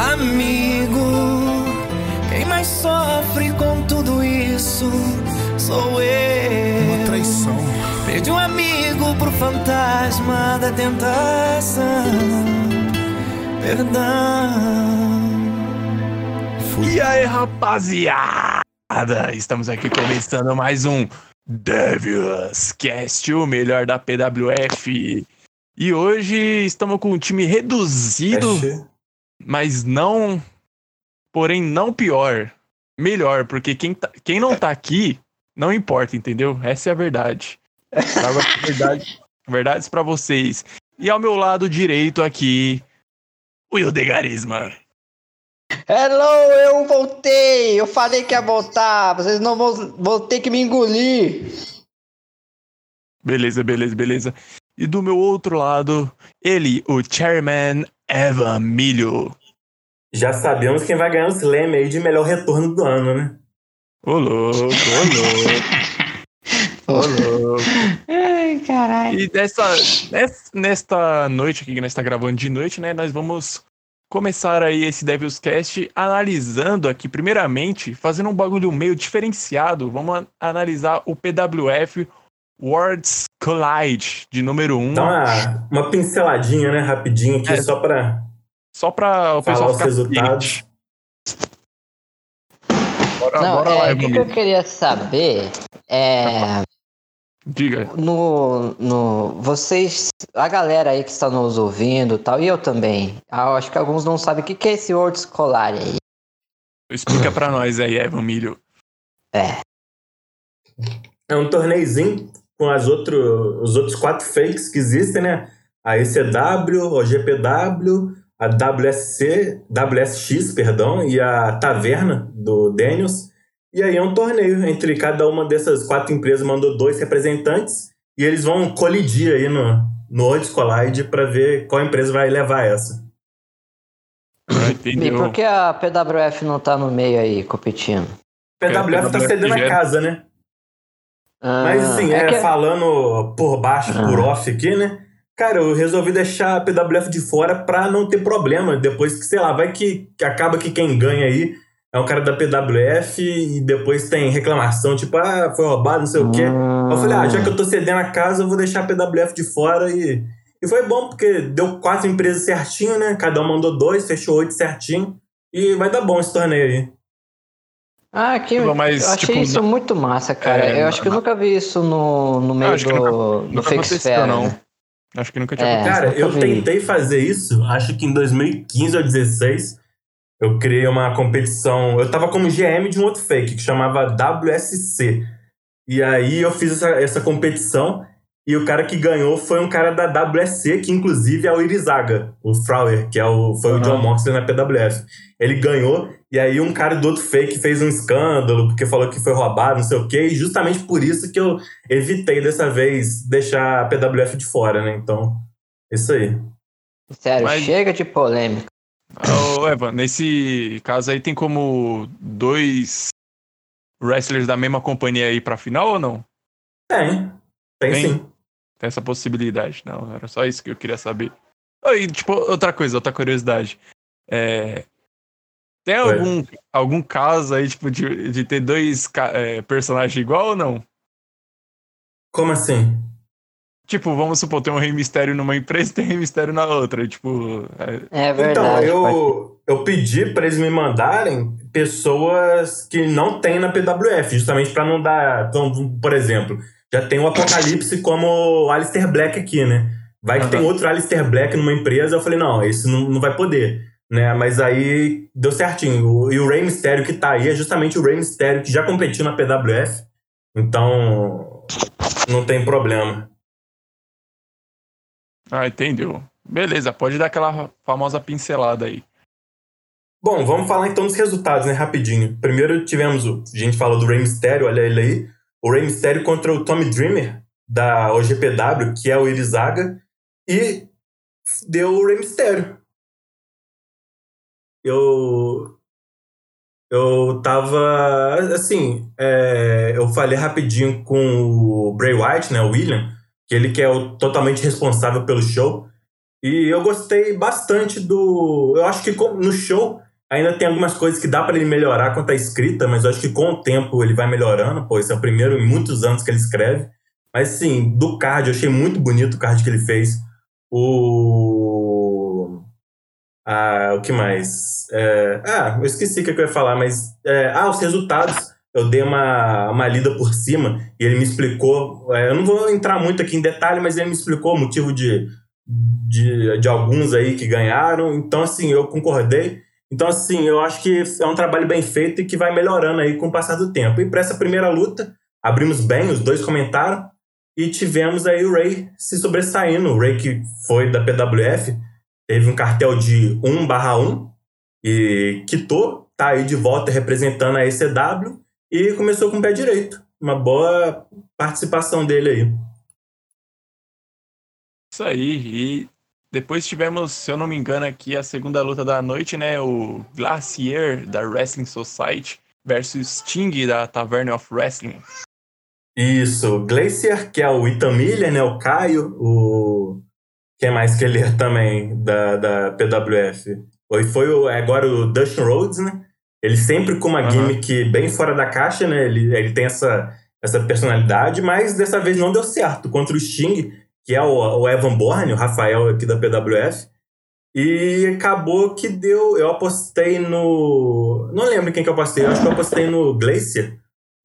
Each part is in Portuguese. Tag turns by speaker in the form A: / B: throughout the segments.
A: amigo. Quem mais sofre com tudo isso sou eu.
B: Uma traição.
A: Perdi um amigo pro fantasma da tentação. Perdão.
C: E aí, rapaziada? Estamos aqui começando mais um Devils Cast, o melhor da PWF. E hoje estamos com um time reduzido, mas não. Porém, não pior. Melhor, porque quem, tá, quem não tá aqui não importa, entendeu? Essa é a verdade. Trago verdade, verdades para vocês. E ao meu lado direito aqui, o Ildegarisma.
D: Hello, eu voltei! Eu falei que ia voltar, vocês não vão, vão ter que me engolir.
C: Beleza, beleza, beleza. E do meu outro lado, ele, o Chairman Evan Milho.
E: Já sabemos quem vai ganhar o Slam aí de melhor retorno do ano, né?
C: Ô louco, ô louco. Ô louco.
D: Ai, caralho.
C: E dessa, nessa, nesta noite aqui que nós está gravando de noite, né? Nós vamos começar aí esse Devils Cast analisando aqui, primeiramente, fazendo um bagulho meio diferenciado. Vamos analisar o PWF Worlds Collide de número 1. Um,
E: Dá uma, uma pinceladinha, né? Rapidinho aqui,
C: É.
E: só pra
C: só pra o
E: falar
C: pessoal
E: os
C: ficar
E: resultados.
C: ciente. Bora,
D: Não,
C: bora lá,
D: é, o que, eu queria saber é.
C: Diga.
D: No, no. Vocês. A galera aí que está nos ouvindo e tal, e eu também. Ah, eu acho que alguns não sabem o que, que é esse World Escolar aí.
C: Explica pra nós aí, Evan Milho.
D: É.
E: É um torneizinho com as outro, os outros quatro fakes que existem, né? A ECW, o GPW, a WSC, WSX, perdão, e a Taverna do Daniels. E aí é um torneio entre cada uma dessas quatro empresas mandou dois representantes e eles vão colidir aí no, no Worlds Collide para ver qual empresa vai levar essa.
C: Ah,
D: E por que a PWF não tá no meio aí competindo?
E: PWF tá cedendo a casa, né?
D: Ah,
E: Mas assim, é,
D: que-
E: falando por baixo, por
D: Ah.
E: off aqui, né? Cara, eu resolvi deixar a PWF de fora pra não ter problema. Depois que, sei lá, vai que, que acaba que quem ganha aí é um cara da PWF e depois tem reclamação, tipo, ah, foi roubado, não sei o quê. Eu falei, ah, já que eu tô cedendo a casa, eu vou deixar a PWF de fora e. E foi bom, porque deu quatro empresas certinho, né? Cada um mandou dois, fechou oito certinho. E vai dar bom esse torneio aí.
D: Ah, que
C: mas,
D: eu achei
C: tipo,
D: isso
C: na-
D: muito massa, cara.
C: É,
D: eu acho que eu nunca vi isso no, no meio do,
C: nunca-
D: do
C: Nunca
D: Fake
C: aconteceu,
D: Sphere,
C: não.
D: né?
C: Acho que nunca tinha
D: É.
C: acontecido.
E: Cara, eu tentei fazer isso, acho que em 2015 ou 2016. Eu criei uma competição. Eu tava como GM de um outro fake que chamava WSC. E aí eu fiz essa, essa competição. E o cara que ganhou foi um cara da WSC, que inclusive é o Irizaga, o Frauer, que é o, foi o
C: Aham.
E: John Moxley na PWF. Ele ganhou, e aí um cara do outro fake fez um escândalo, porque falou que foi roubado, não sei o quê, e justamente por isso que eu evitei dessa vez deixar a PWF de fora, né? Então, isso aí.
D: Sério,
C: Mas-
D: chega de polêmica.
C: Ô, Evan, nesse caso aí tem como dois wrestlers da mesma companhia aí pra final ou não?
E: Tem. Tem,
C: Tem?
E: sim.
C: Tem essa possibilidade. Não, era só isso que eu queria saber. Oh, e, tipo, outra coisa, outra curiosidade. É, Tem algum, algum caso aí, tipo, de, de ter dois é, personagens igual ou não?
E: Como assim?
C: Tipo, vamos supor, tem um Rei Mistério numa empresa e tem um Rei Mistério na outra. Tipo, é,
D: É verdade.
E: então, eu, eu pedi pra eles me mandarem pessoas que não tem na PWF, justamente pra não dar. Então, por exemplo, já tem o Apocalipse como o Alistair Black aqui, né? Vai que
C: Aham.
E: tem outro Alistair Black numa empresa, eu falei, não, esse não, não vai poder. Né? Mas aí deu certinho. E o Rey Mysterio que tá aí é justamente o Rey Mysterio que já competiu na PWF. Então, não tem problema.
C: Ah, entendeu. Beleza, pode dar aquela famosa pincelada aí.
E: Bom, vamos falar então dos resultados, né? Rapidinho. Primeiro tivemos o. A gente falou do Rey Mysterio, olha ele aí. O Rey Mysterio contra o Tommy Dreamer, da OGPW, que é o Irizaga. E deu o Rey Mysterio. Eu. Eu tava. Assim, é, eu falei rapidinho com o Bray Wyatt, né? O William, que ele que é o totalmente responsável pelo show. E eu gostei bastante do. Eu acho que no show ainda tem algumas coisas que dá para ele melhorar quanto à escrita, mas eu acho que com o tempo ele vai melhorando. Esse é o primeiro em muitos anos que ele escreve. Mas sim, do card, eu achei muito bonito o card que ele fez. O. Ah, o que mais? É... Ah, eu esqueci o que eu ia falar, mas. É... Ah, os resultados. Eu dei uma, uma lida por cima e ele me explicou. É, eu não vou entrar muito aqui em detalhe, mas ele me explicou o motivo de de, de alguns aí que ganharam. Então, assim, eu concordei. Então, assim, eu acho que é um trabalho bem feito e que vai melhorando aí com o passar do tempo. E para essa primeira luta, abrimos bem, os dois comentaram, e tivemos aí o Ray se sobressaindo. O Ray que foi da PWF, teve um cartel de 1 barra 1 e quitou, tá aí de volta representando a ECW e começou com o pé direito. Uma boa participação dele aí.
C: Isso aí. E depois tivemos, se eu não me engano, aqui a segunda luta da noite, né? O Glacier da Wrestling Society versus Sting da Tavern of Wrestling.
E: Isso, Glacier, que é o Itamilha, né? O Caio, o. Quem mais que ele é também da, da PWF? Foi, foi o, agora o Dustin Rhodes, né? Ele sempre com uma uhum. gimmick bem fora da caixa, né? Ele, ele tem essa, essa personalidade, mas dessa vez não deu certo. Contra o Sting, que é o, o Evan Bourne, o Rafael aqui da PWF. E acabou que deu. Eu apostei no. Não lembro quem que eu apostei, eu acho que eu apostei no Glacier,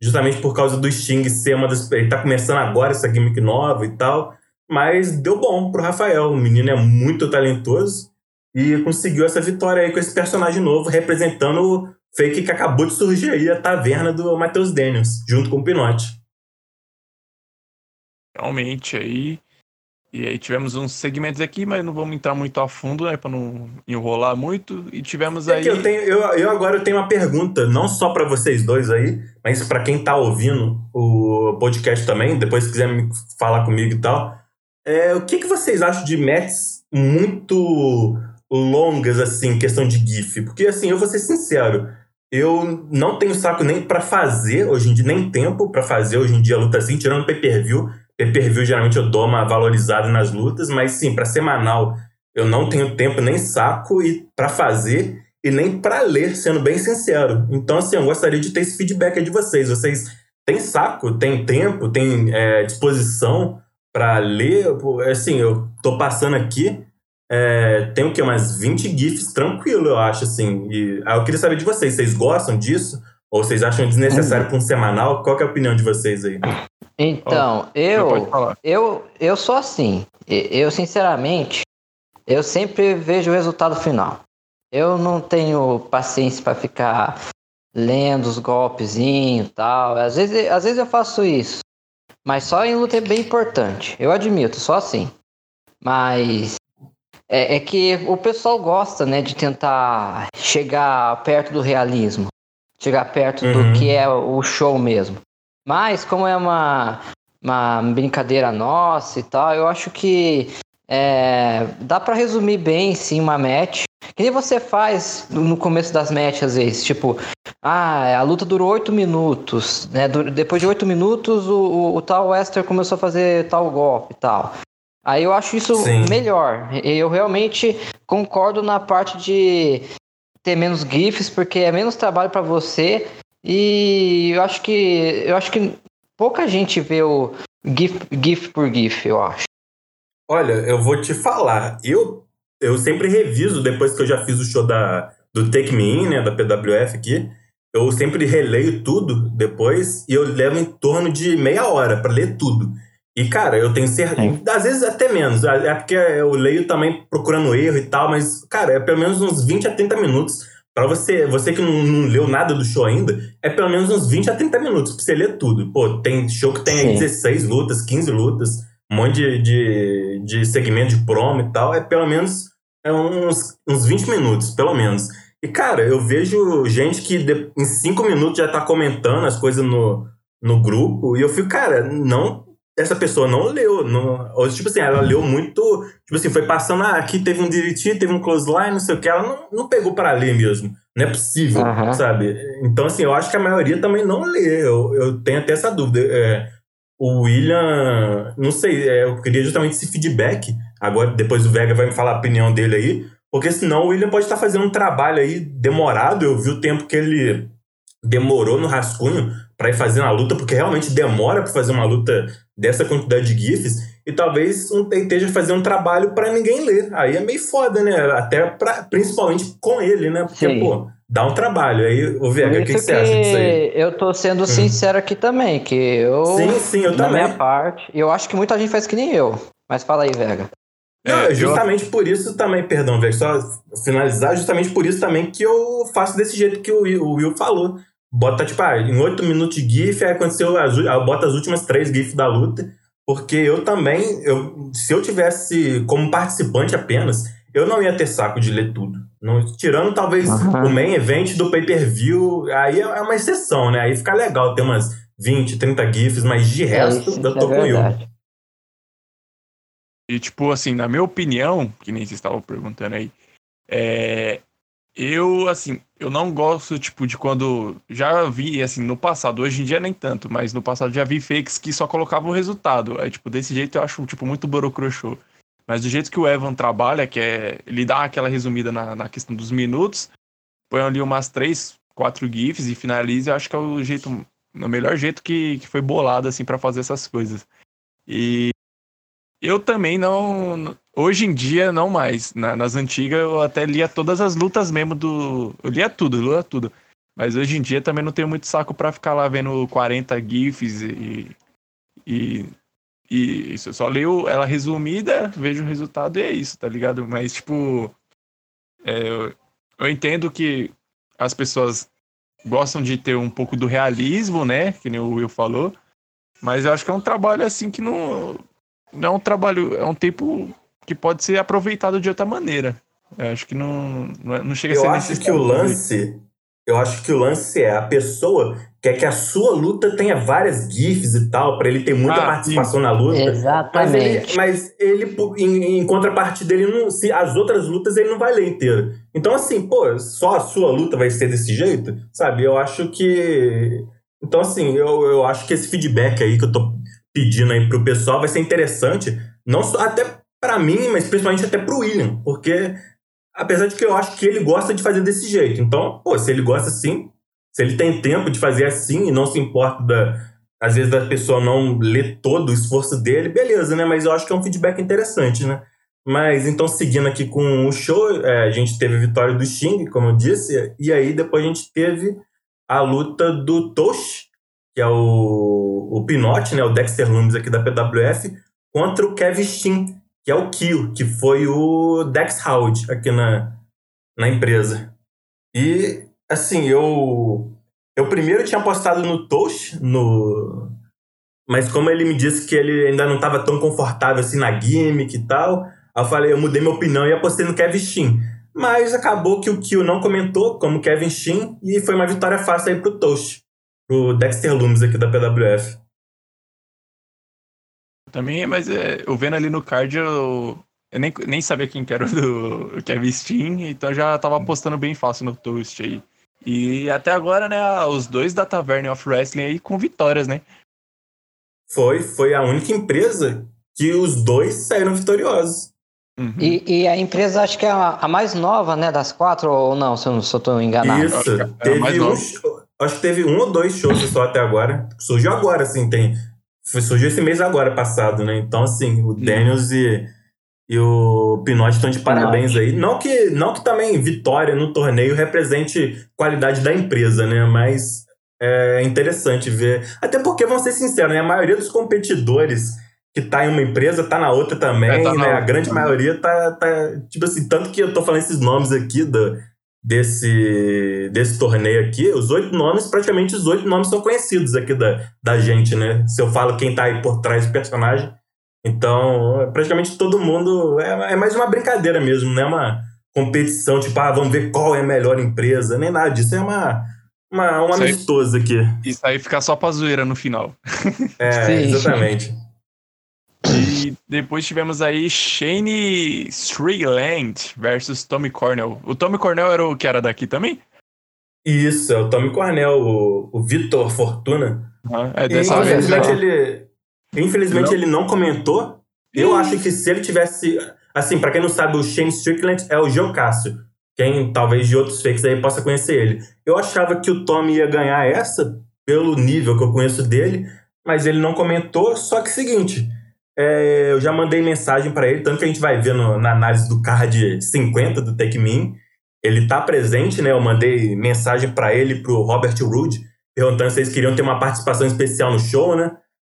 E: justamente por causa do Sting ser uma das. Ele tá começando agora essa gimmick nova e tal. Mas deu bom pro Rafael. O menino é muito talentoso e conseguiu essa vitória aí com esse personagem novo, representando o fake que acabou de surgir aí, a taverna do Matheus Daniels, junto com o Pinote.
C: Realmente aí e aí tivemos uns segmentos aqui, mas não vamos entrar muito a fundo, né? Pra não enrolar muito. E tivemos é aí.
E: eu, tenho, eu, eu agora tenho uma pergunta, não só para vocês dois aí, mas para quem tá ouvindo o podcast também, depois se quiser falar comigo e tal. É, o que, que vocês acham de matches muito longas, assim, questão de GIF? Porque, assim, eu vou ser sincero, eu não tenho saco nem para fazer hoje em dia, nem tempo para fazer hoje em dia a luta assim, tirando pay per view pay-per-view geralmente eu dou uma valorizada nas lutas, mas sim, para semanal eu não tenho tempo nem saco e para fazer e nem para ler, sendo bem sincero. Então, assim, eu gostaria de ter esse feedback de vocês. Vocês têm saco, têm tempo, têm é, disposição para ler? Assim, eu tô passando aqui, é, tem o quê? Umas 20 GIFs tranquilo, eu acho, assim. E aí eu queria saber de vocês, vocês gostam disso? Ou vocês acham desnecessário para um semanal? Qual é a opinião de vocês aí?
D: Então, oh, eu, eu, eu sou assim. Eu, sinceramente, eu sempre vejo o resultado final. Eu não tenho paciência para ficar lendo os golpezinhos e tal. Às vezes, às vezes eu faço isso. Mas só em luta é bem importante. Eu admito, só assim. Mas é, é, que o pessoal gosta, né, de tentar chegar perto do realismo. Chegar perto uhum. do que é o show mesmo. Mas, como é uma, uma brincadeira nossa e tal, eu acho que é, dá para resumir bem, sim, uma match. Que nem você faz no começo das matches, às vezes. Tipo, ah, a luta durou oito minutos. Né? Depois de oito minutos, o, o, o, tal Wester começou a fazer tal golpe e tal. Aí eu acho isso sim. melhor. Eu realmente concordo na parte de ter menos GIFs, porque é menos trabalho para você e eu acho que eu acho que pouca gente vê o GIF, GIF por GIF, eu acho.
E: Olha, eu vou te falar, eu eu sempre reviso depois que eu já fiz o show da do Take Me In, né, da PWF aqui. Eu sempre releio tudo depois e eu levo em torno de meia hora para ler tudo. E, cara, eu tenho certeza. Às vezes até menos. É porque eu leio também procurando erro e tal, mas, cara, é pelo menos uns 20 a 30 minutos Pra você, você que não, não, leu nada do show ainda, é pelo menos uns 20 a 30 minutos pra você ler tudo. Pô, tem show que tem aí 16 lutas, 15 lutas, um monte de, de, de segmento de promo e tal. É pelo menos é uns, uns 20 minutos, pelo menos. E, cara, eu vejo gente que de, em 5 minutos já tá comentando as coisas no, no grupo, e eu fico, cara, não essa pessoa não leu. Não, ou, tipo assim, ela leu muito. Tipo assim, foi passando, ah, aqui teve um DDT, teve um close line, não sei o que. Ela não, não pegou para ler mesmo. Não é possível, uhum. sabe? Então, assim, eu acho que a maioria também não lê. Eu, eu tenho até essa dúvida. É, o William, não sei, é, eu queria justamente esse feedback. Agora, depois o Vega vai me falar a opinião dele aí. Porque senão o William pode estar fazendo um trabalho aí demorado. Eu vi o tempo que ele demorou no rascunho para ir fazendo a luta, porque realmente demora para fazer uma luta dessa quantidade de GIFs, e talvez um esteja fazendo um trabalho para ninguém ler. Aí é meio foda, né? Até pra, principalmente com ele, né? Porque, Sim. pô, dá um trabalho. Aí, o Vega, o que, que, você acha disso aí?
D: Eu tô sendo hum. sincero aqui também, que eu.
E: Sim, sim, eu
D: na
E: também.
D: minha parte, eu acho que muita gente faz que nem eu. Mas fala aí, Vega.
E: Não, é, justamente eu... por isso também, perdão, Vega, só finalizar, justamente por isso também que eu faço desse jeito que o Will, o Will falou. Bota, tipo, ah, em oito minutos de GIF, aí aconteceu, as, bota as últimas três GIFs da luta. Porque eu também, eu, se eu tivesse como participante apenas, eu não ia ter saco de ler tudo. Não, tirando talvez uhum. o main event do pay-per-view, aí é uma exceção, né? Aí fica legal ter umas 20, 30 GIFs, mas de é, resto é, eu tô é com eu.
C: E tipo, assim, na minha opinião, que nem vocês estavam perguntando aí, é, eu, assim, eu não gosto, tipo, de quando. Já vi, assim, no passado, hoje em dia nem tanto, mas no passado já vi fakes que só colocavam o resultado. Aí, tipo, desse jeito eu acho, tipo, muito burocrochô. Mas do jeito que o Evan trabalha, que é. Ele dá aquela resumida na, na questão dos minutos, põe ali umas três, quatro GIFs e finaliza, eu acho que é o jeito. O melhor jeito que, que foi bolado, assim, para fazer essas coisas. E eu também não. Hoje em dia, não mais. Na, nas antigas, eu até lia todas as lutas mesmo do. Eu lia tudo, lia tudo. Mas hoje em dia também não tenho muito saco para ficar lá vendo 40 GIFs e. E. E isso. Eu só leio ela resumida, vejo o resultado e é isso, tá ligado? Mas, tipo. É, eu, eu entendo que as pessoas gostam de ter um pouco do realismo, né? Que nem o Will falou. Mas eu acho que é um trabalho assim que não. Não é um trabalho. É um tempo que pode ser aproveitado de outra maneira. Eu acho que não, não é, chega a ser
E: Eu acho que o lance. Eu acho que o lance é a pessoa quer que a sua luta tenha várias GIFs e tal, para ele ter muita ah, participação sim. na luta.
D: Exatamente.
E: Mas ele, mas ele em, em, contrapartida, ele não, se as outras lutas ele não vai ler inteiro. Então, assim, pô, só a sua luta vai ser desse jeito? Sabe? Eu acho que. Então, assim, eu, eu acho que esse feedback aí que eu tô pedindo aí pro pessoal vai ser interessante. Não só, até para mim, mas principalmente até pro William, porque apesar de que eu acho que ele gosta de fazer desse jeito. Então, pô, se ele gosta assim, se ele tem tempo de fazer assim e não se importa da às vezes da pessoa não ler todo o esforço dele, beleza, né? Mas eu acho que é um feedback interessante, né? Mas então, seguindo aqui com o show, é, a gente teve a vitória do Xing, como eu disse, e aí depois a gente teve a luta do Tosh, que é o, o Pinote, né? O Dexter Lumis aqui da PWF, contra o Kevin Steen, que é o Kio, que foi o Dex Howard aqui na, na empresa. E, assim, eu. Eu primeiro tinha apostado no Toast, no. Mas como ele me disse que ele ainda não estava tão confortável assim na gimmick e tal, eu falei, eu mudei minha opinião e apostei no Kevin Steen. Mas acabou que o Kyo não comentou como Kevin Steen e foi uma vitória fácil aí pro Toast, pro Dexter Loomis aqui da PWF.
C: Também, mas é, eu vendo ali no card, eu, eu nem, nem sabia quem que era o do Kevin Steen, então já tava apostando bem fácil no Toast aí. E até agora, né, os dois da Tavern of Wrestling aí com vitórias, né?
E: Foi, foi a única empresa que os dois saíram vitoriosos.
D: Uhum. E, e, a empresa acho que é a, a, mais nova, né, das quatro, ou não, se eu, eu tô enganado?
E: Isso, é teve um, acho que teve um ou dois shows só até agora. Surgiu agora, assim, tem surgiu esse mês agora passado, né? Então, assim, o Daniels e, e o Pinote estão de parabéns aí. Não que, não que também vitória no torneio represente qualidade da empresa, né? Mas é interessante ver. Até porque, vamos ser sinceros, né? A maioria dos competidores que tá em uma empresa tá na outra também, é, tá né? A grande maioria tá, tá. Tipo assim, tanto que eu tô falando esses nomes aqui do, desse, desse torneio aqui, os oito nomes, praticamente os oito nomes são conhecidos aqui da, da gente, né? Se eu falo quem tá aí por trás do personagem. Então, praticamente todo mundo. É, é mais uma brincadeira mesmo, não é uma competição, tipo, ah, vamos ver qual é a melhor empresa, nem nada disso. É uma. Uma, uma amistosa aqui.
C: Isso aí fica só pra zoeira no final.
E: É, exatamente.
C: E depois tivemos aí Shane Strickland versus Tommy Cornell. O Tommy Cornell era o que era daqui também?
E: Isso, é o Tommy Cornell, o, o Vitor Fortuna.
C: Ah, é dessa
E: vez. Infelizmente, ele, infelizmente não. ele não comentou. Eu acho que se ele tivesse. Assim, para quem não sabe, o Shane Strickland é o Geocássio. Quem talvez de outros fakes aí possa conhecer ele. Eu achava que o Tommy ia ganhar essa pelo nível que eu conheço dele, mas ele não comentou. Só que seguinte, é, eu já mandei mensagem para ele, tanto que a gente vai ver no, na análise do card 50 do Take Me. Ele tá presente, né? Eu mandei mensagem para ele pro Robert Roode, perguntando se eles queriam ter uma participação especial no show, né?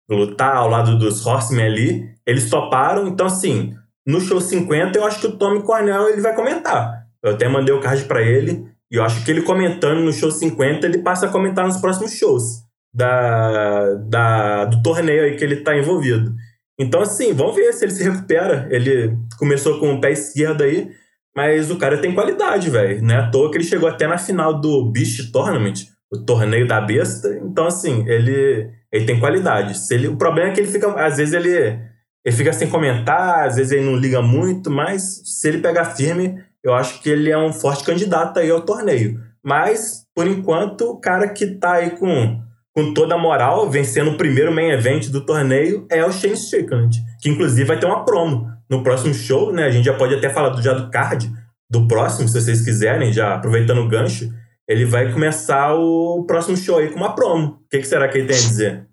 E: Lutar ao lado dos Horsemen ali. Eles toparam, então assim, no show 50 eu acho que o Tommy Cornell ele vai comentar. Eu até mandei o card para ele e eu acho que ele comentando no show 50 ele passa a comentar nos próximos shows da, da, do torneio aí que ele tá envolvido. Então, assim, vamos ver se ele se recupera. Ele começou com o pé esquerdo aí, mas o cara tem qualidade, velho. Não é à toa que ele chegou até na final do Beast Tournament, o torneio da besta. Então, assim, ele, ele tem qualidade. Se ele, o problema é que ele fica. Às vezes ele, ele fica sem comentar, às vezes ele não liga muito, mas se ele pegar firme, eu acho que ele é um forte candidato aí ao torneio. Mas, por enquanto, o cara que tá aí com com toda a moral, vencendo o primeiro main event do torneio, é o Shane Strickland, que inclusive vai ter uma promo no próximo show, né? A gente já pode até falar do, já do card do próximo, se vocês quiserem, já aproveitando o gancho. Ele vai começar o próximo show aí com uma promo. O que, que será que ele tem a dizer?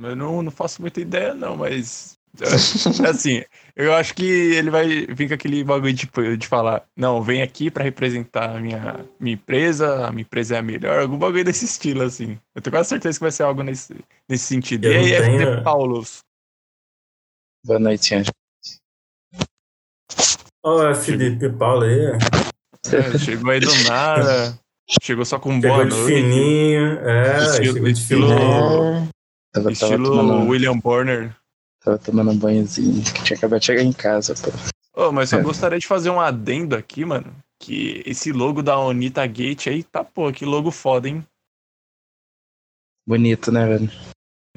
C: Eu não, não faço muita ideia, não, mas assim, eu acho que ele vai vir com aquele bagulho de, de falar, não, vem aqui para representar a minha, minha empresa, a minha empresa é a melhor, algum bagulho desse estilo, assim. Eu tenho quase certeza que vai ser algo nesse, nesse sentido. Eu e aí, tenho... FD Paulos?
B: Boa noite, Anjo.
E: Olha, Felipe Paulo aí.
C: É, chegou aí do nada. Chegou só com chegou boa
E: de noite. Fininho, é,
C: estilo, estilo,
B: tava,
C: estilo tava William Borner.
B: Tava tomando um banhozinho, que tinha acabado de chegar em casa, pô.
C: Oh, mas eu é. gostaria de fazer um adendo aqui, mano. Que esse logo da Onita Gate aí tá, pô, que logo foda, hein?
B: Bonito, né, velho?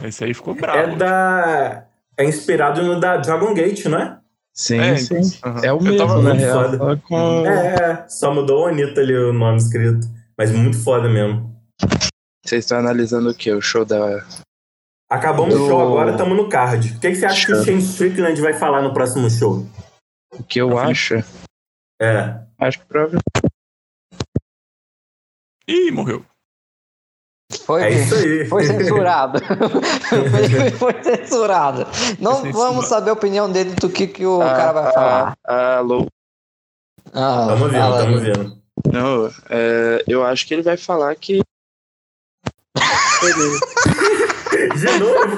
C: Esse aí ficou bravo.
E: É da. É inspirado no da Dragon Gate, não é?
B: Sim, é, sim. Uhum. É o mesmo, na real.
E: Com... É, é, só mudou o Anitta ali o nome escrito. Mas muito foda mesmo.
B: Vocês estão analisando o que? O show da,
E: Acabamos do... o show agora, estamos no card. O que, que você acha show. que o Shane Strickland vai falar no próximo show?
B: O que eu acho?
E: É.
B: Acho que provavelmente.
C: Ih, morreu.
D: Foi,
E: é isso aí.
D: foi censurado. foi, foi censurado. Não vamos saber a opinião dele do que, que o ah, cara vai falar.
B: Ah, alô.
E: Ah, tamo vendo, fala, tamo vendo.
B: Não, é, eu acho que ele vai falar que.
E: De novo?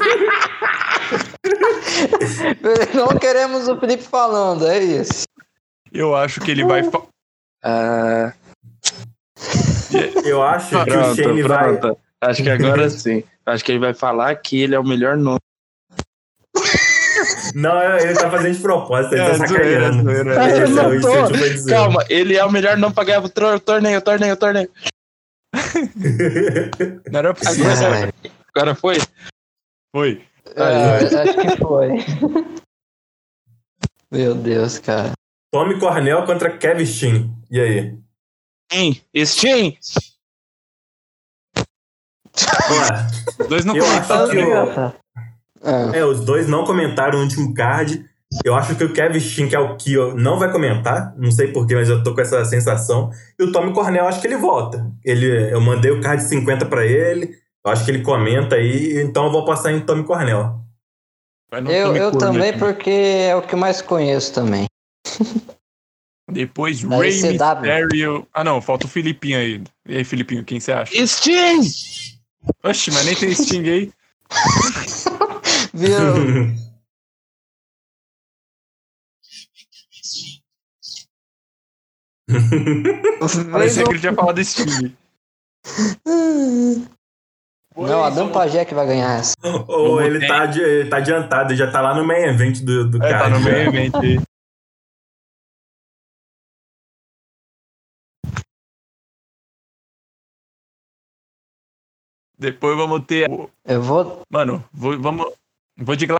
D: Não queremos o Felipe falando, é isso.
C: Eu acho que ele vai.
B: Uh...
E: Eu acho que pronto, o Shane pronto. vai.
B: Acho que agora sim. Acho que ele vai falar que ele é o melhor nome.
E: Não, ele tá fazendo de propósito, ele é, tá sacaneando.
B: É Calma, ele é o melhor nome pra ganhar o torneio, torneio, torneio.
C: Não era possível.
B: Agora, agora foi?
C: Foi.
D: É, acho que foi. Meu Deus, cara.
E: Tommy Cornell contra Kevin Steen. E aí?
B: Steen! Steen!
C: Os dois não comentaram.
E: É. é, os dois não comentaram no último card. Eu acho que o Kevin Steen, que é o Kyo, não vai comentar. Não sei porquê, mas eu tô com essa sensação. E o Tommy Cornell, acho que ele volta. Ele, eu mandei o card 50 para ele. Eu acho que ele comenta aí, então eu vou passar em Tommy Cornell.
D: Eu, eu também, aqui. porque é o que mais conheço também.
C: Depois da Ray Mysterio. Ah, não, falta o Filipinho aí. E aí, Filipinho, quem você acha?
B: Sting!
C: Oxe, mas nem tem Sting aí.
D: Viu?
C: Parecia que ele tinha falado Sting.
D: Não, Adam Pajé que vai ganhar essa.
E: Ou ele tá, ele tá adiantado, ele já tá lá no main event do, do
C: é, card. Tá no main event aí. Depois vamos ter.
D: Eu vou.
C: Mano, vou, vamos. Vou de
D: Glacier.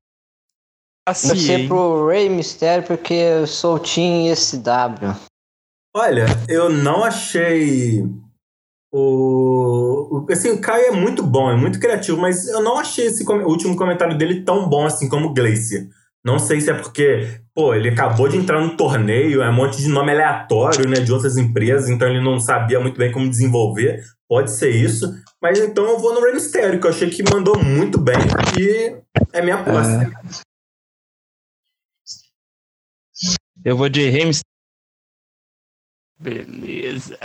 D: Vou ser pro Rey Mysterio porque eu sou o Team SW.
E: Olha, eu não achei o, assim, o Kai é muito bom, é muito criativo, mas eu não achei esse último comentário dele tão bom assim como o Glacier. Não sei se é porque, pô, ele acabou de entrar no torneio, é um monte de nome aleatório, né, de outras empresas, então ele não sabia muito bem como desenvolver. Pode ser isso. Mas então eu vou no Rey Mysterio, que eu achei que mandou muito bem e é minha aposta. É.
B: Eu vou de Rey.
C: Beleza.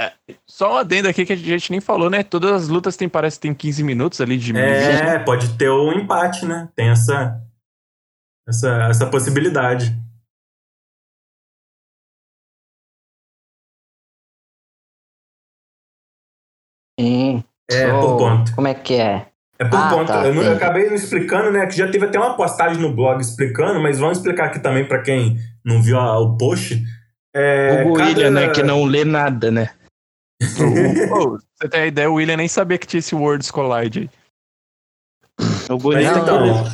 C: Só um adendo aqui que a gente nem falou, né? Todas as lutas tem, parece que tem 15 minutos ali de
E: É, pode ter um empate, né? Tem essa, essa, essa possibilidade.
D: Sim.
E: É, oh, por ponto.
D: Como é que é?
E: É por ah, ponto. Tá, eu, não, eu, acabei não explicando, né? Que já teve até uma postagem no blog explicando, mas vamos explicar aqui também para quem não viu a, o post.
B: É, o cada... William, né? Que não lê nada, né?
C: oh, você tem a ideia, o William nem sabia que tinha esse Words Collide.
E: O bonito então,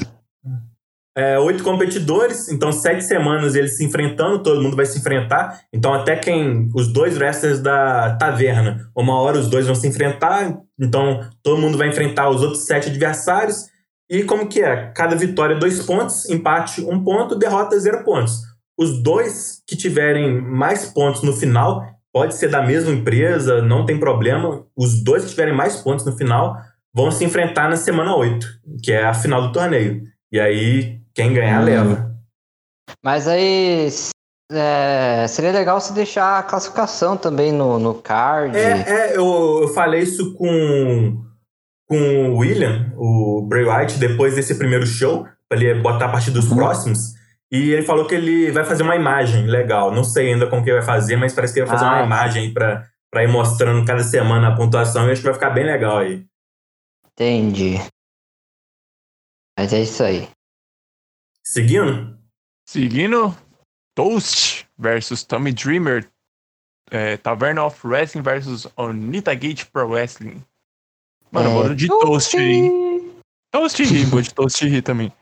E: é, oito competidores, então sete semanas eles se enfrentando, todo mundo vai se enfrentar. Então até quem os dois wrestlers da taverna, uma hora os dois vão se enfrentar, então todo mundo vai enfrentar os outros sete adversários. E como que é? Cada vitória dois pontos, empate um ponto, derrota zero pontos. Os dois que tiverem mais pontos no final, pode ser da mesma empresa, não tem problema. Os dois que tiverem mais pontos no final vão se enfrentar na semana 8, que é a final do torneio. E aí quem ganhar, hum. leva.
D: Mas aí é, seria legal se deixar a classificação também no, no card.
E: É, é eu, eu falei isso com, com o William, o Bray White, depois desse primeiro show, para ele botar a partir dos uhum. próximos. E ele falou que ele vai fazer uma imagem legal. Não sei ainda como que ele vai fazer, mas parece que ele vai fazer ah. uma imagem para pra ir mostrando cada semana a pontuação e acho que vai ficar bem legal aí.
D: Entendi. Mas é isso aí.
E: Seguindo?
C: Seguindo, Toast versus Tommy Dreamer. É, Taverna of Wrestling versus Onita Gate Pro Wrestling. Mano, é, vou de Toast aí. Toast ri, vou de Toast ri também.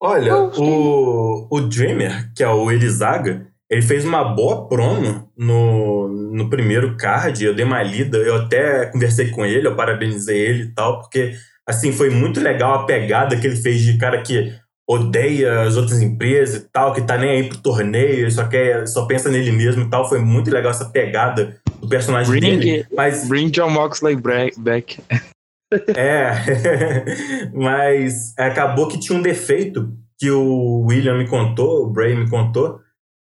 E: Olha, o, o Dreamer, que é o Elizaga, ele fez uma boa promo no, no primeiro card. Eu dei uma lida, eu até conversei com ele, eu parabenizei ele e tal, porque assim foi muito legal a pegada que ele fez de cara que odeia as outras empresas e tal, que tá nem aí pro torneio, só quer, só pensa nele mesmo e tal. Foi muito legal essa pegada do personagem bring, dele. Mas...
B: Bring John Moxley back.
E: É, mas acabou que tinha um defeito que o William me contou, o Bray me contou,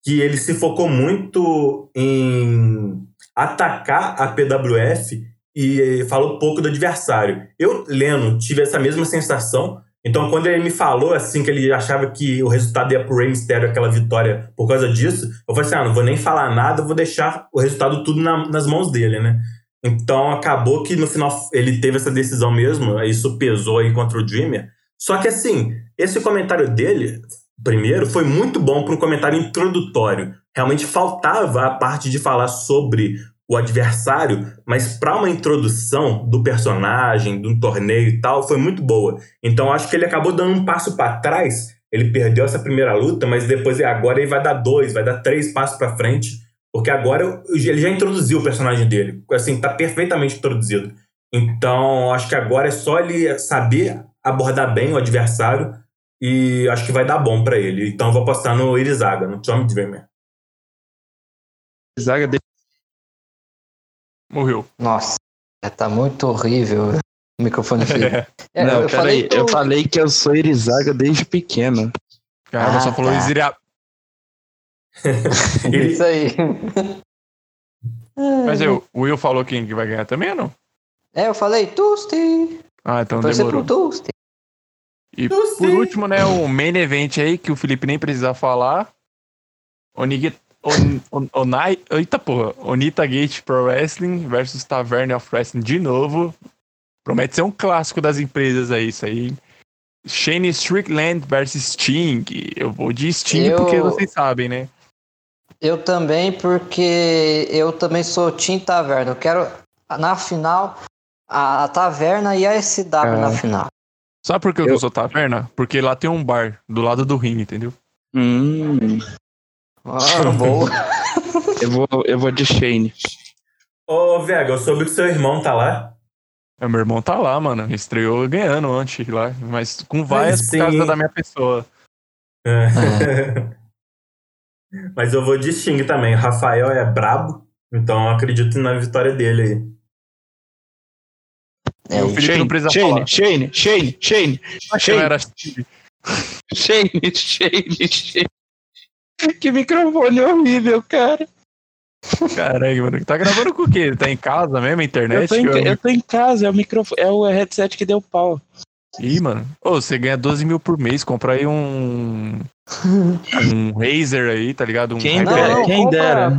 E: que ele se focou muito em atacar a PWF e falou pouco do adversário. Eu, lendo, tive essa mesma sensação, então, quando ele me falou assim que ele achava que o resultado ia pro Rey Mysterio, aquela vitória, por causa disso, eu falei assim: ah, não vou nem falar nada, vou deixar o resultado tudo na, nas mãos dele, né? Então, acabou que no final ele teve essa decisão mesmo, isso pesou aí contra o Dreamer. Só que assim, esse comentário dele, primeiro, foi muito bom para um comentário introdutório. Realmente faltava a parte de falar sobre o adversário, mas para uma introdução do personagem, de um torneio e tal, foi muito boa. Então acho que ele acabou dando um passo para trás. Ele perdeu essa primeira luta, mas depois agora ele vai dar dois, vai dar três passos para frente, porque agora ele já introduziu o personagem dele. Assim, tá perfeitamente introduzido. Então acho que agora é só ele saber abordar bem o adversário e acho que vai dar bom para ele. Então eu vou apostar no Irizaga, no Tommy Dreamer.
C: Irizaga Morreu.
D: Nossa, tá muito horrível o microfone
B: É. É, Não, eu, falei, eu falei que eu sou Irizaga desde pequeno.
C: Cara, ah, só falou tá. Iziria...
D: Isso aí.
C: Mas eu, o Will falou quem que vai ganhar também ou não?
D: É, eu falei Tusti.
C: Ah, então Foi demorou. E por último, né, o main event aí, que o Felipe nem precisa falar. Onigit On, on, Onai, eita porra, Onita Gate Pro Wrestling versus Tavern of Wrestling de novo. Promete ser um clássico das empresas aí, isso aí. Shane Strickland versus Sting. Eu vou de Sting eu... porque vocês sabem, né?
D: Eu também, porque eu também sou Team Taverna. Eu quero, na final, a, a Taverna e a SW é. na final.
C: Sabe por que eu, eu sou Taverna? Porque lá tem um bar do lado do ringue, entendeu?
B: Hum.
D: Ah, boa.
B: eu, vou, eu vou de Shane.
E: Ô, Vega, eu soube que seu irmão tá lá.
C: É, meu irmão tá lá, mano. Estreou ganhando antes lá, mas com várias por causa da minha pessoa.
E: É. Mas eu vou de Sting também. Rafael é brabo, então eu acredito na vitória dele aí.
C: É, o Felipe
B: Shane,
C: não precisa
B: Shane,
C: falar.
B: Shane, Shane, Shane,
C: Shane. Era...
B: Shane, Shane, Shane. Que microfone horrível, cara.
C: Caralho, mano. Tá gravando com o quê? Tá em casa mesmo, internet?
B: Eu tô, em, eu tô em casa, é o microfone, é o headset que deu pau.
C: Ih, mano. Ô, você ganha 12 mil por mês, compra aí um. um Razer aí, tá ligado? Um
B: Quem,
D: Não,
B: dera,
D: não,
B: quem
D: compra.
B: dera.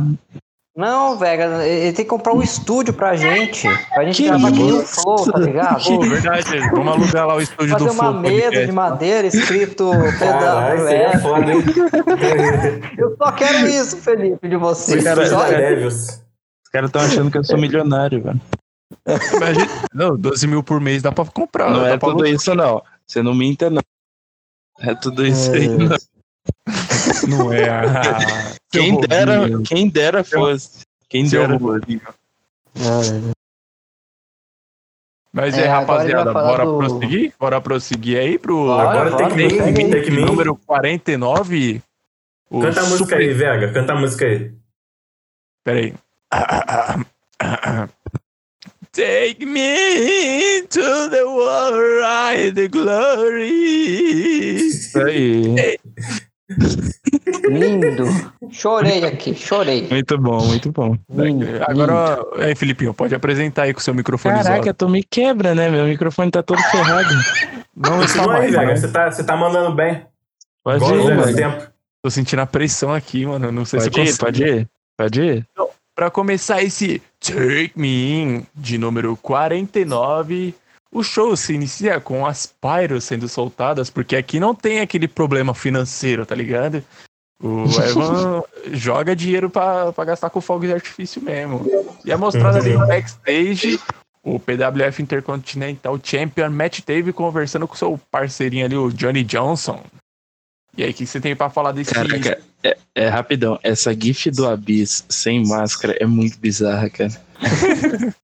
D: Não, velho, ele tem que comprar um estúdio pra gente. Pra gente
B: Que
D: gravar aqui no? Flow, tá ligado?
C: Pô, verdade, vamos alugar lá o estúdio
D: Fazer
C: do
D: uma
C: Flow
D: mesa
C: Podcast.
D: de madeira escrito PWF.
E: foda, hein?
D: Eu só quero isso, Felipe, de você.
E: Cara,
D: Só-
E: Devils.
B: Os caras estão achando que eu sou milionário, velho.
C: Imagina, não, 12 mil por mês dá pra comprar.
B: Não
C: dá
B: é
C: pra
B: tudo isso, não. Você não minta, não. É tudo isso aí, não.
C: Não é. Ah,
B: Quem dera,
C: bobinho.
B: quem dera fosse. Quem
C: Seu
B: dera fosse.
C: Mas
D: É,
C: é, rapaziada, bora
D: do-
C: prosseguir? Bora prosseguir aí pro
D: Bora,
E: Agora
D: bora,
E: tem que
D: aí.
E: tem que vir.
C: número 49. O
E: Canta a música
C: super-
E: aí, Vega. Canta a música aí.
C: Peraí. Take me to the world, ride the glory.
B: Isso aí.
D: Lindo. Chorei aqui, chorei.
B: Muito bom, muito bom.
D: Lindo, lindo.
C: Agora, aí, Filipinho, pode apresentar aí com o seu microfone
B: Caraca, tu me quebra, né? Meu microfone tá todo ferrado.
C: Não está
E: Continua aí,
C: mais,
E: Vega.
C: né?
E: Você tá, você tá mandando bem.
B: Pode ir, mano.
E: tempos.
C: Tô sentindo a pressão aqui, mano. Não sei
B: Pode
C: se eu
B: ir,
C: consigo.
B: pode ir. Pode ir.
C: Pra começar esse Take Me In de número 49, o show se inicia com as pyros sendo soltadas, porque aqui não tem aquele problema financeiro, tá ligado? O Evan joga dinheiro pra gastar com fogos de artifício mesmo. E é mostrado ali no backstage o PWF Intercontinental Champion Matt Dave conversando com seu parceirinho ali, o Johnny Johnson. E aí, o que você tem pra falar desse
B: Caraca, é, é rapidão. Essa gif do Abyss sem máscara é muito bizarra, cara.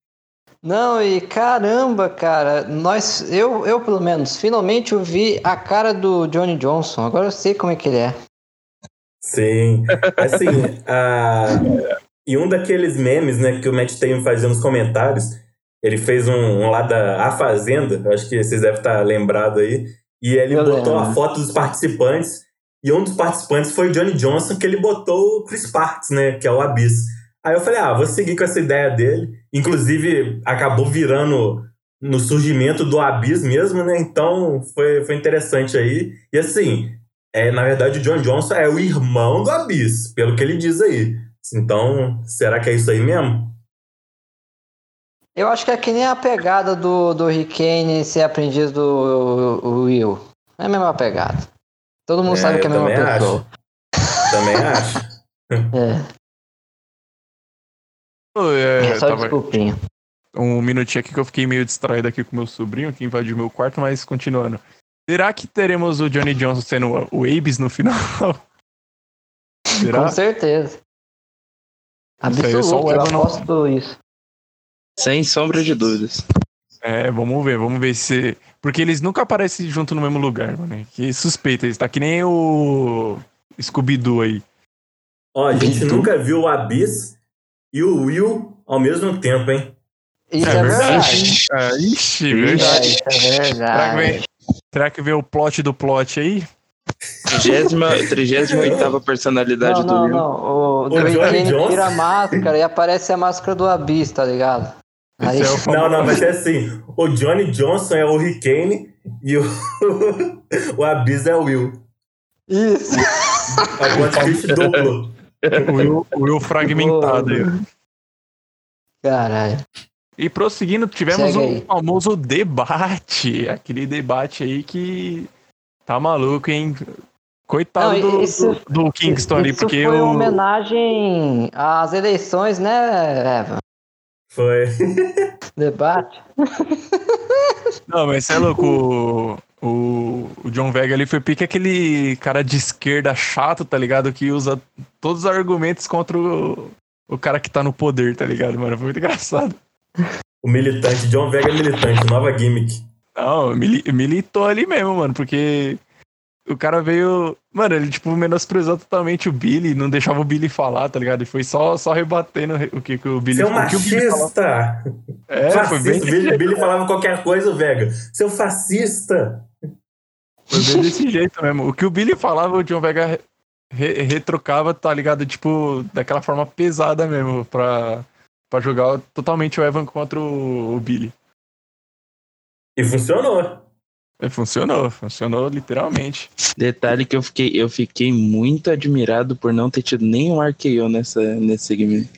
D: Não, e caramba, cara, nós, eu, eu pelo menos, finalmente eu vi a cara do Johnny Johnson. Agora eu sei como é que ele é.
E: Sim. Assim, a... e um daqueles memes, né, que o Matt Taven fazia nos comentários, ele fez um, um lá da A Fazenda, acho que vocês devem estar lembrados aí, e ele
D: Eu
E: botou
D: lembro.
E: a foto dos participantes, e um dos participantes foi o Johnny Johnson, que ele botou o Chris Parks, né, que é o Abyss. Aí eu falei, ah, vou seguir com essa ideia dele, inclusive acabou virando no surgimento do Abyss mesmo, né, então foi, foi interessante aí, e assim, é, na verdade, o John Johnson é o irmão do Abyss, pelo que ele diz aí. Então, será que é isso aí mesmo?
D: Eu acho que é que nem a pegada do, do Rickane ser aprendiz do o Will. É a mesma pegada. Todo mundo
E: É,
D: sabe que é a mesma
E: também
D: pessoa.
E: Também acho.
D: É,
C: é,
D: é só
C: tava-
D: desculpinha.
C: um minutinho aqui que eu fiquei meio distraído aqui com meu sobrinho que invadiu meu quarto, mas continuando. Será que teremos o Johnny Johnson sendo o Abyss no final? Será?
D: Com certeza. Absoluto,
C: o
D: eu aposto isso.
B: Sem sombra de dúvidas.
C: É, vamos ver, vamos ver se. Porque eles nunca aparecem junto no mesmo lugar, mano. Que suspeita, eles tá que nem o Scooby-Doo aí.
E: Ó, a gente nunca viu o Abyss e o Will ao mesmo tempo, hein?
D: Isso é, verdade.
C: Ah, ixi,
D: É,
C: verdade.
D: isso é verdade.
C: será que vê o plot do plot aí?
B: 38 personalidade
D: Não, não,
B: do Will.
D: não. O,
E: O Johnny Johnson?
D: tira a máscara e aparece a máscara do Abyss, tá ligado? Aí,
C: é
E: Não, não, mas é assim. O Johnny Johnson é o Hurricane e o, o Abyss é o Will.
D: Isso.
E: É o Godfish duplo.
C: o Will, o Will fragmentado aí.
D: Caralho.
C: E prosseguindo, tivemos o
D: aí.
C: famoso debate. Aquele debate aí que tá maluco, hein? Coitado
D: Não,
C: do,
D: isso-
C: do, do Kingston ali,
D: Isso
C: porque
D: foi uma homenagem às eleições, né, Evan?
E: Foi.
D: Debate.
C: Não, mas você é louco. O, o, o John Vega ali foi pique aquele cara de esquerda chato, tá ligado? Que usa todos os argumentos contra o, o cara que tá no poder, tá ligado, mano? Foi muito engraçado.
E: O militante, John Vega é militante, nova gimmick.
C: Não, mili- militou ali mesmo, mano, porque o cara veio. Mano, ele, tipo, menosprezou totalmente o Billy, não deixava o Billy falar, tá ligado? E foi só, só rebatendo o que, que o Billy
E: Seu machista!
C: É,
E: fascista.
C: foi bem.
E: Billy, Billy falava qualquer coisa, Vega. Seu fascista!
C: Foi bem desse jeito mesmo. O que o Billy falava, o John Vega re retrocava, tá ligado? Tipo, daquela forma pesada mesmo, pra, pra jogar totalmente o Evan contra o, o Billy.
E: E funcionou.
C: Funcionou, funcionou literalmente.
B: Detalhe que eu fiquei, eu fiquei muito admirado por não ter tido nenhum RKO nessa, nesse segmento.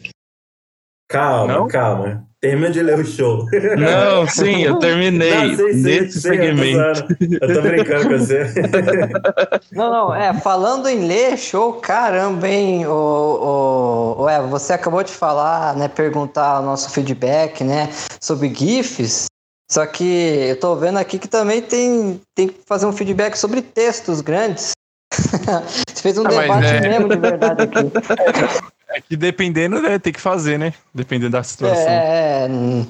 E: Calma,
C: Não?
E: calma. Termina de ler o show.
B: Não, sim, eu terminei
E: Não, sei, sei,
B: nesse
E: sei,
B: segmento.
E: Eu tô, eu tô brincando com você.
D: Não, não, é, falando em ler, show, caramba, hein, o, o, o Eva, você acabou de falar, né, perguntar o nosso feedback, né, sobre GIFs, só que eu tô vendo aqui que também tem, tem que fazer um feedback sobre textos grandes. você fez um
C: Ah,
D: debate
C: é-
D: mesmo de verdade aqui.
C: É que dependendo, né, tem que fazer, né? Dependendo da situação.
D: É, é, hum,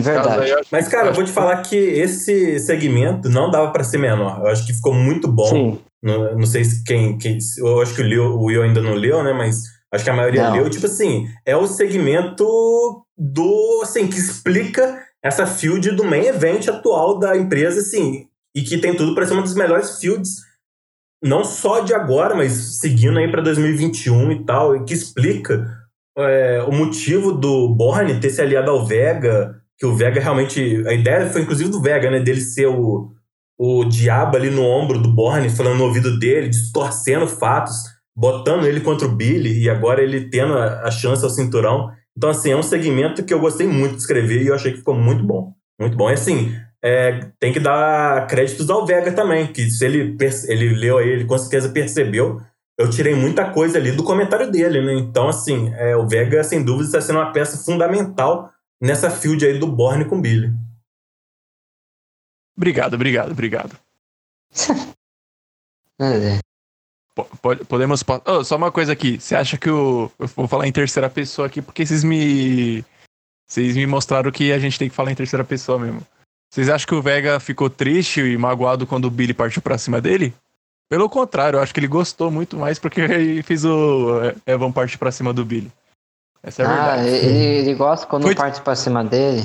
D: verdade.
E: Mas, cara, eu vou te falar que esse segmento não dava pra ser menor. Eu acho que ficou muito bom.
D: Sim.
E: Não, não sei se quem, quem. Eu acho que o, Leo, o Will ainda não leu, né? Mas acho que a maioria
D: Não.
E: leu. Tipo assim, é o segmento do. Assim, que explica essa field do main event atual da empresa, assim. E que tem tudo pra ser uma das melhores fields. Não só de agora, mas seguindo aí pra 2021 e tal. E que explica é, o motivo do Borne ter se aliado ao Vega. Que o Vega realmente. A ideia foi inclusive do Vega, né? Dele ser o o diabo ali no ombro do Borne, falando no ouvido dele, distorcendo fatos, botando ele contra o Billy, e agora ele tendo a, a chance ao cinturão. Então, assim, é um segmento que eu gostei muito de escrever e eu achei que ficou muito bom. Muito bom. E assim, é, tem que dar créditos ao Vega também, que se ele, ele leu aí, ele com certeza percebeu. Eu tirei muita coisa ali do comentário dele, né? Então, assim, é, o Vega, sem dúvida, está sendo uma peça fundamental nessa field aí do Borne com o Billy.
C: Obrigado, obrigado, obrigado.
D: É,
C: podemos. po- Oh, só uma coisa aqui. Você acha que o. Eu vou falar em terceira pessoa aqui porque vocês me. Vocês me mostraram que a gente tem que falar em terceira pessoa mesmo. Vocês acham que o Vega ficou triste e magoado quando o Billy partiu pra cima dele? Pelo contrário, eu acho que ele gostou muito mais porque ele fez o Evan partir pra cima do Billy. Essa é a
D: ah,
C: verdade.
D: ele, ele gosta quando
C: Foi-
D: parte pra cima dele.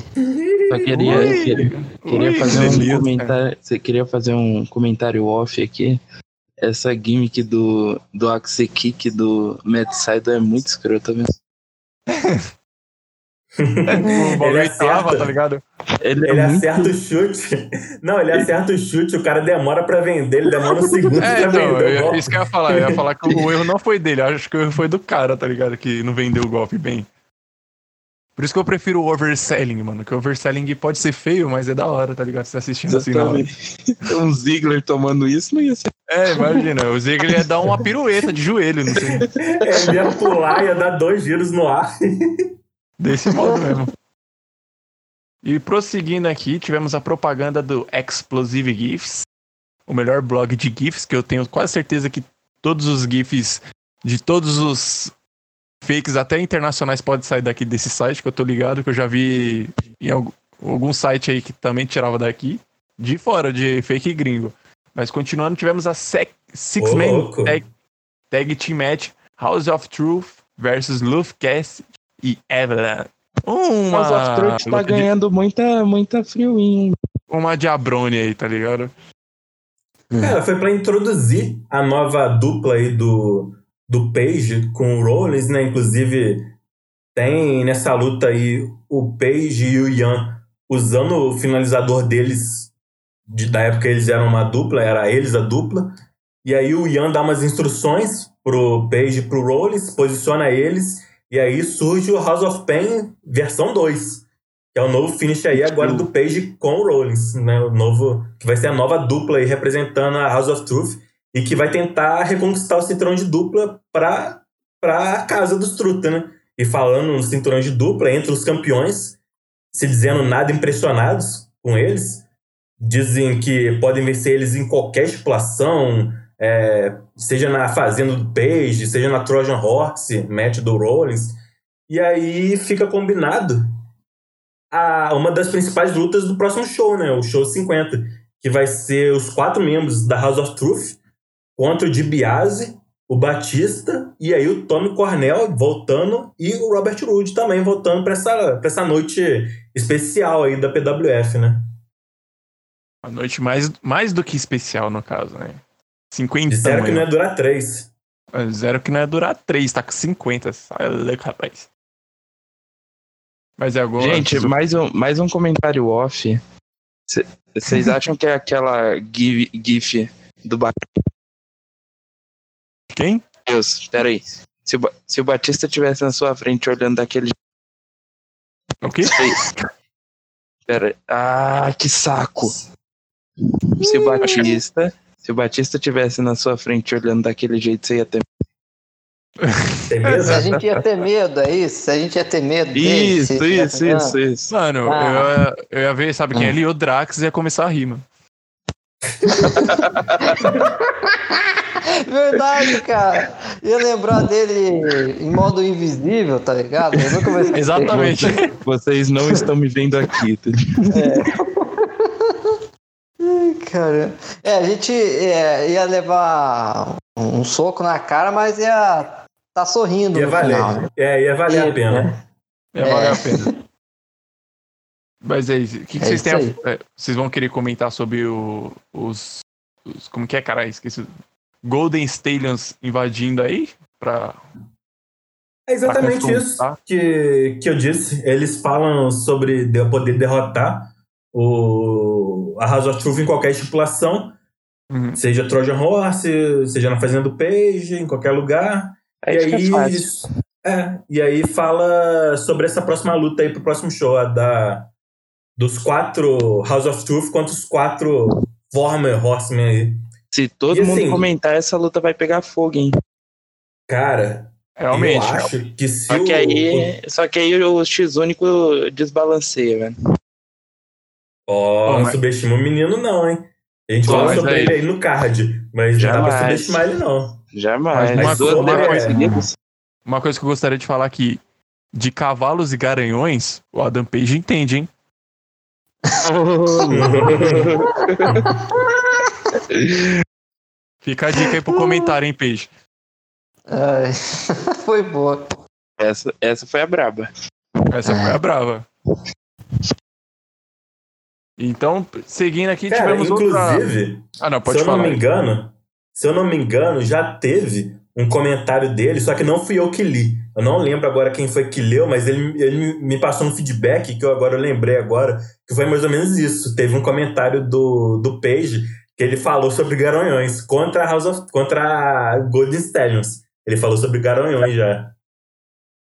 B: Só queria, queria, queria fazer um comentário. Você queria fazer um comentário off aqui. Essa gimmick do, do Axe Kick do Matt Sydal é muito escrota mesmo.
C: O bagulho
E: ele
C: tava,
E: acerta.
C: tá ligado?
B: Ele,
E: Ele
B: é muito.
E: acerta o chute. Não, ele acerta o chute, o cara demora pra vender, ele demora um segundo
C: É,
E: pra
C: então,
E: vender. o
C: eu- isso que eu ia falar. Eu ia falar que o erro não foi dele. Acho que o erro foi do cara, tá ligado? Que não vendeu o golpe bem. Por isso que eu prefiro o overselling, mano. Que o overselling pode ser feio, mas é da hora, tá ligado? Você assistindo assim na hora.
B: Exatamente. Um Ziggler tomando isso não ia ser.
C: É, imagina. O Ziggler ia dar uma pirueta de joelho, não sei.
E: É, Ele ia pular, ia dar dois giros no ar.
C: Desse modo mesmo. E prosseguindo aqui, tivemos a propaganda do Explosive GIFs, o melhor blog de GIFs, que eu tenho quase certeza que todos os GIFs de todos os fakes, até internacionais, podem sair daqui desse site, que eu tô ligado, que eu já vi em algum, algum site aí que também tirava daqui, de fora, de fake gringo. Mas continuando, tivemos a Sec- Six
E: Ô,
C: Man. Tag, Tag Team Match House of Truth versus Luftcast e Evelyn. Uma,
B: Mas of Truth tá ganhando muita, muita friuinha.
C: uma diabrone aí, tá ligado?
E: Cara, foi pra introduzir a nova dupla aí do, do Page com o Rollins, né? Inclusive, tem nessa luta aí o Page e o Ian usando o finalizador deles, de, da época eles eram uma dupla, era eles a dupla. E aí o Ian dá umas instruções pro Page e pro Rollins, posiciona eles, e aí surge o House of Pain versão 2. Que é o novo finish aí agora do Page com o Rollins, né? O novo, que vai ser a nova dupla aí representando a House of Truth e que vai tentar reconquistar o cinturão de dupla pra, pra casa dos Truta, né? E falando no cinturão de dupla, entre os campeões, se dizendo nada impressionados com eles, dizem que podem vencer eles em qualquer estipulação, é, seja na fazenda do Page, seja na Trojan Horse, match do Rollins. E aí fica combinado a, uma das principais lutas do próximo show, né? O show 50. que vai ser os quatro membros da House of Truth contra o DiBiase, o Batista e aí o Tommy Cornell voltando e o Robert Roode também voltando para essa, pra essa noite especial aí da PWF, né?
C: A noite mais, mais do que especial, no caso, né? 50
E: Zero que não ia durar três.
C: É, zero que não ia durar três, tá com 50. Sai louco, rapaz. Mas é agora.
B: Gente, mais um, mais um comentário off. Vocês acham que é aquela gif, gif do Batista?
C: Quem?
B: Deus, peraí. Se o, se o Batista tivesse na sua frente olhando daquele.
C: O quê?
B: Pera Ah, que saco! Se o Batista. Se o Batista tivesse na sua frente olhando daquele jeito, você ia ter.
D: Se a gente ia ter medo, é isso? Se a gente ia ter medo
B: dele, Isso, isso, isso, isso.
C: Mano, ah. eu, ia, eu ia ver, sabe quem é ali? O Drax ia começar a rir, mano.
D: Verdade, cara. Ia lembrar dele em modo invisível, tá ligado?
C: Exatamente.
B: Vocês não estão me vendo aqui. Tá? É.
D: Cara, é, a gente é, ia levar um soco na cara, mas ia tá sorrindo
E: ia
D: no
E: valer.
D: final. Né?
E: É, ia valer a pena. Né?
C: Ia valer a é. pena. Mas aí, o que, que é vocês têm? A, é, vocês vão querer comentar sobre o, os, os, Como que é, cara? Esqueci. Golden Stallions invadindo aí? Pra.
E: É exatamente isso que, que eu disse. Eles falam sobre poder derrotar o, a House of Truth em qualquer estipulação. Uhum. Seja Trojan Horse, seja na Fazenda do Page, em qualquer lugar.
B: É e aí,
E: é, é, e aí fala sobre essa próxima luta aí pro próximo show, a da dos quatro House of Truth contra os quatro Former Horsemen aí.
B: Se todo e, mundo assim, comentar, essa luta vai pegar fogo, hein?
E: Cara,
C: Realmente.
E: Eu acho que se
B: só,
E: o...
B: que aí, só que aí o X único desbalanceia, velho.
E: Ó, oh, não mas... subestima o menino, não, hein? A gente fala sobre aí... ele aí no card, mas Jamais. não dá pra subestimar ele, não.
B: Jamais.
C: Mas uma, uma, coisa, uma coisa que eu gostaria de falar aqui: de cavalos e garanhões, o Adam Page entende, hein? Fica a dica aí pro comentário, hein, Peixe.
D: Ai, foi boa.
B: Essa, essa foi a braba.
C: Essa foi a brava. Então, seguindo aqui,
E: Cara,
C: tivemos
E: inclusive,
C: outra... Ah, não, pode
E: se
C: falar.
E: eu não me engano, se eu não me engano, já teve um comentário dele, só que não fui eu que li. Eu não lembro agora quem foi que leu, mas ele, ele me passou um feedback que eu agora lembrei agora, que foi mais ou menos isso. Teve um comentário do, do Page que ele falou sobre garanhões contra a House of, contra a Golden Stallions. Ele falou sobre garanhões já.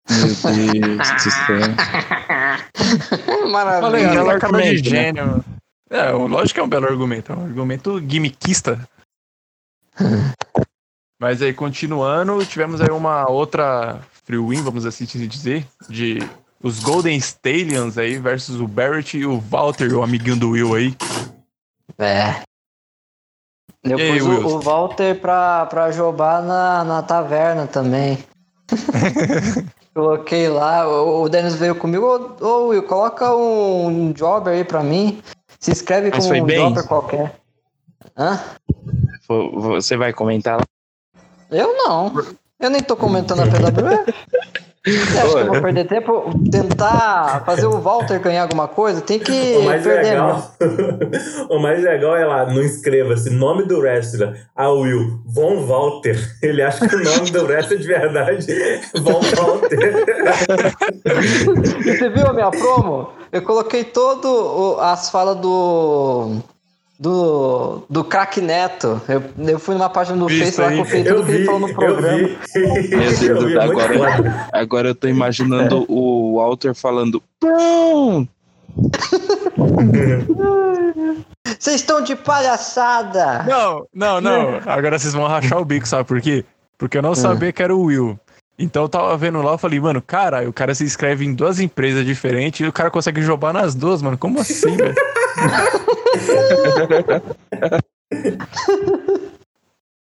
B: Meu Deus do céu.
C: Maravilha. Falei, ela é cara de gênio. É, lógico que é um belo argumento. É um argumento gimmickista. Mas aí, continuando, tivemos aí uma outra free win, vamos assim dizer, de os Golden Stallions aí versus o Barrett e o Walter, o amiguinho do Will aí.
D: É. Eu e pus aí, o, o, Walter pra, pra jogar na, na taverna também. Coloquei lá, o Dennis veio comigo, ô, ô Will, coloca um jobber aí pra mim. Se inscreve com um bem? jobber qualquer. Hã?
B: Você vai comentar lá?
D: Eu não. Eu nem tô comentando a PWE. Você acha que eu vou perder tempo? Tentar fazer o Walter ganhar alguma coisa? Tem que
E: o mais
D: perder
E: legal, O mais legal é lá, não inscreva-se, nome do wrestler. Ah, Will, Von Walter. Ele acha que o nome do wrestler de verdade é Von Walter.
D: Você viu a minha promo? Eu coloquei todo as falas do do, do Crack Neto. Eu, eu fui numa página do Face lá, copiei tudo que ele falou no programa.
B: Meu Deus, agora, agora eu tô imaginando é. o Walter falando!
D: Vocês estão de palhaçada!
C: Não, não, não. Agora vocês vão rachar o bico, sabe por quê? Porque eu não sabia que era o Will. Então eu tava vendo lá, eu falei, mano, cara, o cara se inscreve em duas empresas diferentes e o cara consegue jogar nas duas, mano. Como assim, velho?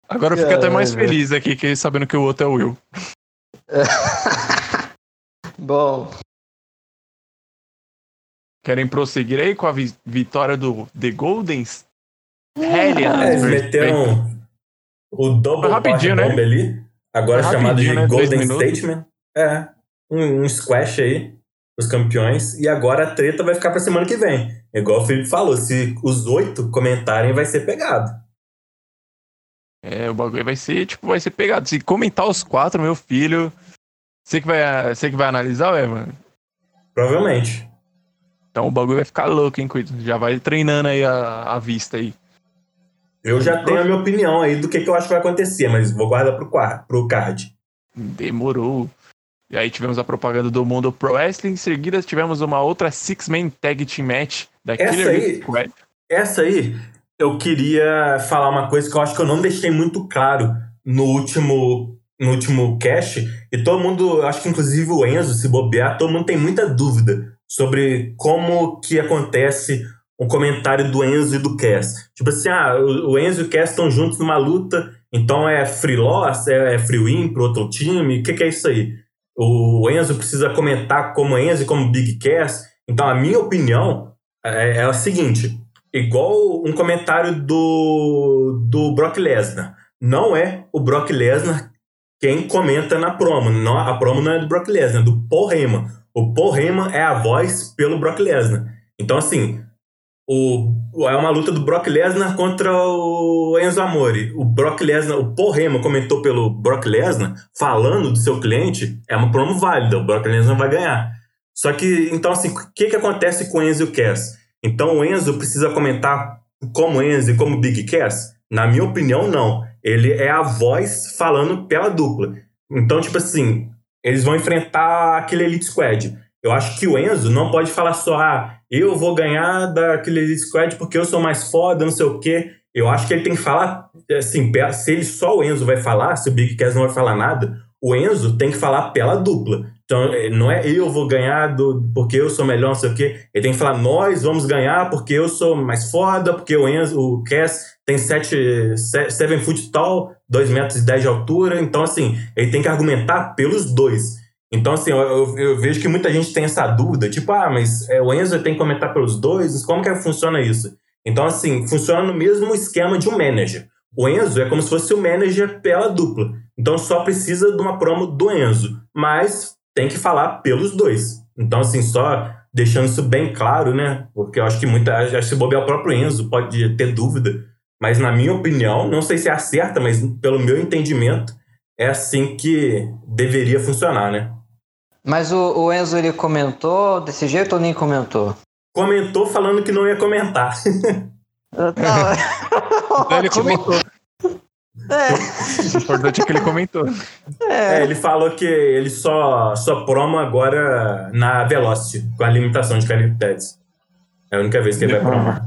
C: Agora eu fico até mais feliz aqui que sabendo que o outro é o Will.
D: Bom.
C: Querem prosseguir aí com a vi vitória do The Goldens?
E: Hellions. É, eles meteram o double rapidinho, né? ali, agora chamado de né? Golden Statement. É, um, um squash aí os campeões. E agora a treta vai ficar pra semana que vem. Igual o Felipe falou, se os oito comentarem, vai ser pegado.
C: É, o bagulho vai ser, tipo, vai ser pegado. Se comentar os quatro, meu filho. Você que vai, você que vai analisar, Evan?
E: Provavelmente.
C: Então o bagulho vai ficar louco, hein, Cuido? Já vai treinando aí a, a vista aí.
E: Eu já tenho a minha opinião aí do que, que eu acho que vai acontecer, mas vou guardar pro, pro card.
C: Demorou. E aí tivemos a propaganda do Mundo Pro Wrestling. Em seguida tivemos uma outra Six-Man Tag Team Match da
E: essa aí, Essa aí, eu queria falar uma coisa que eu acho que eu não deixei muito claro no último no último cast. E todo mundo, acho que inclusive o Enzo, se bobear, todo mundo tem muita dúvida sobre como que acontece o comentário do Enzo e do Cass. Tipo assim, ah, o Enzo e o Cass estão juntos numa luta, então é free loss, é, é free win pro outro time, o que, que é isso aí? O Enzo precisa comentar como Enzo e como Big Cass. Então, a minha opinião é, é a seguinte: igual um comentário do, do Brock Lesnar. Não é o Brock Lesnar quem comenta na promo. Não, a promo não é do Brock Lesnar, é do Paul Heyman. O Paul Heyman é a voz pelo Brock Lesnar. Então, assim, o, é uma luta do Brock Lesnar contra o Enzo Amore. O Brock Lesnar, o Paul comentou pelo Brock Lesnar, falando do seu cliente, é uma promo válida, o Brock Lesnar vai ganhar. Só que, então assim, o que, que acontece com o Enzo e o Cass? Então o Enzo precisa comentar como Enzo e como Big Cass? Na minha opinião, não. Ele é a voz falando pela dupla. Então, tipo assim, eles vão enfrentar aquele Elite Squad. Eu acho que o Enzo não pode falar só, ah, eu vou ganhar daquele Squad porque eu sou mais foda, não sei o quê. Eu acho que ele tem que falar, assim, se ele só o Enzo vai falar, se o Big Cass não vai falar nada, o Enzo tem que falar pela dupla. Então, é, não é eu vou ganhar do, porque eu sou melhor, não sei o quê. Ele tem que falar, nós vamos ganhar porque eu sou mais foda, porque o Enzo, o Cass tem 7 foot tall, 2 metros e 10 de altura. Então, assim, ele tem que argumentar pelos dois. Então, assim, eu, eu, vejo que muita gente tem essa dúvida, tipo, ah, mas é, o Enzo tem que comentar pelos dois, como que funciona isso? Então, assim, funciona no mesmo esquema de um manager. O Enzo é como se fosse o manager pela dupla. Então, só precisa de uma promo do Enzo, mas tem que falar pelos dois. Então, assim, só deixando isso bem claro, né? Porque eu acho que muita. Acho que bobear o próprio Enzo pode ter dúvida. Mas, na minha opinião, não sei se é certa, mas pelo meu entendimento, é assim que deveria funcionar, né?
D: Mas o, o, Enzo ele comentou desse jeito ou nem comentou?
E: Comentou falando que não ia comentar.
C: então ele comentou. É. O importante é que ele comentou.
E: É. é. ele falou que ele só, só promo agora na Velocity, com a limitação de caracteres. É a única vez que ele vai promar.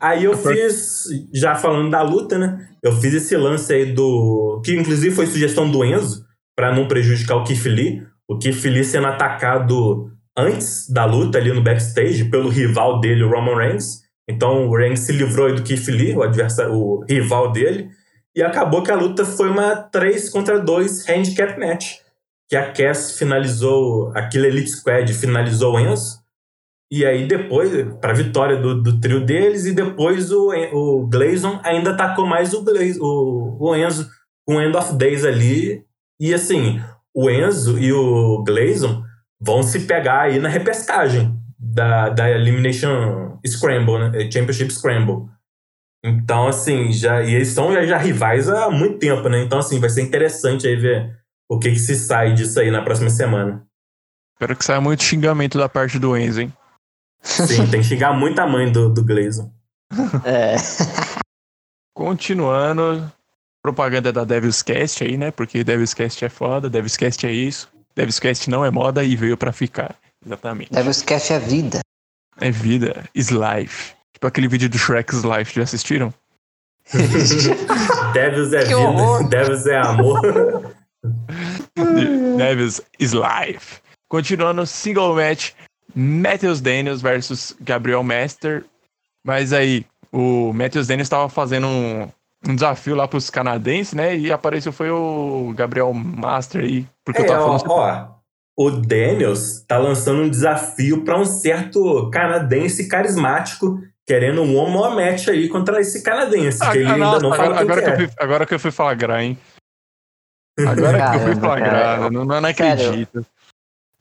E: Aí eu fiz, já falando da luta, né? Eu fiz esse lance aí do. Que inclusive foi sugestão do Enzo, para não prejudicar o Keith Lee o Keith Lee sendo atacado antes da luta ali no backstage pelo rival dele, o Roman Reigns. Então o Reigns se livrou do Keith Lee, o, adversário, o rival dele, e acabou que a luta foi uma 3 contra 2 handicap match. Que a Cass finalizou, aquele Elite Squad finalizou o Enzo, e aí depois, para a vitória do, do, trio deles, e depois o, o Gleison ainda atacou mais o, Glaze, o, o Enzo com o End of Days ali. E assim, o Enzo e o Gleison vão se pegar aí na repescagem da, da Elimination Scramble, né? Championship Scramble. Então, assim, já, e eles são já, já, rivais há muito tempo, né? Então, assim, vai ser interessante aí ver o que, que se sai disso aí na próxima semana.
C: Espero que saia muito xingamento da parte do Enzo, hein?
E: Sim, tem que xingar muito a mãe do, do Gleison.
D: É.
C: Continuando, propaganda da Devil's Cast aí, né? Porque Devil's Cast é foda, Devil's Cast é isso. Devil's Cast não é moda e veio para ficar. Exatamente.
D: Devil's Cast é vida.
C: É vida, is life. Tipo aquele vídeo do Shrek's Life, já assistiram?
E: Devil's é que vida, horror. Devil's é amor.
C: Devil's is life. Continuando, single match, Matthews Daniels versus Gabriel Master. Mas aí, o Matthews Daniels estava fazendo um, um desafio lá pros canadenses, né? E apareceu foi o Gabriel Master aí. Porque é, eu tava falando.
E: Ó, o Daniels tá lançando um desafio para um certo canadense carismático querendo um homo match aí contra esse canadense, ah, que ele
C: nossa,
E: ainda não
C: agora, agora
E: que,
C: que, eu fui, agora que eu fui flagrar, hein? Agora Caramba, que eu fui flagrar, não, não acredito.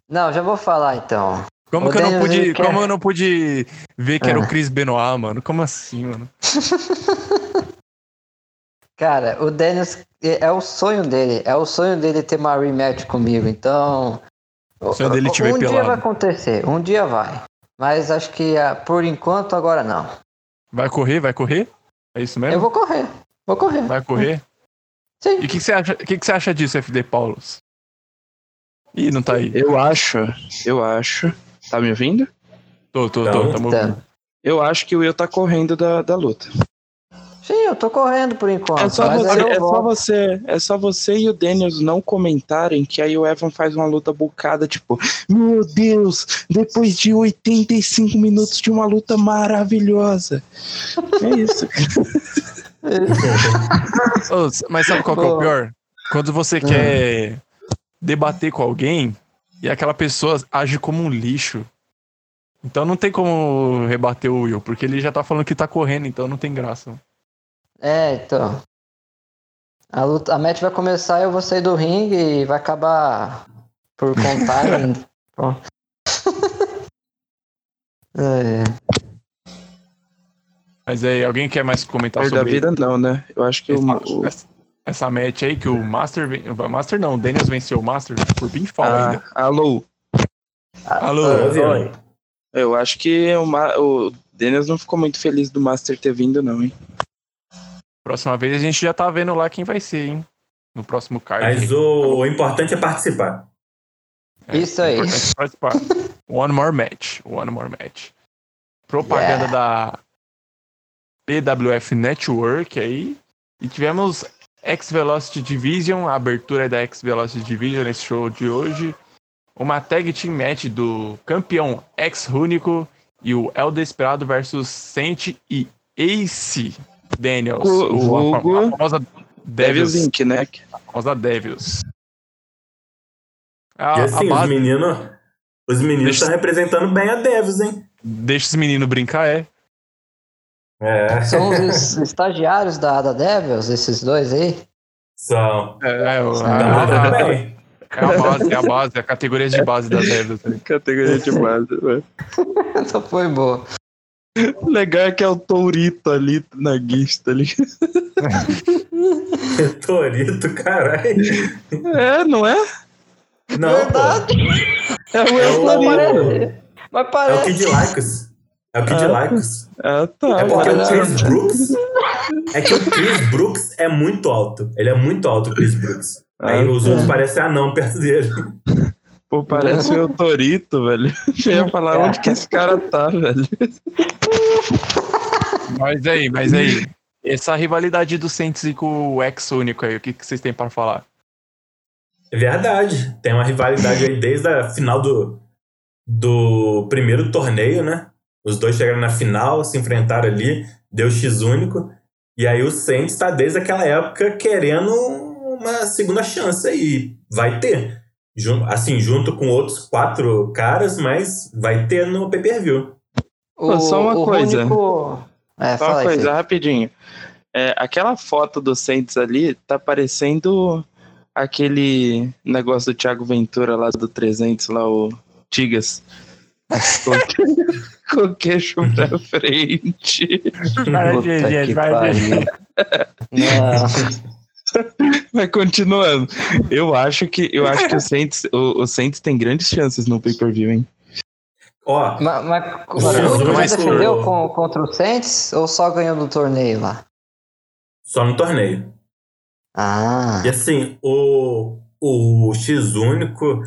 D: Não, já vou falar então.
C: Como, que eu, não pude, quer... como eu não pude ver que era o ah. Chris Benoit, mano? Como assim, mano?
D: Cara, o Dennis é o sonho dele. É o sonho dele ter uma rematch comigo. Então.
C: O sonho dele te
D: Um
C: dia
D: pelado. vai acontecer. Um dia vai. Mas acho que ah, por enquanto agora não.
C: Vai correr? Vai correr? É isso mesmo?
D: Eu vou correr. Vou correr.
C: Vai correr?
D: Sim.
C: E o que, que, você acha, que, que você acha disso, FD Paulos? Ih, não tá aí.
B: Eu acho, eu acho. Tá me ouvindo?
C: Tô, tô, tô, tá me ouvindo.
B: Eu acho que o Will tá correndo da, da luta.
D: Sim, eu tô correndo por enquanto.
B: É só, você, é só você, é só você e o Daniels não comentarem que aí o Evan faz uma luta bucada, tipo, meu Deus, depois de 85 minutos de uma luta maravilhosa. É isso.
C: mas sabe qual que é o pior? Quando você quer debater com alguém e aquela pessoa age como um lixo. Então não tem como rebater o Will, porque ele já tá falando que tá correndo, então não tem graça.
D: É, então. A, luta, a match vai começar eu vou sair do ringue e vai acabar por contar.
C: é. Mas aí, alguém quer mais comentar sobre
B: da vida não, né? Eu acho que essa,
C: o, essa, essa match aí que o Master, o Master não, o Daniels venceu o Master por pinfall ah, ainda.
B: Alô.
C: Alô.
B: Oi. Eu acho que o, o Daniels não ficou muito feliz do Master ter vindo não, hein?
C: Próxima vez a gente já tá vendo lá quem vai ser, hein? No próximo card.
E: Mas o, o importante é participar.
D: É, Isso aí. É
C: participar. One more match. One more match. Propaganda yeah. da PWF Network aí. E tivemos X Velocity Division, a abertura da X Velocity Division nesse show de hoje. Uma tag team match do campeão X Único e o El Desperado versus Sente e Ace. Daniels. O,
B: vulgo, a, a famosa Devils, Devils Inc., né?
C: A famosa Devils.
E: A, e assim, base... os meninos. Os meninos estão representando bem a Devils, hein?
C: Deixa esse menino brincar, é.
E: É.
D: São os estagiários da, da Devils, esses dois aí?
E: São.
C: É, é, o, a, a, é a base, é a base, a categoria de base da Devils.
B: Categoria de base,
D: velho. Essa foi boa.
B: Legal é que é o Tourito ali na guista ali.
E: Torito, caralho.
B: É, não é?
E: Não. Verdade.
D: É o, é o... Mas parece.
E: É o Kid Lycos. É o Kid ah, Lycos.
B: Ah, tá.
E: É porque o Chris Brooks. É que o Chris Brooks é muito alto. Ele é muito alto, o Chris Brooks. Aí ah, os tá. outros parecem anão perto dele.
B: Pô, parece o Torito, velho. Eu ia falar onde que esse cara tá, velho.
C: Mas aí, mas aí. Essa rivalidade do Saints e com o ex único aí, o que, que vocês têm para falar?
E: É verdade. Tem uma rivalidade aí desde a final do, do primeiro torneio, né? Os dois chegaram na final, se enfrentaram ali, deu X único. E aí o Saints tá desde aquela época querendo uma segunda chance aí. Vai ter assim, junto com outros quatro caras, mas vai ter no pay-per-view.
B: Só uma coisa. Único... É, Só uma coisa, rapidinho. É, aquela foto do Saints ali tá parecendo aquele negócio do Thiago Ventura lá do 300, lá o Tigas. com o queixo pra frente.
C: Vai, gente, vai, gente.
B: Mas continuando, eu acho que eu acho que o Saints, o, o Saints tem grandes chances no pay-per-view, hein?
E: Ó,
D: mas, mas o defendeu com, contra o Saints ou só ganhou no torneio lá?
E: Só no torneio.
D: Ah.
E: E assim, o, o X único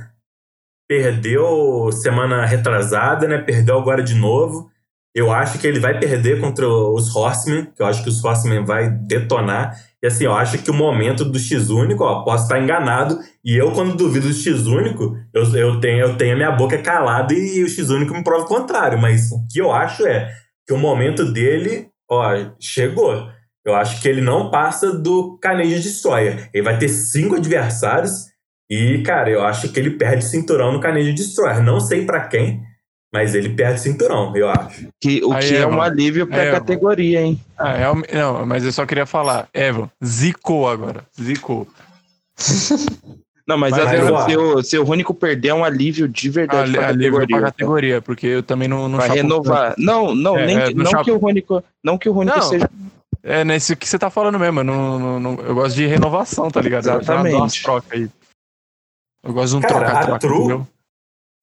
E: perdeu semana retrasada, né? Perdeu agora de novo. Eu acho que ele vai perder contra os Horsemen, que eu acho que os Horsemen vai detonar. E assim, eu acho que o momento do X único, ó, posso estar enganado. E eu, quando duvido do X único, eu, eu, tenho, eu tenho a minha boca calada e o X único me prova o contrário. Mas o que eu acho é que o momento dele, ó, chegou. Eu acho que ele não passa do Carnegie de Soia. Ele vai ter cinco adversários. E, cara, eu acho que ele perde cinturão no Carnegie Destroyer. Não sei para quem, Mas ele perde cinturão, eu acho.
B: Que, o Aí, que é um alívio pra é, categoria, hein?
C: Ah, é, não, mas eu só queria falar, Evan, zicou agora. Zicou.
B: Não, mas, mas Evan, se, o, se o Rônico perder é um alívio de verdade
C: pra alívio categoria. pra categoria, porque eu também não, não
B: Vai renovar. Tanto. Não, não, é, nem, é, não, que o Rônico, não que o Rônico seja
C: é nesse que você tá falando mesmo. Eu, não, não, eu gosto de renovação, tá ligado?
B: Exatamente.
C: Eu, aí. eu gosto de um troca-troca.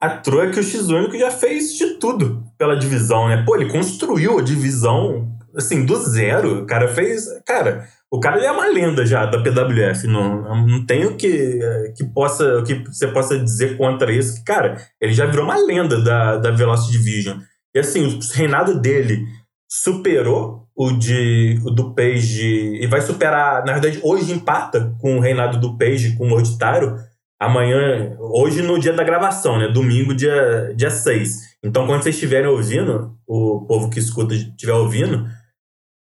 E: A é que o X-Único já fez de tudo pela divisão, né? Pô, ele construiu a divisão, assim, do zero. O cara fez. Cara, o cara é uma lenda já da PWF. Não, não tem o que, que, possa, que você possa dizer contra isso. Cara, ele já virou uma lenda da, da Velocity Division. E assim, o reinado dele superou o, de, o do Page e vai superar, na verdade, hoje empata com o reinado do Page com o Orditário amanhã, hoje no dia da gravação, né? Domingo, dia, dia 6. Então, quando vocês estiverem ouvindo, o povo que escuta estiver ouvindo,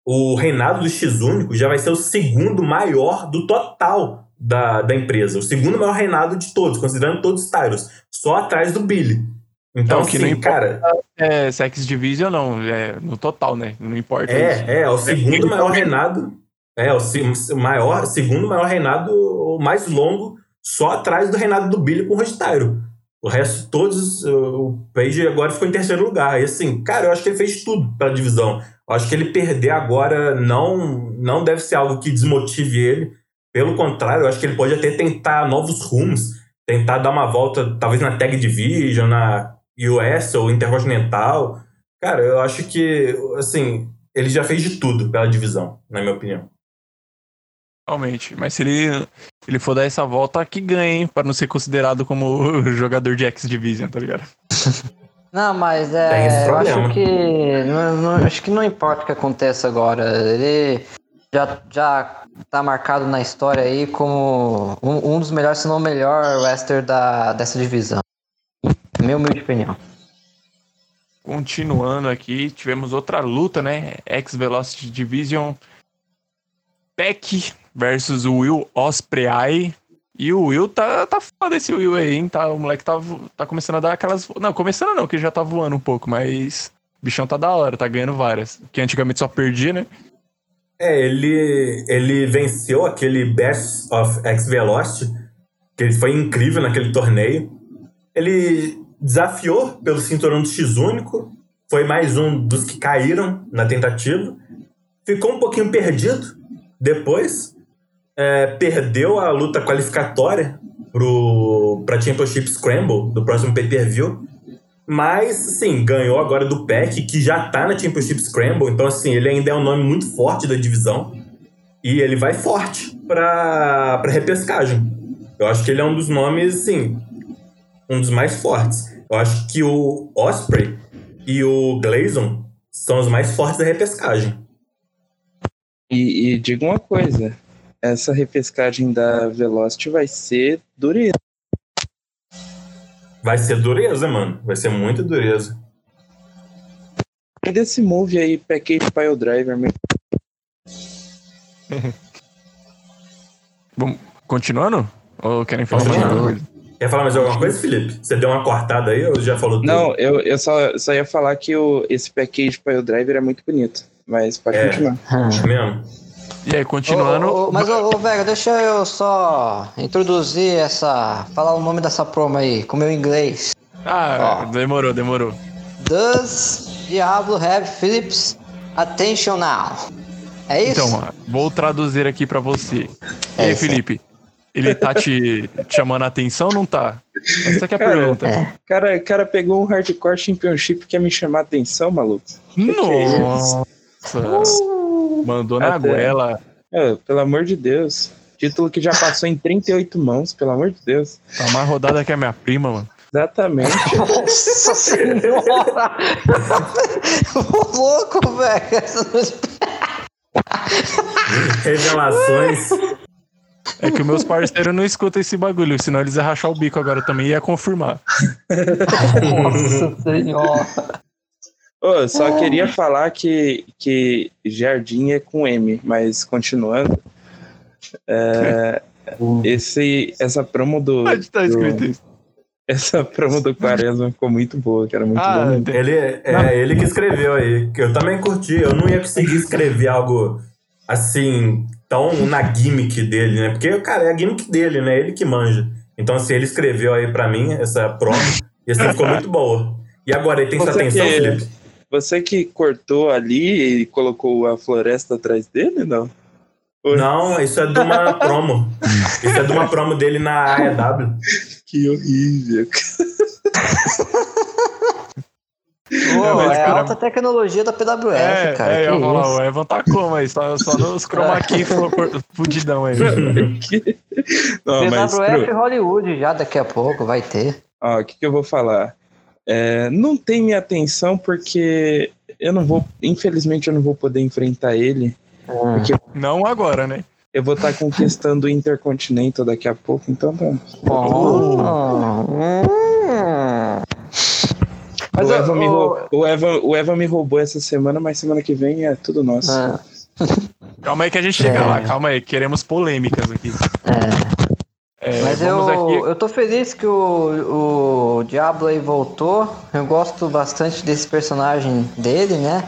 E: o reinado do X único já vai ser o segundo maior do total da, da empresa. O segundo maior reinado de todos, considerando todos os Tyros. Só atrás do Billy. Então,
C: não, que assim, não cara. É, Sex Division não, é no total, né? Não importa.
E: É, isso. é, é o segundo maior reinado. É, o maior, segundo maior reinado, o mais longo só atrás do reinado do Billy com o Rostairo. O resto, todos, o Page agora ficou em terceiro lugar. E assim, cara, eu acho que ele fez tudo pela divisão. Eu acho que ele perder agora não, não deve ser algo que desmotive ele. Pelo contrário, eu acho que ele pode até tentar novos rumos, tentar dar uma volta, talvez na Tag Division, na US ou Intercontinental. Cara, eu acho que, assim, ele já fez de tudo pela divisão, na minha opinião.
C: Realmente. Mas se ele, ele for dar essa volta, que ganha, hein? Pra não ser considerado como jogador de X-Division, tá ligado?
D: Não, mas é. Eu acho que. Não, não, acho que não importa o que aconteça agora. Ele já, já tá marcado na história aí como um, um dos melhores, se não o melhor wrestler da, dessa divisão. Meu humilde opinião.
C: Continuando aqui, tivemos outra luta, né? X-Velocity Division. Peck versus o Will Osprey. E o Will tá, tá foda esse Will aí, hein? Tá, o moleque tá, tá começando a dar aquelas. Não, começando não, que já tá voando um pouco, mas. O bichão tá da hora, tá ganhando várias. Que antigamente só perdia, né?
E: É, ele, ele venceu aquele Best of X Velocity, que ele foi incrível naquele torneio. Ele desafiou pelo cinturão do X único, foi mais um dos que caíram na tentativa. Ficou um pouquinho perdido depois, é, perdeu a luta qualificatória para Championship Scramble do próximo pay-per-view. Mas, sim, ganhou agora do Peck, que já tá na Championship Scramble. Então, assim, ele ainda é um nome muito forte da divisão. E ele vai forte pra, pra repescagem. Eu acho que ele é um dos nomes, assim, um dos mais fortes. Eu acho que o Osprey e o Glazon são os mais fortes da repescagem.
B: E, e diga uma coisa: essa repescagem da Velocity vai ser dureza.
E: Vai ser dureza, mano. Vai ser muita dureza.
B: E desse move aí, Package Pile Driver mesmo.
C: Bom, continuando? Ou querem falar mais alguma coisa?
E: Quer falar mais alguma coisa, Felipe? Você deu uma cortada aí ou já falou tudo?
B: Não, eu, eu só, só ia falar que o, esse package Pile Driver é muito bonito. Mas pode é, continuar.
E: É mesmo.
C: E aí, continuando.
D: Ô, ô, mas, ô, ô, Vega, deixa eu só introduzir essa. falar o nome dessa promo aí, com o meu inglês.
C: Ah, Ó. demorou, demorou.
D: Does Diablo have Phillips attention now? É isso?
C: Então, vou traduzir aqui para você. É e aí, Felipe? Ele tá te chamando a atenção ou não tá? Essa é a cara, pergunta. É.
B: Cara, cara pegou um Hardcore Championship que quer me chamar a atenção, maluco.
C: Nossa! Que é Mandou na Até. goela.
B: É, pelo amor de Deus. Título que já passou em 38 mãos, pelo amor de Deus.
C: Tá mais rodada que a minha prima, mano.
B: Exatamente.
D: Nossa senhora! louco, velho!
E: Revelações.
C: É que meus parceiros não escutam esse bagulho, senão eles iam rachar o bico agora também e ia confirmar.
D: Nossa senhora!
B: Oh, só é. queria falar que, que Jardim é com M, mas continuando. É, esse, essa promo do.
C: Onde tá escrito isso?
B: essa promo do Quaresma ficou muito boa, que era muito ah,
E: boa. Ele, é, ele que escreveu aí. Que eu também curti. Eu não ia conseguir escrever algo assim, tão na gimmick dele, né? Porque, cara, é a gimmick dele, né? Ele que manja. Então, assim, ele escreveu aí pra mim essa promo e assim ficou muito boa. E agora, ele tem sua atenção, Felipe?
B: Você que cortou ali e colocou a floresta atrás dele, não?
E: Não, isso é de uma promo. Isso é de uma promo dele na AEW.
B: Que horrível.
D: Pô, é, é alta tecnologia da PWF, é, cara. É,
C: eu falar, o Evan tá como aí? Só, só nos chroma key fudidão aí.
D: Não, PWF pro... Hollywood já daqui a pouco vai ter.
B: Ó, o que, que eu vou falar? É, não tem minha atenção porque eu não vou, infelizmente eu não vou poder enfrentar ele.
C: Hum. Porque... Não agora, né?
B: Eu vou estar conquistando o Intercontinental daqui a pouco, então tá. Oh. Mas o, Eva me roubou, o, Eva, o Eva me roubou essa semana, mas semana que vem é tudo nosso. Ah.
C: Calma aí que a gente chega é. lá, calma aí, queremos polêmicas aqui.
D: É. é mas eu, aqui... eu tô feliz que o, o Diablo aí voltou. Eu gosto bastante desse personagem dele, né?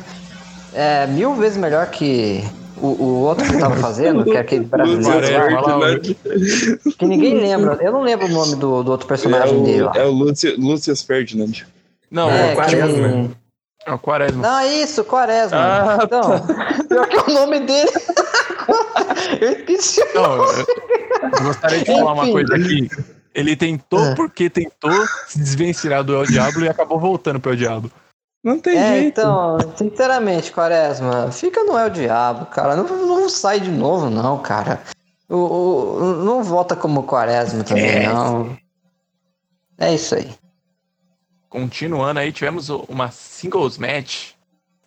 D: É mil vezes melhor que o, o outro que tava fazendo, que é aquele brasileiro lá, que ninguém lembra. Eu não lembro o nome do, do outro personagem
B: é o,
D: dele lá.
B: É o Lucius Ferdinand.
C: Não, é, é o Quaresma. Que... É o Quaresma.
D: Não, é isso, Quaresma. Ah, então, tá. pior que o nome dele. Eu esqueci
C: Não, eu, eu gostaria de falar uma coisa aqui. Ele tentou é. porque tentou se desvencilhar do El Diablo e acabou voltando pro El Diablo.
B: Não tem é, jeito.
D: Então, sinceramente, Quaresma, fica no El Diabo, cara. Não, não sai de novo, não, cara. O, o, não volta como Quaresma também, é. não. É isso aí.
C: Continuando aí, tivemos uma singles match.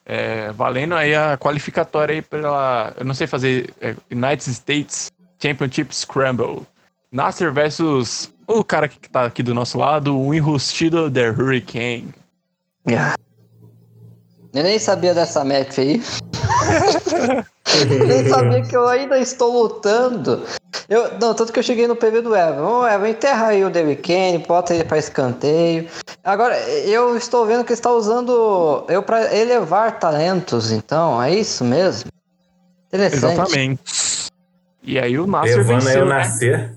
C: É, valendo aí a qualificatória aí pela. Eu não sei fazer. É, United States Championship Scramble. Nasser versus o cara que tá aqui do nosso lado, o enrustido The Hurricane.
D: Eu nem sabia dessa match aí. nem sabia que eu ainda estou lutando. Eu, não, tanto que eu cheguei no PV do Evan. Ô, oh, Evan, enterra aí o David Kane, bota ele para escanteio. Agora, eu estou vendo que ele está usando eu para elevar talentos, então, é isso mesmo?
C: Interessante. Exatamente. E aí o Nasser
E: Levando venceu, aí o né? Nascer.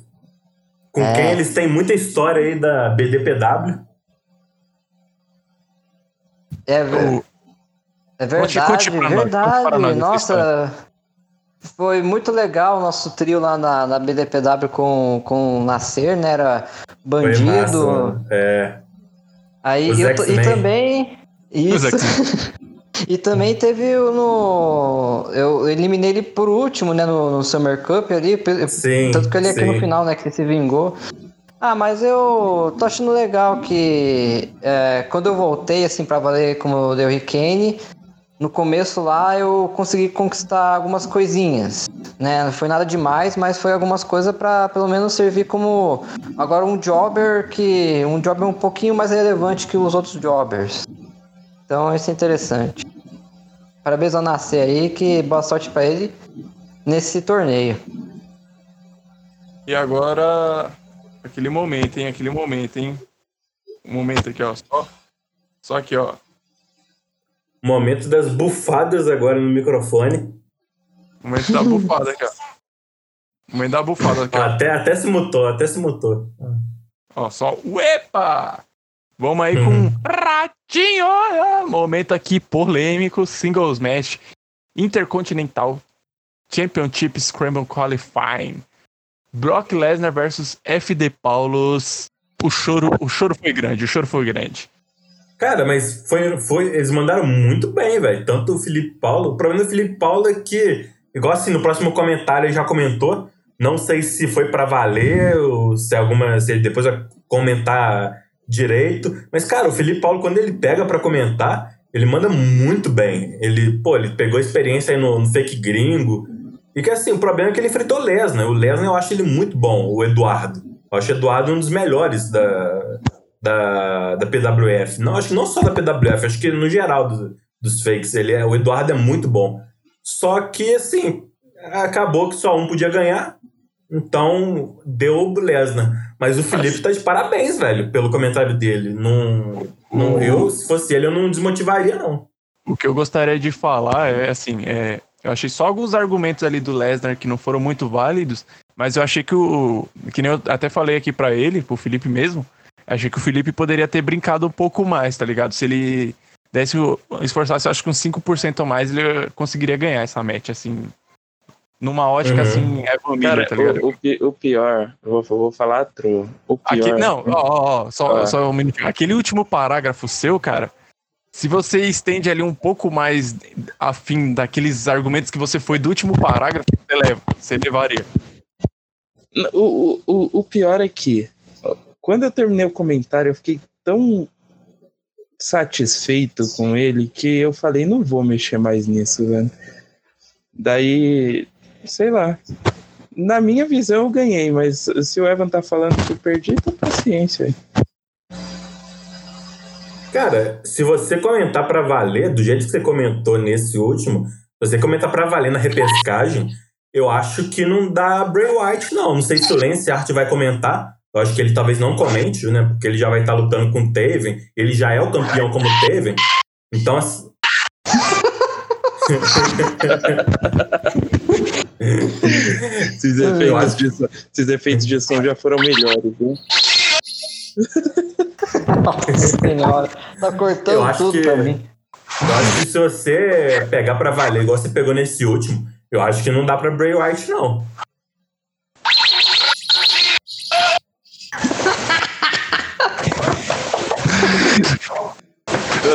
E: Com é. quem eles têm muita história aí da BDPW.
D: É, o, é verdade, verdade. Nossa, foi muito legal o nosso trio lá na, na BDPW com, com o Nascer, né? Era Bandido. Massa,
E: é.
D: Aí eu, e também. Isso. e também teve no. Eu eliminei ele por último, né? No, no Summer Cup ali. Sim, tanto que ele aqui sim. no final, né? Que ele se vingou. Ah, mas eu tô achando legal que é, quando eu voltei assim para valer como o Del Kane, no começo lá eu consegui conquistar algumas coisinhas, né? Não foi nada demais, mas foi algumas coisas para pelo menos servir como agora um jobber que um jobber um pouquinho mais relevante que os outros jobbers. Então isso é interessante. Parabéns ao Nascer aí, que boa sorte para ele nesse torneio.
C: E agora aquele momento, hein? Aquele momento, hein? Um momento aqui, ó. Só, só aqui, ó.
E: Momento das bufadas agora no microfone.
C: Momento da bufada aqui, ó. Momento da bufada aqui, ó.
E: Até, até se mutou, até se mutou.
C: Ó, só. Uepa! Vamos aí com uhum. Ratinho! Momento aqui polêmico, singles match intercontinental Championship Scramble Qualifying. Brock Lesnar versus FD Paulos. O choro, o choro foi grande, o choro foi grande.
E: Cara, mas foi, foi, eles mandaram muito bem, velho. Tanto o Felipe Paulo. O problema do Felipe Paulo é que, igual assim, no próximo comentário ele já comentou. Não sei se foi para valer ou se alguma. Se ele depois vai comentar direito. Mas, cara, o Felipe Paulo, quando ele pega para comentar, ele manda muito bem. Ele, pô, ele pegou experiência aí no, no fake gringo. E que assim, o problema é que ele enfrentou o Lesnar. O Lesnar eu acho ele muito bom, o Eduardo. Eu acho o Eduardo um dos melhores da, da, da PWF. Não, acho que não só da PWF, acho que no geral do, dos fakes. Ele é, o Eduardo é muito bom. Só que, assim, acabou que só um podia ganhar. Então, deu o Lesnar. Mas o Felipe tá de parabéns, velho, pelo comentário dele. Não, não, eu, se fosse ele, eu não desmotivaria, não.
C: O que eu gostaria de falar é assim, é, eu achei só alguns argumentos ali do Lesnar que não foram muito válidos, mas eu achei que o. Que nem eu até falei aqui para ele, pro Felipe mesmo. Achei que o Felipe poderia ter brincado um pouco mais, tá ligado? Se ele desse esforçasse, acho que uns 5% a mais, ele conseguiria ganhar essa match, assim. Numa ótica uhum. assim, é família, Cara, tá ligado?
B: O, o, o pior, eu vou, vou falar true. O pior.
C: Aqui, não, ó, ó, ó, só, ah. só um minuto. Aquele último parágrafo seu, cara, se você estende ali um pouco mais afim daqueles argumentos que você foi do último parágrafo, você leva, você levaria.
B: O, o, o pior é que, quando eu terminei o comentário, eu fiquei tão satisfeito com ele que eu falei, não vou mexer mais nisso, velho. Daí, sei lá. Na minha visão eu ganhei, mas se o Evan tá falando que eu perdi, então paciência aí.
E: Cara, se você comentar para valer, do jeito que você comentou nesse último, se você comentar para valer na repescagem, eu acho que não dá Bray White, não. Não sei se o Lance Art vai comentar. Eu acho que ele talvez não comente, né? Porque ele já vai estar lutando com o Taven. Ele já é o campeão como Taven. Então, assim.
B: esses, efeitos de, esses efeitos de som já foram melhores, viu?
D: Nossa senhora, tá cortando tudo que, pra mim.
E: Eu acho que se você pegar pra valer, igual você pegou nesse último, eu acho que não dá pra Bray White, não.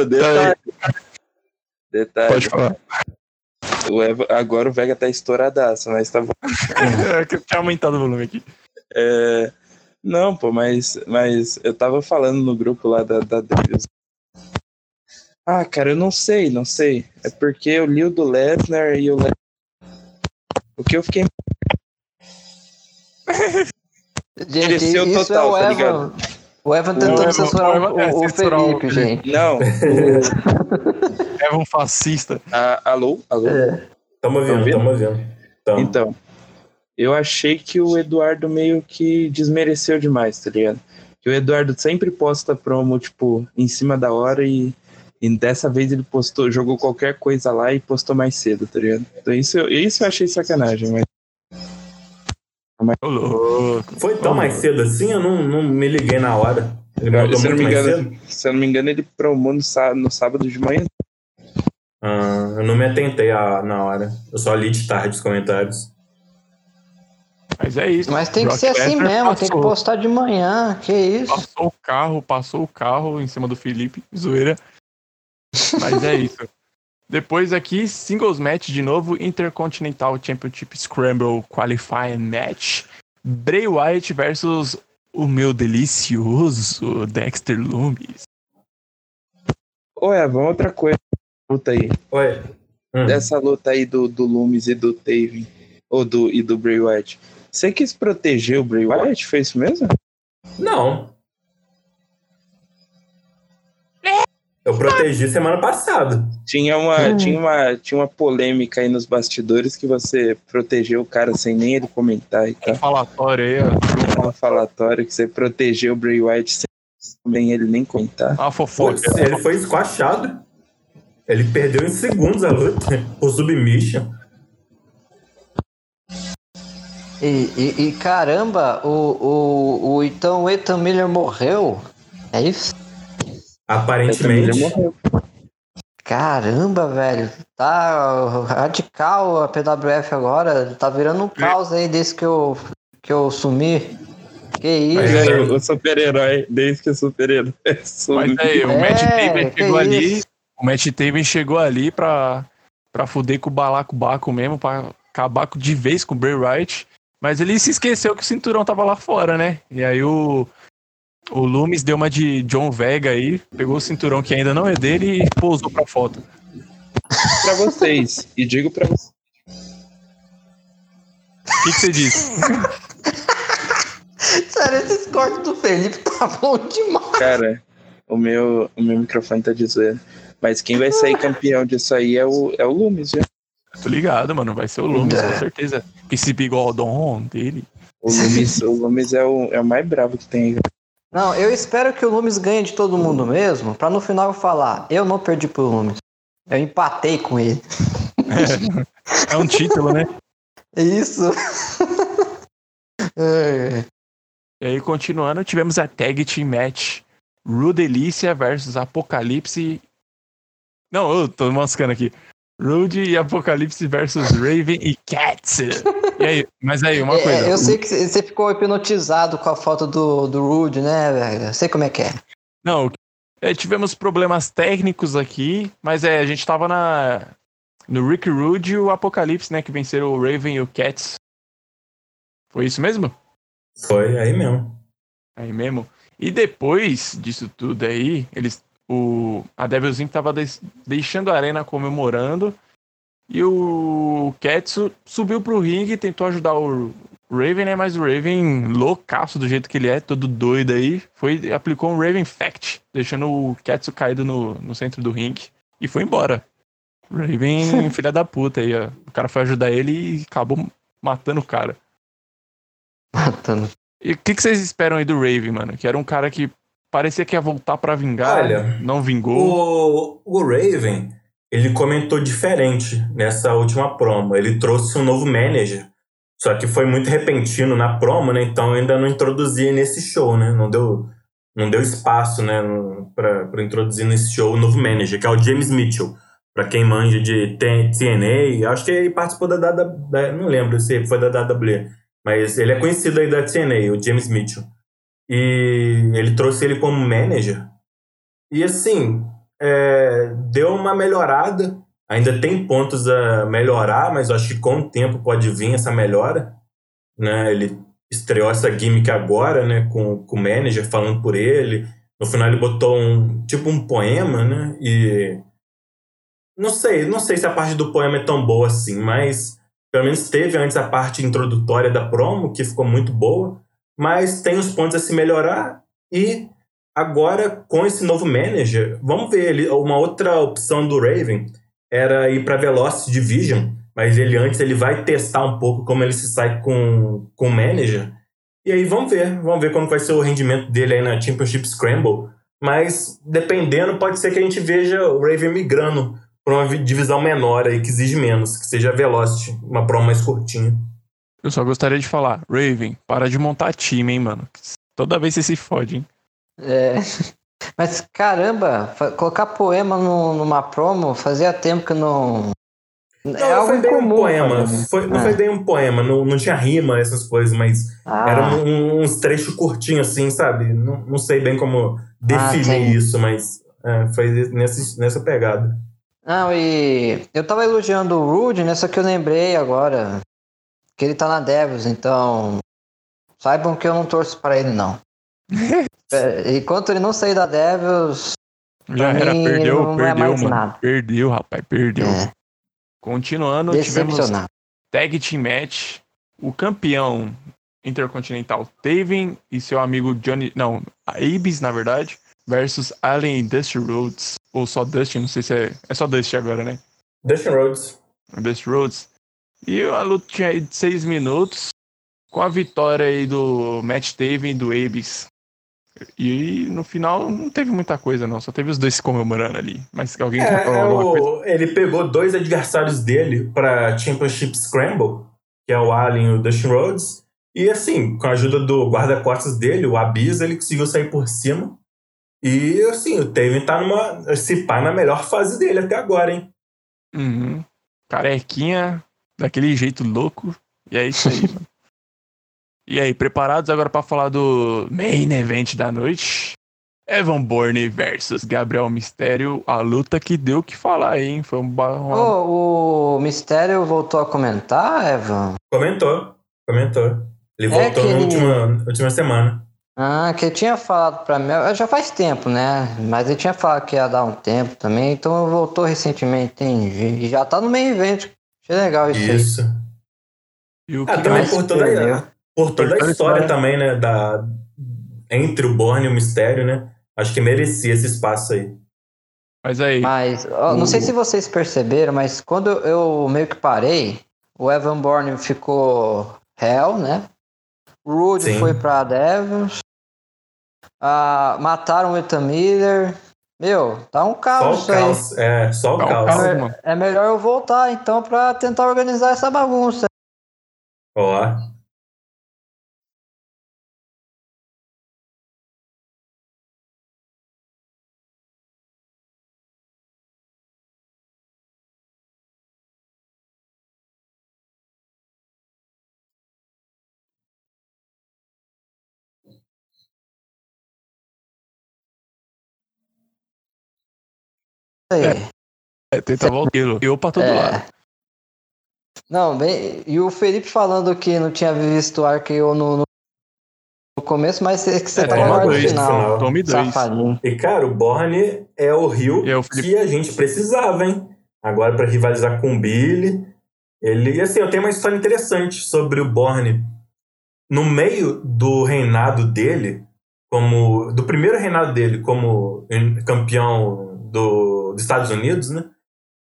B: Detalhe. Detalhe.
C: Pode falar.
B: O Eva, agora o Vega tá estouradaço, mas tá bom.
C: é tinha aumentado o volume aqui.
B: É, não, pô, mas, mas eu tava falando no grupo lá da, da Deus. Ah, cara, eu não sei, não sei. É porque eu li o do Lesnar e o Lesnar. O que eu fiquei.
D: Gente, isso total, é o tá Evan. O Evan tentando censurar o, é, o, o Felipe, gente.
B: Não.
C: Evan fascista.
B: Ah, alô? Alô?
E: É. Tamo ouvindo, tamo ouvindo.
B: Então, eu achei que o Eduardo meio que desmereceu demais, tá ligado? Que o Eduardo sempre posta promo, tipo, em cima da hora e, e dessa vez ele postou, jogou qualquer coisa lá e postou mais cedo, tá ligado? Então isso, isso eu achei sacanagem, mas.
E: Mas... Foi tão mais cedo assim? Eu não, não me liguei na hora. Ele mandou se,
B: não me engano, se eu não me engano, ele promou no sábado, no sábado de manhã.
E: Ah, eu não me atentei a, na hora. Eu só li de tarde os comentários.
C: Mas é isso.
D: Mas tem que ser assim mesmo, passou. tem que postar de manhã, que isso.
C: Passou o carro, passou o carro em cima do Felipe, zoeira. Mas é isso. Depois aqui, singles match de novo, Intercontinental Championship Scramble Qualifying Match. Bray Wyatt versus o meu delicioso Dexter Loomis.
B: Ué, vamos outra coisa. Luta aí.
E: Oi.
B: Hum. Dessa luta aí do, do Loomis e do Taven. Ou do, e do Bray Wyatt. Você quis proteger o Bray Wyatt? Foi isso mesmo?
E: Não. Eu protegi semana passada.
B: Tinha uma, hum. tinha, uma, tinha uma polêmica aí nos bastidores que você protegeu o cara sem nem ele comentar e tal.
C: Um falatório aí, ó.
B: Um falatório que você protegeu o Bray Wyatt sem nem ele nem comentar.
C: Ah, fofoca.
E: Ele foi esquachado. Ele perdeu em segundos a luta por submission.
D: E, e, e, caramba, o, o, o então o Ethan Miller morreu? É isso?
E: Aparentemente. morreu.
D: Caramba, velho. Tá radical a PWF agora. Tá virando um caos aí desde que eu, que eu sumi. Que isso? Mas
B: é, o super-herói, desde que é super-herói.
C: Mas aí, o é, Matt Taven chegou ali. Isso? O Matt Taven chegou ali pra, pra fuder com o balacobaco mesmo, pra acabar de vez com o Bray Wright. Mas ele se esqueceu que o cinturão tava lá fora, né? E aí o, o Loomis deu uma de John Vega aí, pegou o cinturão que ainda não é dele e pousou pra foto.
B: pra vocês, e digo pra vocês.
C: O que, que você disse?
D: Sério, esses cortes do Felipe tá bom demais.
B: Cara, o meu, o meu microfone tá de zoeira. Mas quem vai sair campeão disso aí é o, é o Loomis, viu?
C: Tô ligado, mano. Vai ser o Loomis, é. com certeza. Esse bigodão dele.
B: O Lumis, o Lumis é, o, é o mais bravo que tem.
D: Não, eu espero que o Lumis ganhe de todo mundo mesmo, pra no final eu falar, eu não perdi pro Lumis. Eu empatei com ele.
C: É, é um título, né?
D: Isso.
C: é. E aí, continuando, tivemos a Tag Team Match Rudelícia versus Apocalipse. Não, eu tô moscando aqui. Rude e Apocalipse versus Raven e Cats. E aí, mas aí, uma é, coisa.
D: Eu sei que você ficou hipnotizado com a foto do, do Rude, né, velho? Eu sei como é que é.
C: Não, é, tivemos problemas técnicos aqui, mas é, a gente tava na, no Rick Rude e o Apocalipse, né, que venceram o Raven e o Cats. Foi isso mesmo?
E: Foi, aí mesmo.
C: Aí mesmo. E depois disso tudo aí, eles o, a Devil's tava de, deixando a arena comemorando. E o Ketsu subiu pro ringue e tentou ajudar o Raven, né? Mas o Raven, loucaço do jeito que ele é, todo doido aí, foi aplicou um Raven Fact, deixando o Ketsu caído no, no centro do ringue e foi embora. Raven, filha da puta aí, ó. O cara foi ajudar ele e acabou matando o cara.
D: Matando.
C: E o que, que vocês esperam aí do Raven, mano? Que era um cara que parecia que ia voltar para vingar, Olha, não vingou.
E: O, o Raven, ele comentou diferente nessa última promo. Ele trouxe um novo manager. Só que foi muito repentino na promo, né? Então ainda não introduzia nesse show, né? Não deu, não deu espaço, né? para introduzir nesse show o novo manager, que é o James Mitchell. Para quem manja de TNA, acho que ele participou da, da, Não lembro se foi da WWE, mas ele é conhecido aí da TNA, o James Mitchell. E ele trouxe ele como manager. E assim, é, deu uma melhorada. Ainda tem pontos a melhorar, mas acho que com o tempo pode vir essa melhora. Né? Ele estreou essa gimmick agora, né, com, com o manager falando por ele. No final ele botou um tipo um poema, né? E não sei, não sei se a parte do poema é tão boa assim, mas pelo menos teve antes a parte introdutória da promo, que ficou muito boa mas tem os pontos a se melhorar e agora com esse novo manager, vamos ver ele, uma outra opção do Raven era ir para Velocity Division, mas ele antes ele vai testar um pouco como ele se sai com com o manager. E aí vamos ver, vamos ver como vai ser o rendimento dele aí na Championship Scramble, mas dependendo pode ser que a gente veja o Raven migrando para uma divisão menor aí que exige menos, que seja Velocity, uma promo mais curtinha.
C: Eu só gostaria de falar, Raven, para de montar time, hein, mano. Toda vez você se fode, hein?
D: É. Mas caramba, colocar poema no, numa promo fazia tempo que não.
E: Não, é algo foi bem comum, um poema. Foi, não é. foi bem um poema, não, não tinha rima, essas coisas, mas ah. eram um, uns trechos curtinhos assim, sabe? Não, não sei bem como definir ah, isso, mas é, foi nessa, nessa pegada.
D: Não, e eu tava elogiando o Rude, né? Só que eu lembrei agora que ele tá na Devils, então saibam que eu não torço para ele não. É, enquanto ele não sair da Devils,
C: já era, mim, perdeu, não perdeu, é mais mano. Nada. Perdeu, rapaz, perdeu. É. Continuando, tivemos Tag Team Match, o campeão intercontinental Taven e seu amigo Johnny, não, Abyss, na verdade, versus Allen Dusty Rhodes, ou só Dusty, não sei se é, é só Dusty agora, né?
E: Dusty Rhodes.
C: Dusty Rhodes. E a luta tinha aí de seis minutos, com a vitória aí do Matt Taven e do Abyss. E no final não teve muita coisa, não. Só teve os dois se comemorando ali. Mas alguém é,
E: é coisa? Ele pegou dois adversários dele pra Championship Scramble, que é o Allen e o Dustin Rhodes. E assim, com a ajuda do guarda-costas dele, o Abyss, ele conseguiu sair por cima. E assim, o Taven tá numa. Esse pai na melhor fase dele até agora, hein?
C: Uhum. Carequinha, daquele jeito louco. E é isso aí, mano. E aí, preparados agora para falar do main event da noite? Evan Bourne versus Gabriel Mistério, a luta que deu o que falar, hein? Foi um
D: uma... oh, O Mistério voltou a comentar, Evan?
E: Comentou, comentou. Ele é voltou na última, última semana.
D: Ah, que ele tinha falado pra mim, já faz tempo, né? Mas ele tinha falado que ia dar um tempo também, então voltou recentemente, entendi. E já tá no main event. Achei legal isso.
E: Isso. Aí. E o ah, que também por toda, a, por toda a história também, né? Da, entre o Borne e o Mistério, né? Acho que merecia esse espaço aí.
C: Mas aí.
D: Mas, ó, não sei se vocês perceberam, mas quando eu meio que parei, o Evan Bourne ficou réu, né? Rude foi pra Devils. Ah, mataram o Ethan Miller. Meu, tá um caos
E: só o caos. Aí. É, só o tá caos.
D: É, é, melhor eu voltar então pra tentar organizar essa bagunça.
E: Ó.
C: É, é tenta voltar eu pra todo é. lado.
D: Não, bem, e o Felipe falando que não tinha visto o Arqueio no, no começo, mas é que você é, tá no dois, final.
C: Tome dois.
E: E cara, o Borne é o Rio é o que a gente precisava, hein? Agora para rivalizar com o Billy. Ele, assim, eu tenho uma história interessante sobre o Borne. No meio do reinado dele, como do primeiro reinado dele como campeão do, dos Estados Unidos, né?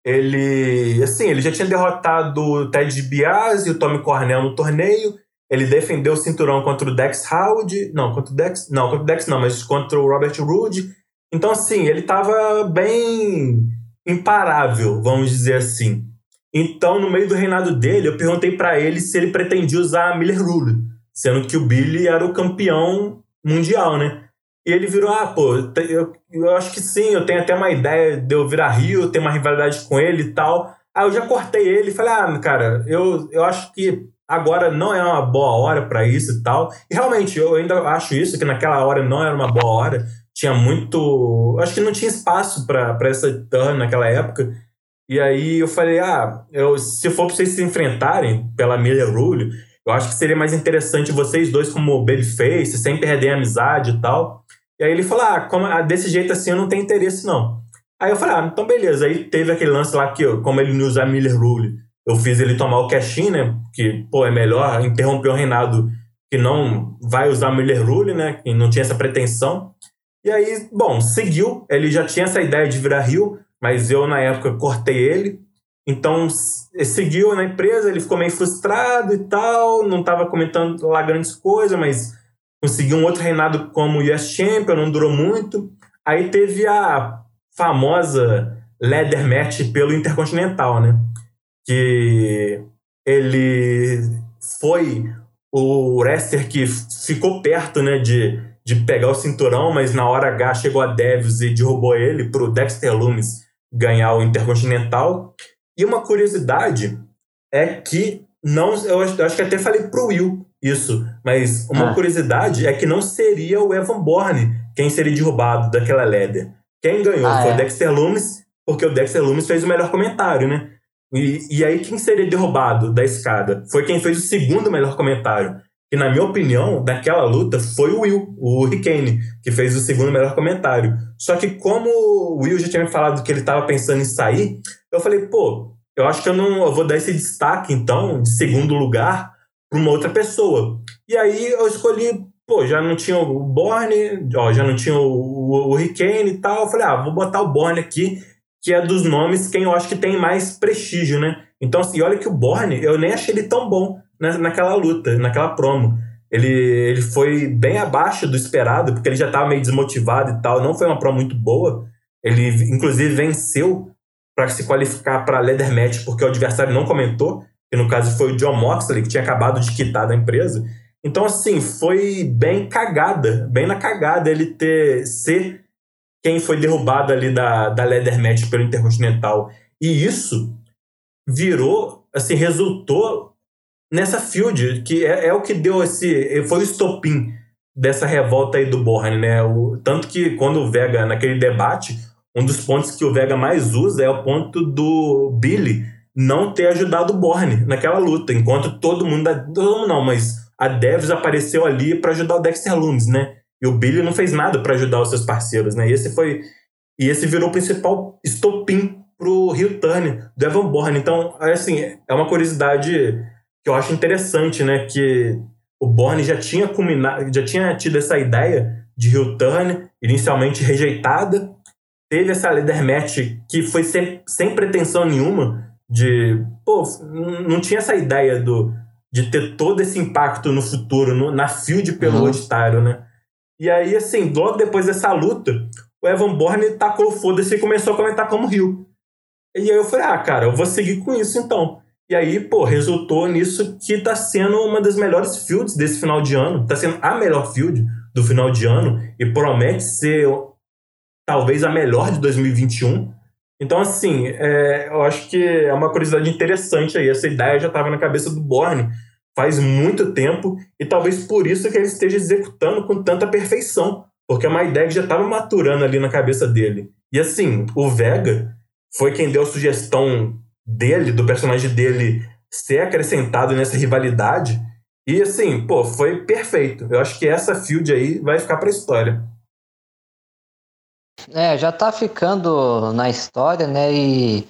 E: Ele, assim, ele já tinha derrotado o Ted DiBiase e o Tommy Cornell no torneio. Ele defendeu o cinturão contra o Dex Howard. Não, contra o Dex. Não, contra o Dex não, mas contra o Robert Roode. Então, assim, ele estava bem imparável, vamos dizer assim. Então, no meio do reinado dele, eu perguntei para ele se ele pretendia usar a Miller Rule, sendo que o Billy era o campeão mundial, né? E ele virou, ah, pô, eu, eu acho que sim, eu tenho até uma ideia de eu virar Rio, ter uma rivalidade com ele e tal. Aí eu já cortei ele e falei, ah, cara, eu, eu acho que agora não é uma boa hora para isso e tal. E realmente, eu ainda acho isso, que naquela hora não era uma boa hora. Tinha muito. Acho que não tinha espaço para essa turn naquela época. E aí eu falei, ah, eu, se for pra vocês se enfrentarem pela Miller Rule, eu acho que seria mais interessante vocês dois como babyface, sem perder a amizade e tal. E aí ele falou: ah, como, ah, desse jeito assim eu não tenho interesse, não. Aí eu falei, ah, então beleza. Aí teve aquele lance lá que, como ele não usa Miller Rule, eu fiz ele tomar o cash né? Que, pô, é melhor interromper o reinado que não vai usar Miller Rule, né? Que não tinha essa pretensão. E aí, bom, seguiu. Ele já tinha essa ideia de virar Rio, mas eu, na época, cortei ele. Então, seguiu na empresa, ele ficou meio frustrado e tal, não estava comentando lá grandes coisas, mas conseguiu um outro reinado como US Champion, não durou muito. Aí teve a famosa leather match pelo Intercontinental, né? Que ele foi o wrestler que ficou perto, né, de, de pegar o cinturão, mas na hora H chegou a Devils e derrubou ele pro Dexter Loomis ganhar o Intercontinental. E uma curiosidade é que não, eu acho, eu acho que até falei pro Will isso. Mas uma ah. curiosidade é que não seria o Evan Bourne quem seria derrubado daquela leather. Quem ganhou ah, foi é? o Dexter Loomis, porque o Dexter Loomis fez o melhor comentário, né? E, e aí quem seria derrubado da escada? Foi quem fez o segundo melhor comentário. Que, na minha opinião, daquela luta foi o Will, o Hurricane, que fez o segundo melhor comentário. Só que como o Will já tinha me falado que ele estava pensando em sair, eu falei, pô, eu acho que eu não eu vou dar esse destaque, então, de segundo lugar, para uma outra pessoa. E aí eu escolhi, pô, já não tinha o Borne, ó, já não tinha o, o, o Hurricane e tal. Eu falei, ah, vou botar o Borne aqui, que é dos nomes quem eu acho que tem mais prestígio, né? Então, assim, olha que o Borne, eu nem achei ele tão bom na, naquela luta, naquela promo. Ele, ele foi bem abaixo do esperado, porque ele já estava meio desmotivado e tal. Não foi uma promo muito boa. Ele, inclusive, venceu para se qualificar para Leather Match, porque o adversário não comentou que no caso foi o John Moxley, que tinha acabado de quitar da empresa. Então, assim, foi bem cagada, bem na cagada ele ter ser quem foi derrubado ali da, da Leather Match pelo Intercontinental. E isso virou, assim, resultou nessa field, que é, é o que deu esse. Foi o estopim dessa revolta aí do Borne, né? O, tanto que quando o Vega, naquele debate, um dos pontos que o Vega mais usa é o ponto do Billy não ter ajudado o Borne naquela luta, enquanto todo mundo, todo mundo não, mas a Devs apareceu ali para ajudar o Dexter Loomis, né? E o Billy não fez nada para ajudar os seus parceiros, né? E esse foi e esse virou o principal estopim pro Rio Turner, do Evan Bourne. Então, assim, é uma curiosidade que eu acho interessante, né, que o Bourne já tinha culminado, já tinha tido essa ideia de Rio Turner, inicialmente rejeitada, teve essa leader match que foi sem, sem pretensão nenhuma, de. Pô, não tinha essa ideia do, de ter todo esse impacto no futuro, no, na field pelo uhum. Né? E aí, assim, logo depois dessa luta, o Evan Bourne tacou foda-se e começou a comentar como Rio. E aí eu falei, ah, cara, eu vou seguir com isso então. E aí, pô, resultou nisso que tá sendo uma das melhores fields desse final de ano. Tá sendo a melhor field do final de ano e promete ser talvez a melhor de 2021. Então, assim, é, eu acho que é uma curiosidade interessante aí. Essa ideia já estava na cabeça do Borne faz muito tempo e talvez por isso que ele esteja executando com tanta perfeição, porque é uma ideia que já estava maturando ali na cabeça dele. E assim, o Vega foi quem deu a sugestão dele, do personagem dele ser acrescentado nessa rivalidade. E assim, pô, foi perfeito. Eu acho que essa field aí vai ficar pra história.
D: É, já tá ficando na história, né? E,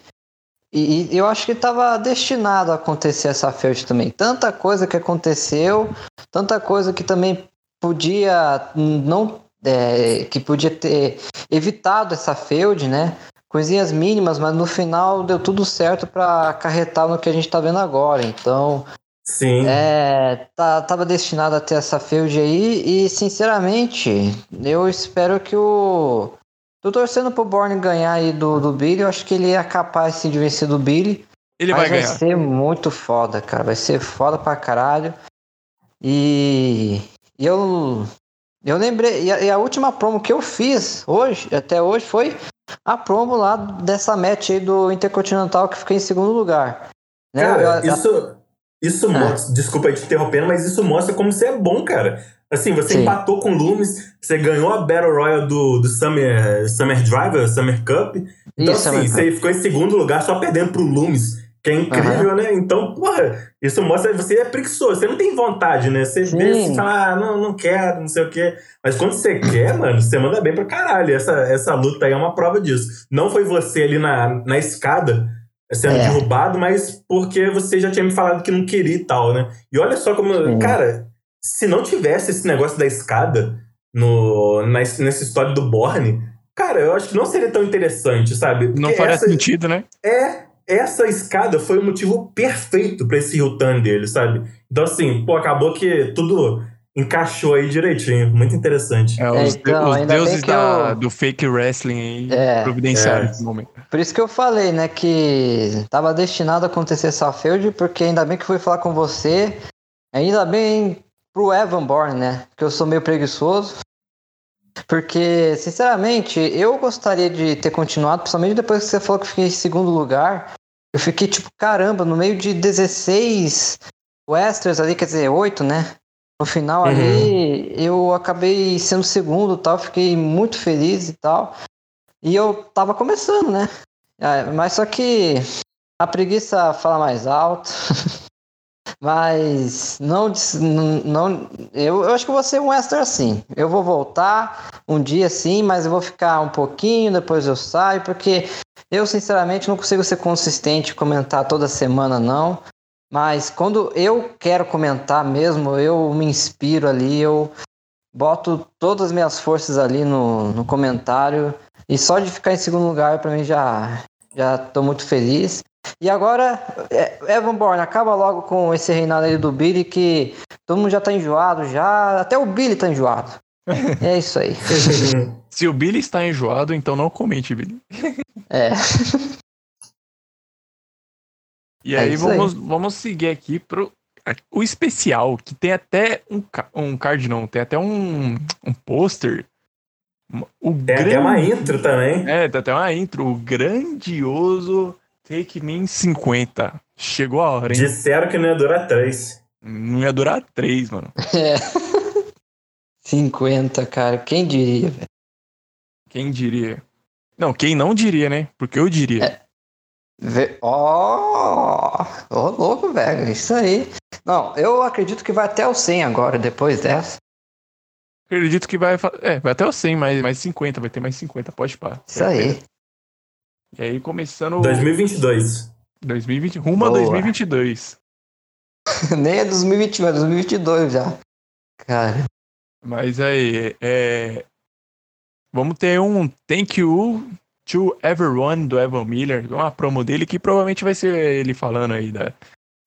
D: e, e eu acho que tava destinado a acontecer essa field também. Tanta coisa que aconteceu, tanta coisa que também podia não. É, que podia ter evitado essa field, né? coisinhas mínimas, mas no final deu tudo certo para acarretar no que a gente tá vendo agora. Então,
E: Sim.
D: É, tá, tava destinado a ter essa field aí e, sinceramente, eu espero que o. Tô torcendo pro Borne ganhar aí do, do Billy. Eu acho que ele é capaz sim, de vencer do Billy.
C: Ele vai ganhar.
D: Vai ser muito foda, cara. Vai ser foda pra caralho. E, e eu. Eu lembrei. E a, e a última promo que eu fiz hoje, até hoje, foi a promo lá dessa match aí do Intercontinental que fica em segundo lugar.
E: Né? Cara, eu, isso, isso é. mostra, desculpa te interrompendo, mas isso mostra como você é bom, cara. Assim, você Sim. empatou com o Loomis, você ganhou a Battle Royale do, do Summer, Summer Driver, Summer Cup. Então, isso, assim, você ficou em segundo lugar só perdendo pro Loomis. Que é incrível, uhum. né? Então, porra, isso mostra que você é preguiçoso, você não tem vontade, né? Você Sim. vê assim, fala, ah, não, não quero, não sei o quê. Mas quando você quer, mano, você manda bem pra caralho. Essa, essa luta aí é uma prova disso. Não foi você ali na, na escada sendo é. derrubado, mas porque você já tinha me falado que não queria e tal, né? E olha só como. Sim. Cara, se não tivesse esse negócio da escada no, na, nessa história do Borne, cara, eu acho que não seria tão interessante, sabe?
C: Porque não faria essa, sentido, né?
E: É, essa escada foi o motivo perfeito para esse heel turn dele, sabe? Então, assim, pô, acabou que tudo encaixou aí direitinho. Muito interessante.
C: É, os, então, os deuses da, eu... do fake wrestling aí é, providenciaram é. esse momento.
D: Por isso que eu falei, né, que tava destinado a acontecer essa feud, porque ainda bem que fui falar com você, ainda bem pro Evan Bourne, né, que eu sou meio preguiçoso. Porque, sinceramente, eu gostaria de ter continuado, principalmente depois que você falou que fiquei em segundo lugar. Eu fiquei tipo, caramba, no meio de 16 Westerns ali, quer dizer, 8, né? No final uhum. ali, eu acabei sendo segundo tal, fiquei muito feliz e tal. E eu tava começando, né? É, mas só que a preguiça fala mais alto. Mas não, não eu, eu acho que vou ser um extra assim. Eu vou voltar um dia sim, mas eu vou ficar um pouquinho, depois eu saio, porque eu sinceramente não consigo ser consistente comentar toda semana não. Mas quando eu quero comentar mesmo, eu me inspiro ali, eu boto todas as minhas forças ali no, no comentário. E só de ficar em segundo lugar, para mim já já tô muito feliz. E agora, é, Evan Bourne, acaba logo com esse reinado aí do Billy, que todo mundo já tá enjoado, já. Até o Billy tá enjoado. É isso aí.
C: Se o Billy está enjoado, então não comente, Billy.
D: É.
C: E aí, é vamos, aí. vamos seguir aqui pro o especial, que tem até um, um card, não, tem até um, um pôster.
E: O tem grande... até uma intro também.
C: É, tem até uma intro. O grandioso Take Me 50. Chegou a hora, hein?
E: Disseram que não ia durar 3.
C: Não ia durar 3, mano.
D: É. 50, cara. Quem diria, velho?
C: Quem diria? Não, quem não diria, né? Porque eu diria. É.
D: Ó, oh, oh, louco, velho. Isso aí. Não, eu acredito que vai até o 100 agora, depois dessa.
C: Acredito que vai. É, vai até o 100, mais, mais 50, vai ter mais 50, pode parar.
D: Isso aí.
C: E aí começando.
E: 2022.
C: 2020, rumo Boa. a 2022.
D: Nem é 2021, é 2022 já. Cara.
C: Mas aí, é. Vamos ter um Thank You to Everyone do Evan Miller, uma promo dele que provavelmente vai ser ele falando aí da,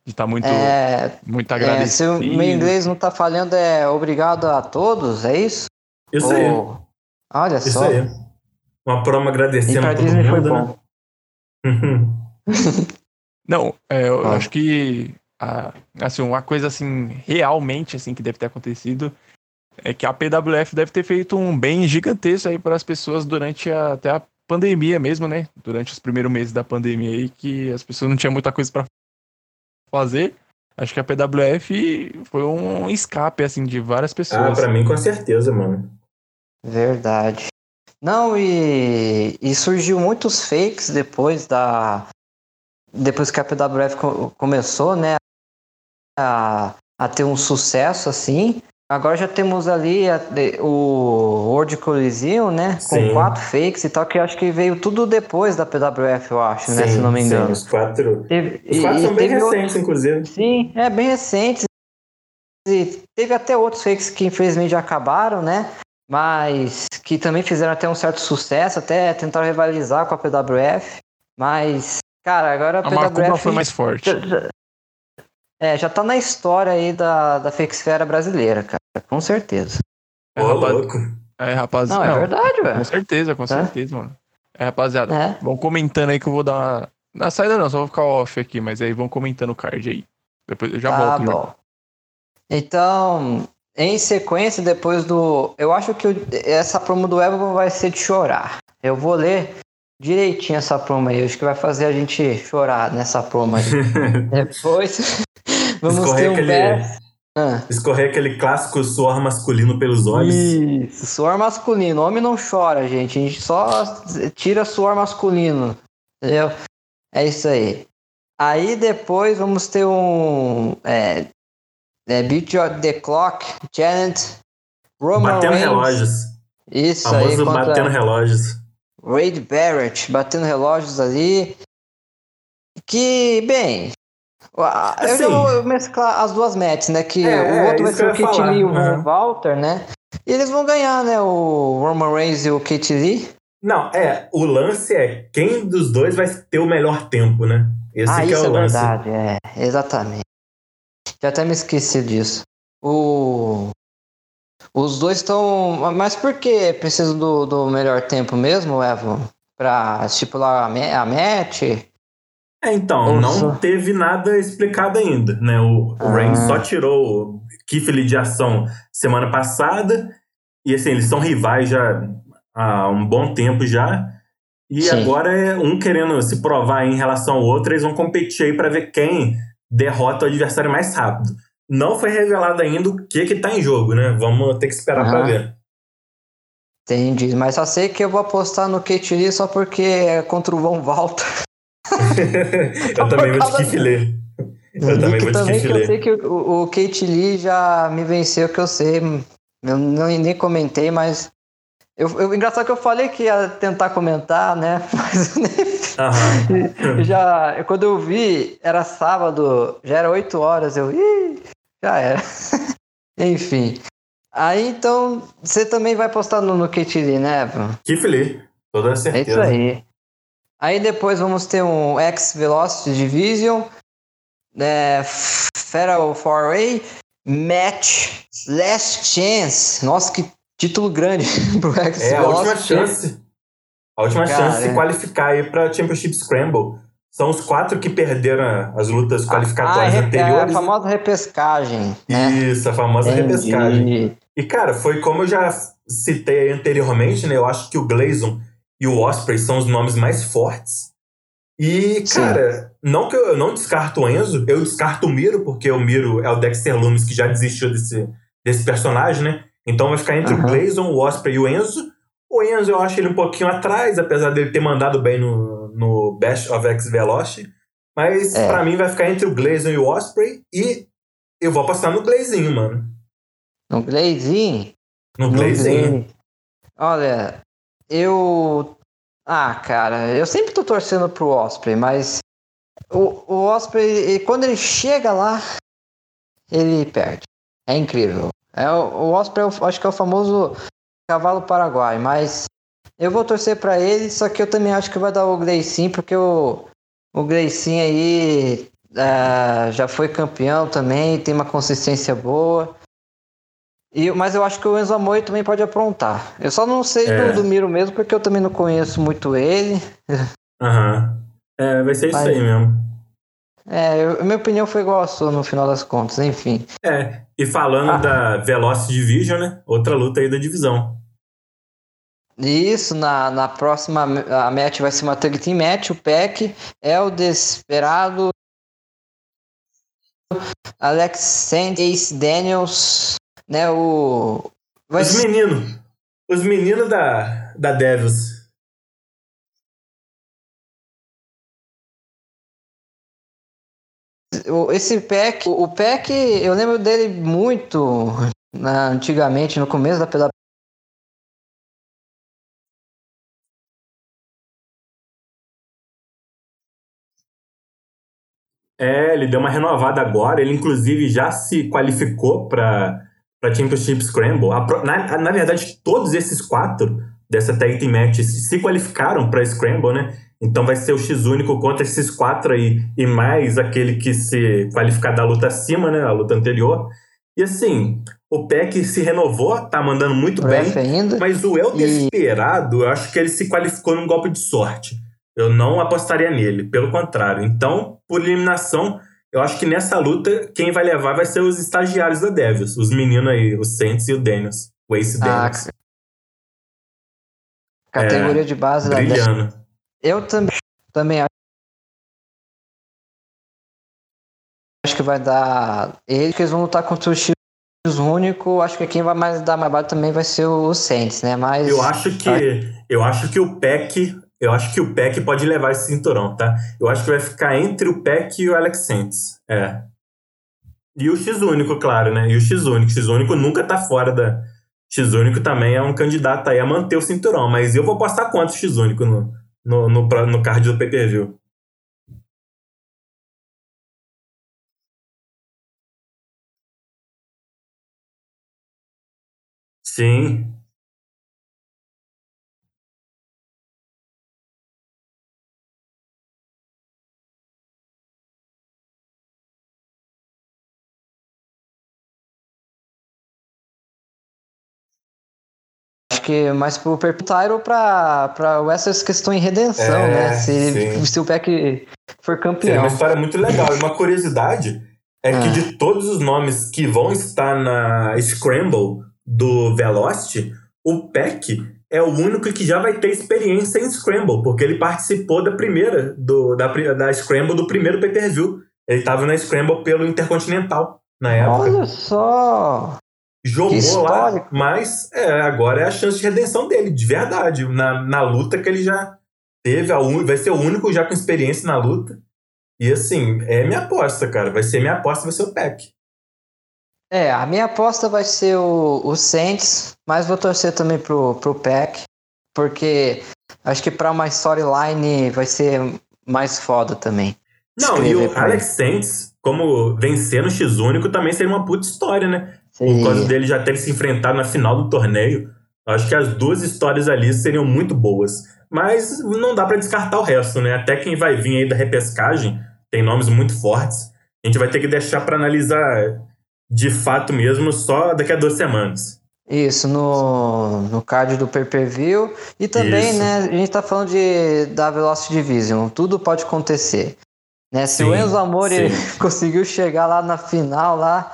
C: De estar tá muito, é, muito agradecido. É, se
D: o meu inglês não tá falhando, é obrigado a todos, é isso?
E: Isso Ou... aí.
D: Olha
E: isso
D: só.
E: Isso aí. Uma promo agradecendo
D: todo Disney mundo, foi né? bom.
C: não, é, eu ah. acho que a, assim, uma coisa assim, realmente assim, que deve ter acontecido é que a PWF deve ter feito um bem gigantesco aí para as pessoas durante a, até a pandemia mesmo, né? Durante os primeiros meses da pandemia aí, que as pessoas não tinham muita coisa para fazer. Acho que a PWF foi um escape, assim, de várias pessoas.
E: Ah, pra mim, com certeza, mano.
D: Verdade. Não, e, e surgiu muitos fakes depois da. Depois que a PWF começou, né? A, a ter um sucesso assim. Agora já temos ali a, o World Coliseum, né? Com sim. quatro fakes e tal, que acho que veio tudo depois da PWF, eu acho, sim, né? Se não me engano. Sim,
E: os quatro. Teve, os quatro e, são bem recentes, outros, inclusive.
D: Sim, é bem recentes. E teve até outros fakes que infelizmente já acabaram, né? Mas que também fizeram até um certo sucesso, até tentaram rivalizar com a PWF. Mas, cara, agora a,
C: a PWF. foi mais forte.
D: É, já tá na história aí da, da Fexfera brasileira, cara. Com certeza.
E: É, rapaz... louco.
C: É, rapaz...
D: Não, é verdade, velho.
C: Com certeza, com é? certeza, mano. É, rapaziada, é. vão comentando aí que eu vou dar uma... Na saída não, só vou ficar off aqui, mas aí vão comentando o card aí. Depois eu já ah, volto. Bom.
D: Então, em sequência, depois do... Eu acho que essa promo do Evo vai ser de chorar. Eu vou ler direitinho essa promo aí. Acho que vai fazer a gente chorar nessa promo aí. depois... Vamos escorrer ter um aquele,
E: ah. Escorrer aquele clássico suor masculino pelos olhos.
D: Isso, suor masculino. Homem não chora, gente. A gente só tira suor masculino. Entendeu? É isso aí. Aí depois vamos ter um. É, é Beat the Clock, Janet,
E: Roman Batendo Reigns. relógios.
D: Isso
E: Famoso
D: aí.
E: Batendo relógios.
D: Wade Barrett, batendo relógios ali. Que, bem, eu já vou mesclar as duas matches, né? Que é, o outro vai ser o Kit Lee e o uhum. Walter, né? E eles vão ganhar, né? O Roman Reigns e o Kit Lee.
E: Não, é. O lance é quem dos dois vai ter o melhor tempo, né?
D: Esse ah, isso é, o é lance. verdade, é. Exatamente. Já até me esqueci disso. O... Os dois estão. Mas por que precisa do, do melhor tempo mesmo, Evo? Pra estipular a, a match?
E: É, então, não teve nada explicado ainda, né? O, ah. o Reigns só tirou o Keith Lee de ação semana passada, e assim, eles são rivais já há um bom tempo já, e Sim. agora é um querendo se provar em relação ao outro, eles vão competir aí para ver quem derrota o adversário mais rápido. Não foi revelado ainda o que que tá em jogo, né? Vamos ter que esperar para ver.
D: Entendi, mas só sei que eu vou apostar no Kate Lee só porque é contra o Von Walter.
E: eu também vou de Kifilê. Eu também vou de também
D: que eu sei que o, o Kate Lee já me venceu, que eu sei. Eu não, nem comentei, mas. Eu, eu, engraçado que eu falei que ia tentar comentar, né? Mas nem... já quando eu vi, era sábado, já era 8 horas, eu. Ih, já era. Enfim. Aí então, você também vai postar no, no Lee, né?
E: Kifili, toda certeza.
D: É isso aí. Aí depois vamos ter um X Velocity Division, é, Feral Foray, Match, Last Chance. Nossa, que título grande pro X
E: É a última chance. A última Cara, chance de se é. qualificar aí pra Championship Scramble. São os quatro que perderam as lutas ah, qualificatórias ah, anteriores.
D: É a famosa repescagem.
E: Né? Isso, a famosa Entendi. repescagem. E, cara, foi como eu já citei anteriormente, né? Eu acho que o Gleison e o Osprey são os nomes mais fortes. E, cara, não que eu, eu, não descarto o Enzo, eu descarto o Miro, porque o Miro é o Dexter Lumis que já desistiu desse, desse personagem, né? Então vai ficar entre uhum. o Gleison, o Osprey e o Enzo. O Enzo eu acho ele um pouquinho atrás, apesar dele ter mandado bem no, no Best of X Veloci. Mas é. para mim vai ficar entre o Gleison e o Osprey. E eu vou apostar no Glazinho, mano.
D: No Glazinho?
E: No Glazinho.
D: Olha, eu. Ah, cara, eu sempre tô torcendo pro Osprey, mas o, o Osprey, quando ele chega lá, ele perde. É incrível. É, o, Osprey, eu acho que é o famoso cavalo paraguai, mas eu vou torcer para ele, só que eu também acho que vai dar o Gleicin, porque o, o Gleicin aí Uh, já foi campeão também, tem uma consistência boa. E, mas eu acho que o Enzo Amore também pode aprontar. Eu só não sei é. do, do, Miro mesmo, porque eu também não conheço muito ele.
E: Aham. Uhum. É, vai ser mas, isso aí mesmo.
D: É, eu, minha opinião foi igual a sua no final das contas, enfim.
E: É, e falando ah. da Velocity Division, né? Outra luta aí da divisão.
D: Isso, na, na próxima a match vai ser uma tag team match, o PEC é o desesperado Alex Sand, Ace Daniels, né, o...
E: Vai os meninos, os meninos da, da Devils.
D: Esse PEC, o PEC, eu lembro dele muito na, antigamente, no começo da PW
E: É, ele deu uma renovada agora. Ele, inclusive, já se qualificou para a Championship Scramble. Na, na verdade, todos esses quatro dessa Tag Team Match se qualificaram para Scramble, né? Então vai ser o X único contra esses quatro aí e mais aquele que se qualificar da luta acima, né? A luta anterior. E assim, o PEC se renovou, tá mandando muito o bem. Ainda. Mas o El Desesperado, e... eu acho que ele se qualificou num golpe de sorte. Eu não apostaria nele, pelo contrário. Então, por eliminação, eu acho que nessa luta, quem vai levar vai ser os estagiários da Devils, os meninos aí, o Saints e o Daniels, o Ace ah, Daniels.
D: Categoria é, de base
E: da Devils.
D: Eu também, também acho que vai dar. Eles que eles vão lutar contra o X único. Acho que quem vai mais dar mais base também vai ser o Saints, né? Mas.
E: Eu acho que. Eu acho que o Peck eu acho que o Peck pode levar esse cinturão, tá? Eu acho que vai ficar entre o Peck e o Alex Saints. É. E o X único, claro, né? E o X único. X único nunca tá fora da. X único também é um candidato aí a manter o cinturão. Mas eu vou apostar quanto X único no, no, no, no card do pay-per-view. Sim.
D: Que mais pro Perptyro pra, pra essas questões em redenção, é, né? Se, se o Peck for campeão. É
E: uma história muito legal. E uma curiosidade é que ah. de todos os nomes que vão estar na Scramble do Velocity, o Peck é o único que já vai ter experiência em Scramble, porque ele participou da primeira, do, da, da Scramble do primeiro pay-per-view. Ele estava na Scramble pelo Intercontinental na época.
D: Olha só!
E: Jogou lá, mas é, agora é a chance de redenção dele, de verdade. Na, na luta que ele já teve, a un... vai ser o único já com experiência na luta. E assim, é minha aposta, cara. Vai ser minha aposta, vai ser o Peck.
D: É, a minha aposta vai ser o, o Saints, mas vou torcer também pro, pro Peck, porque acho que para uma storyline vai ser mais foda também.
E: Não, e o Alex Saints, como vencer no X único, também seria uma puta história, né? Sim. Por causa dele já ter se enfrentado na final do torneio. Acho que as duas histórias ali seriam muito boas. Mas não dá para descartar o resto, né? Até quem vai vir aí da repescagem tem nomes muito fortes. A gente vai ter que deixar para analisar de fato mesmo só daqui a duas semanas.
D: Isso, no, no card do pay-per-view. E também, Isso. né, a gente tá falando de, da Velocity Division. Tudo pode acontecer. Né? Se sim, o Enzo Amore conseguiu chegar lá na final, lá,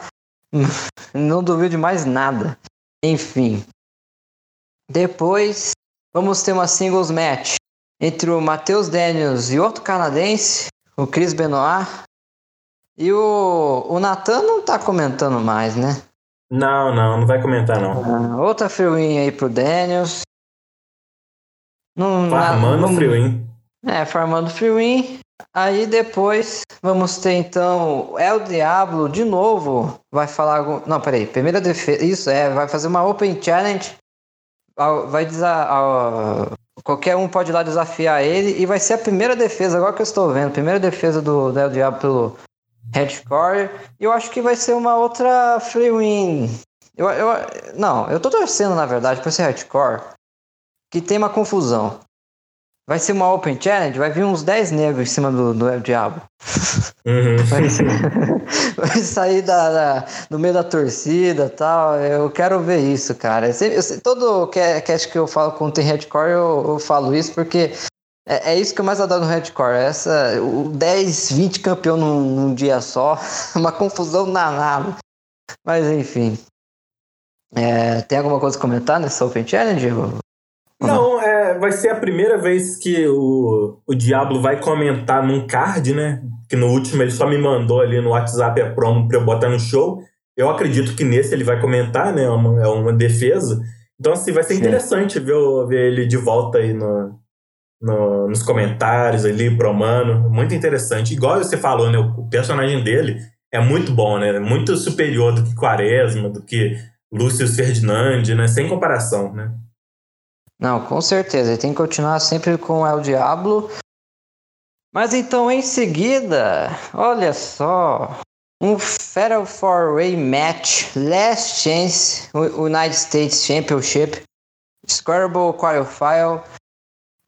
D: não duvido de mais nada. Enfim. Depois, vamos ter uma singles match entre o Matheus Daniels e outro canadense, o Chris Benoit. E o, o Nathan não tá comentando mais, né?
E: Não, não, não vai comentar não.
D: Ah, outra freewin aí pro Daniels.
E: Não, farmando não, freewin.
D: É, farmando freewin. Aí depois vamos ter então El Diablo de novo. Vai falar. Não, peraí. Primeira defesa. Isso, é. Vai fazer uma Open Challenge. Vai desa... Qualquer um pode ir lá desafiar ele. E vai ser a primeira defesa, agora que eu estou vendo. Primeira defesa do, do El Diablo pelo Headcore. E eu acho que vai ser uma outra free win. Eu, eu, não, eu tô torcendo, na verdade, pra ser Hardcore. Que tem uma confusão. Vai ser uma Open Challenge, vai vir uns 10 negros em cima do, do El Diabo. Uhum. Vai, ser, vai, sair da, da, no meio da torcida tal. Eu quero ver isso, cara. Eu, eu, todo cast que eu falo com o Tem Redcore, eu, eu falo isso porque é, é, isso que eu mais adoro no Redcore. Essa, o 10, 20 campeão num, num dia só. Uma confusão danada. Mas enfim. É, tem alguma coisa a comentar nessa Open Challenge?
E: Não, é, vai ser a primeira vez que o, o Diablo vai comentar num card, né? Que no último ele só me mandou ali no WhatsApp a promo pra eu botar no show. Eu acredito que nesse ele vai comentar, né? É uma, é uma defesa. Então, assim, vai ser Sim. interessante ver, ver ele de volta aí no, no, nos comentários ali, promando. Muito interessante. Igual você falou, né? O personagem dele é muito bom, né? Muito superior do que Quaresma, do que Lúcio Ferdinand, né? Sem comparação, né?
D: Não, com certeza. Ele tem que continuar sempre com El Diablo. Mas então, em seguida, olha só. Um Fatal Four Way Match, Last Chance, United States Championship, Squarable Qualifier,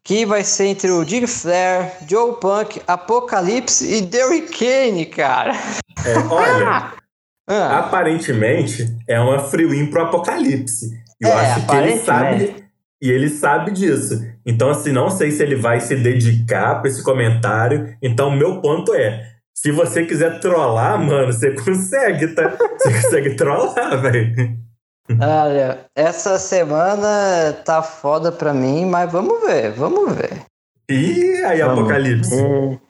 D: que vai ser entre o Dig Flair, Joe Punk, Apocalipse e Derrick Kane, cara.
E: É, olha, ah. aparentemente é uma free win pro Apocalipse. Eu é, acho que ele sabe e ele sabe disso. Então, assim, não sei se ele vai se dedicar para esse comentário. Então, meu ponto é: se você quiser trollar, mano, você consegue, tá? Você consegue trollar, velho.
D: Olha, essa semana tá foda pra mim, mas vamos ver, vamos ver.
E: Ih, aí, vamos. Apocalipse.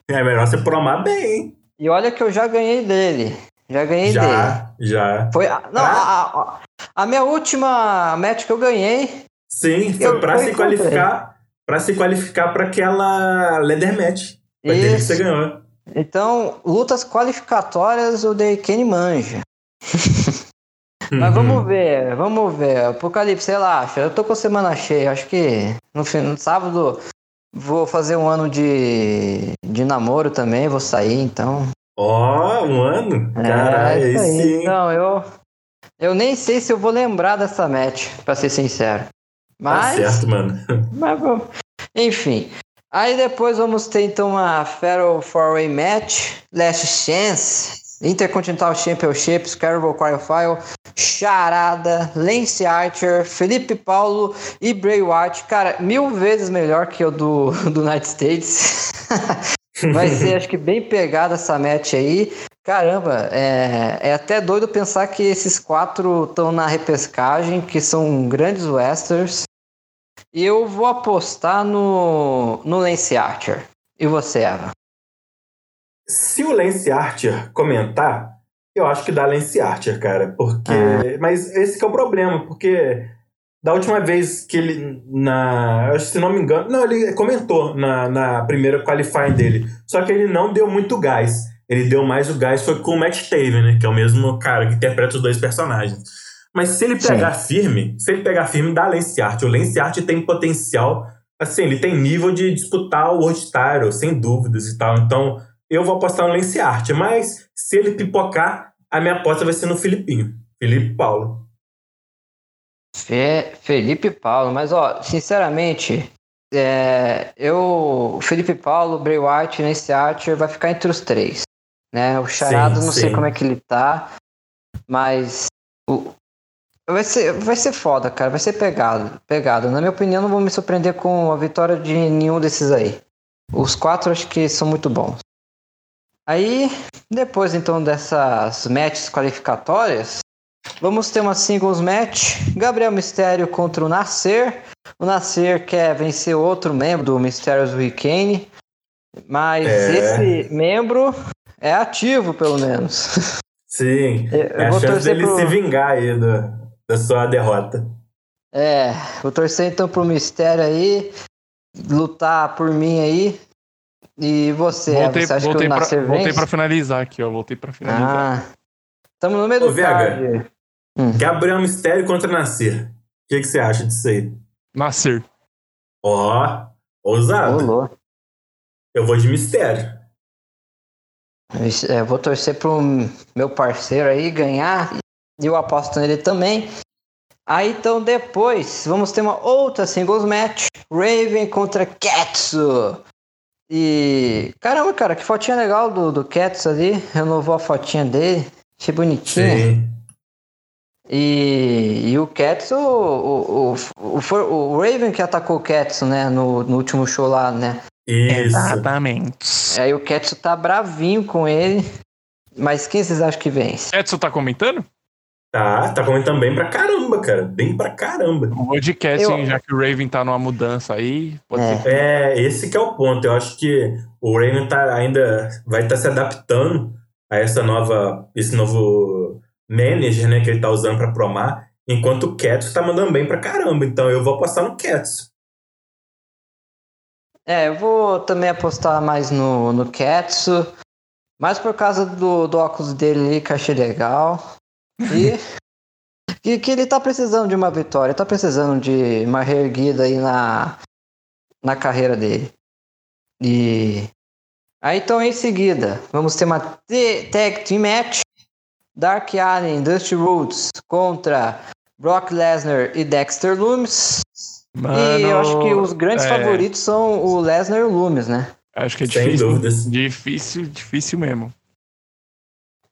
E: É. é melhor você promar bem.
D: E olha que eu já ganhei dele. Já ganhei
E: já,
D: dele.
E: Já, já.
D: Foi, não, ah. a, a, a, minha última match que eu ganhei
E: Sim, foi para se qualificar para se qualificar para aquela leather match. Foi dele que você ganhou.
D: Então, lutas qualificatórias o The Kenny manja. Mas vamos uhum. ver, vamos ver. Apocalipse, relaxa. Eu tô com semana cheia. Acho que no, fim, no sábado vou fazer um ano de, de namoro também. Vou sair, então.
E: Ó, oh, um ano? É, Caralho, é, sim.
D: Não, eu, eu nem sei se eu vou lembrar dessa match, pra ser sincero. Mas,
E: tá certo, mano.
D: Mas vamos. Enfim. Aí depois vamos ter então uma Fatal Four Way Match, Last Chance, Intercontinental Championship, Carnival Qualifier, Charada, Lance Archer, Felipe Paulo e Bray Wyatt. Cara, mil vezes melhor que o do, do United States. Vai ser, acho que, bem pegada essa match aí. Caramba, é, é até doido pensar que esses quatro estão na repescagem, que são grandes westerns. E eu vou apostar no, no Lance Archer. E você, Eva?
E: Se o Lance Archer comentar, eu acho que dá Lance Archer, cara. Porque. Ah. Mas esse é o problema, porque da última vez que ele. Na. Se não me engano. Não, ele comentou na, na primeira qualifying dele. Só que ele não deu muito gás ele deu mais o gás foi com o Matt Taven, né? Que é o mesmo cara que interpreta os dois personagens. Mas se ele pegar Sim. firme, se ele pegar firme, dá Lance Art. O Lance Art tem potencial, assim, ele tem nível de disputar o World Title, sem dúvidas e tal. Então, eu vou apostar no Lance Art. Mas se ele pipocar, a minha aposta vai ser no Filipinho. Felipe Paulo.
D: Fe Felipe Paulo, mas ó, sinceramente, é, eu, Felipe Paulo, Bray White, Lance Archer vai ficar entre os três. Né? O Charado, sim, não sim. sei como é que ele tá, mas o... vai, ser, vai ser foda, cara. Vai ser pegado, pegado. Na minha opinião, não vou me surpreender com a vitória de nenhum desses aí. Os quatro acho que são muito bons. Aí, depois então dessas matches qualificatórias, vamos ter uma singles match. Gabriel Mistério contra o Nascer. O Nascer quer vencer outro membro do Mysterious Weekend. Mas é. esse membro é ativo, pelo menos.
E: Sim, eu, é a chance dele pro... se vingar aí do, da sua derrota.
D: É, vou torcer então pro Mistério aí, lutar por mim aí. E você, voltei, você acha voltei que o Nascer
C: pra, Voltei pra finalizar aqui, ó, voltei pra finalizar.
D: Ah, estamos no meio do Vega,
E: hum. Gabriel Mistério contra Nascer. O que, que você acha disso aí?
C: Nascer.
E: Ó, oh, ousado. Olô. Eu vou de Mistério.
D: É, eu vou torcer pro meu parceiro aí ganhar. E eu aposto nele também. Aí então depois vamos ter uma outra singles match, Raven contra Ketsu. E caramba, cara, que fotinha legal do, do Ketsu ali, renovou a fotinha dele, achei bonitinha. Sim. E, e o Ketsu, o, o, o, o, Raven que atacou o Ketsu, né, no, no último show lá, né?
C: Isso. Exatamente.
D: Aí o Ketsu tá bravinho com ele, mas quem vocês acham que vence?
C: Ketsu tá comentando?
E: Tá, tá comentando bem pra caramba, cara. Bem pra caramba.
C: O podcast, eu... já que o Raven tá numa mudança aí.
E: É. é. esse que é o ponto. Eu acho que o Raven tá ainda vai estar tá se adaptando a essa nova, esse novo manager, né, que ele tá usando pra promar, enquanto o Cats tá mandando bem pra caramba. Então eu vou apostar no Cats.
D: É, eu vou também apostar mais no, no Ketsu, mais por causa do, do óculos dele ali, que achei legal. E que, que ele tá precisando de uma vitória, tá precisando de uma reerguida aí na, na carreira dele. E aí então em seguida, vamos ter uma tag team match. Dark Allen, Dusty Rhodes contra Brock Lesnar e Dexter Loomis. Mano, e eu acho que os grandes é... favoritos são o Lesnar e o Loomis, né?
C: Acho que é difícil. Difícil, difícil mesmo.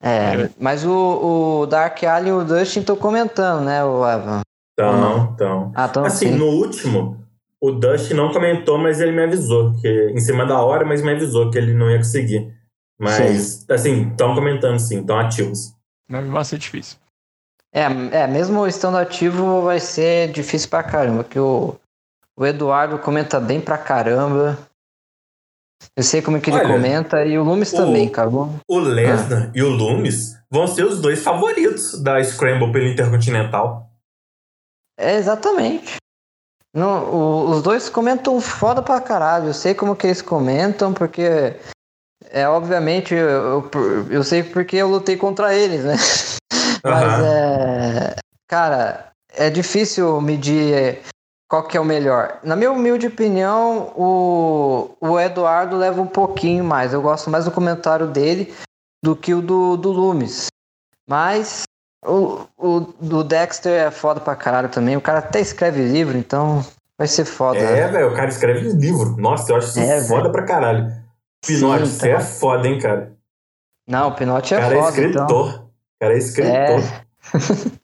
D: É, mas o, o Dark Alien e o Dustin estão comentando, né, o Evan?
E: Então, então. Ah, então assim, sim. no último, o Dustin não comentou, mas ele me avisou, que em cima da hora, mas me avisou que ele não ia conseguir. Mas, sim. assim, estão comentando sim, estão ativos.
C: Vai ser difícil.
D: É, é, mesmo estando ativo, vai ser difícil pra caramba, que o, o Eduardo comenta bem pra caramba. Eu sei como é que ele Olha, comenta e o Loomis o, também, cara.
E: O Lesnar ah. e o Loomis vão ser os dois favoritos da Scramble pelo Intercontinental.
D: É, exatamente. Não, o, os dois comentam foda pra caralho. Eu sei como que eles comentam, porque é obviamente eu, eu, eu sei porque eu lutei contra eles, né? Mas é. Cara, é difícil medir qual que é o melhor? Na minha humilde opinião, o, o Eduardo leva um pouquinho mais. Eu gosto mais do comentário dele do que o do, do Loomis. Mas o, o do Dexter é foda pra caralho também. O cara até escreve livro, então vai ser foda.
E: É, velho, o cara escreve livro. Nossa, eu acho isso é, foda véio. pra caralho. Pinote, você é foda, hein, cara?
D: Não, o Pinote é
E: cara
D: é foda.
E: É escritor. Então. O cara é escritor.
D: É.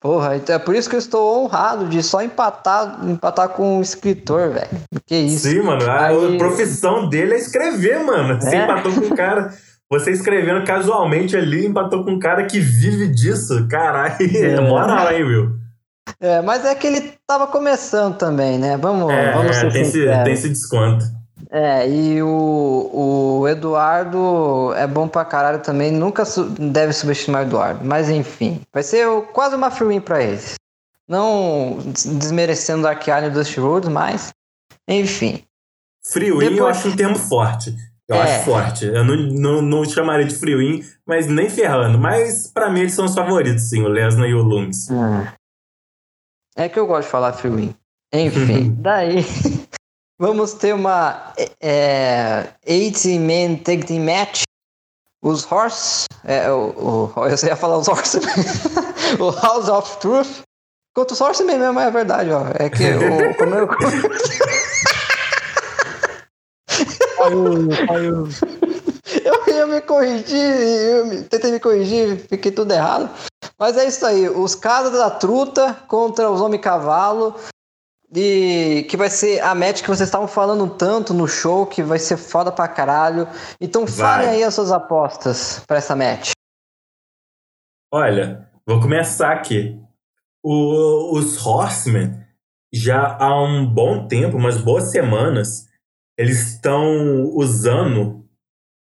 D: Porra, então é por isso que eu estou honrado de só empatar, empatar com um escritor, velho. Que isso.
E: Sim, mano. A Aí... profissão dele é escrever, mano. Você é? empatou com um cara. Você escrevendo casualmente ali, empatou com um cara que vive disso. Caralho, é, é moral, hein, Will?
D: É, mas é que ele tava começando também, né? Vamos,
E: é,
D: vamos ser
E: tem esse, tem esse desconto.
D: É, e o, o Eduardo é bom pra caralho também. Nunca su deve subestimar o Eduardo. Mas enfim, vai ser quase uma free win pra eles. Não desmerecendo o Dark Alien e Dusty Road, mas enfim.
E: Free win Depois... eu acho um termo forte. Eu é. acho forte. Eu não, não, não chamaria de free win, mas nem ferrando. Mas para mim eles são os favoritos, sim, o Lesnar e o Loomis.
D: Hum. É que eu gosto de falar free win. Enfim, daí Vamos ter uma é, 80-man tag team match. Os Horse. É, o, o, eu ia falar os Horse. o House of Truth. Contra os Horse mesmo, é verdade, ó. É que o. Como eu... eu ia me corrigir, eu tentei me corrigir, fiquei tudo errado. Mas é isso aí, os caras da truta contra os homem cavalo. E que vai ser a match que vocês estavam falando tanto no show, que vai ser foda pra caralho. Então falem aí as suas apostas para essa match.
E: Olha, vou começar aqui. O, os Horsemen, já há um bom tempo, umas boas semanas, eles estão usando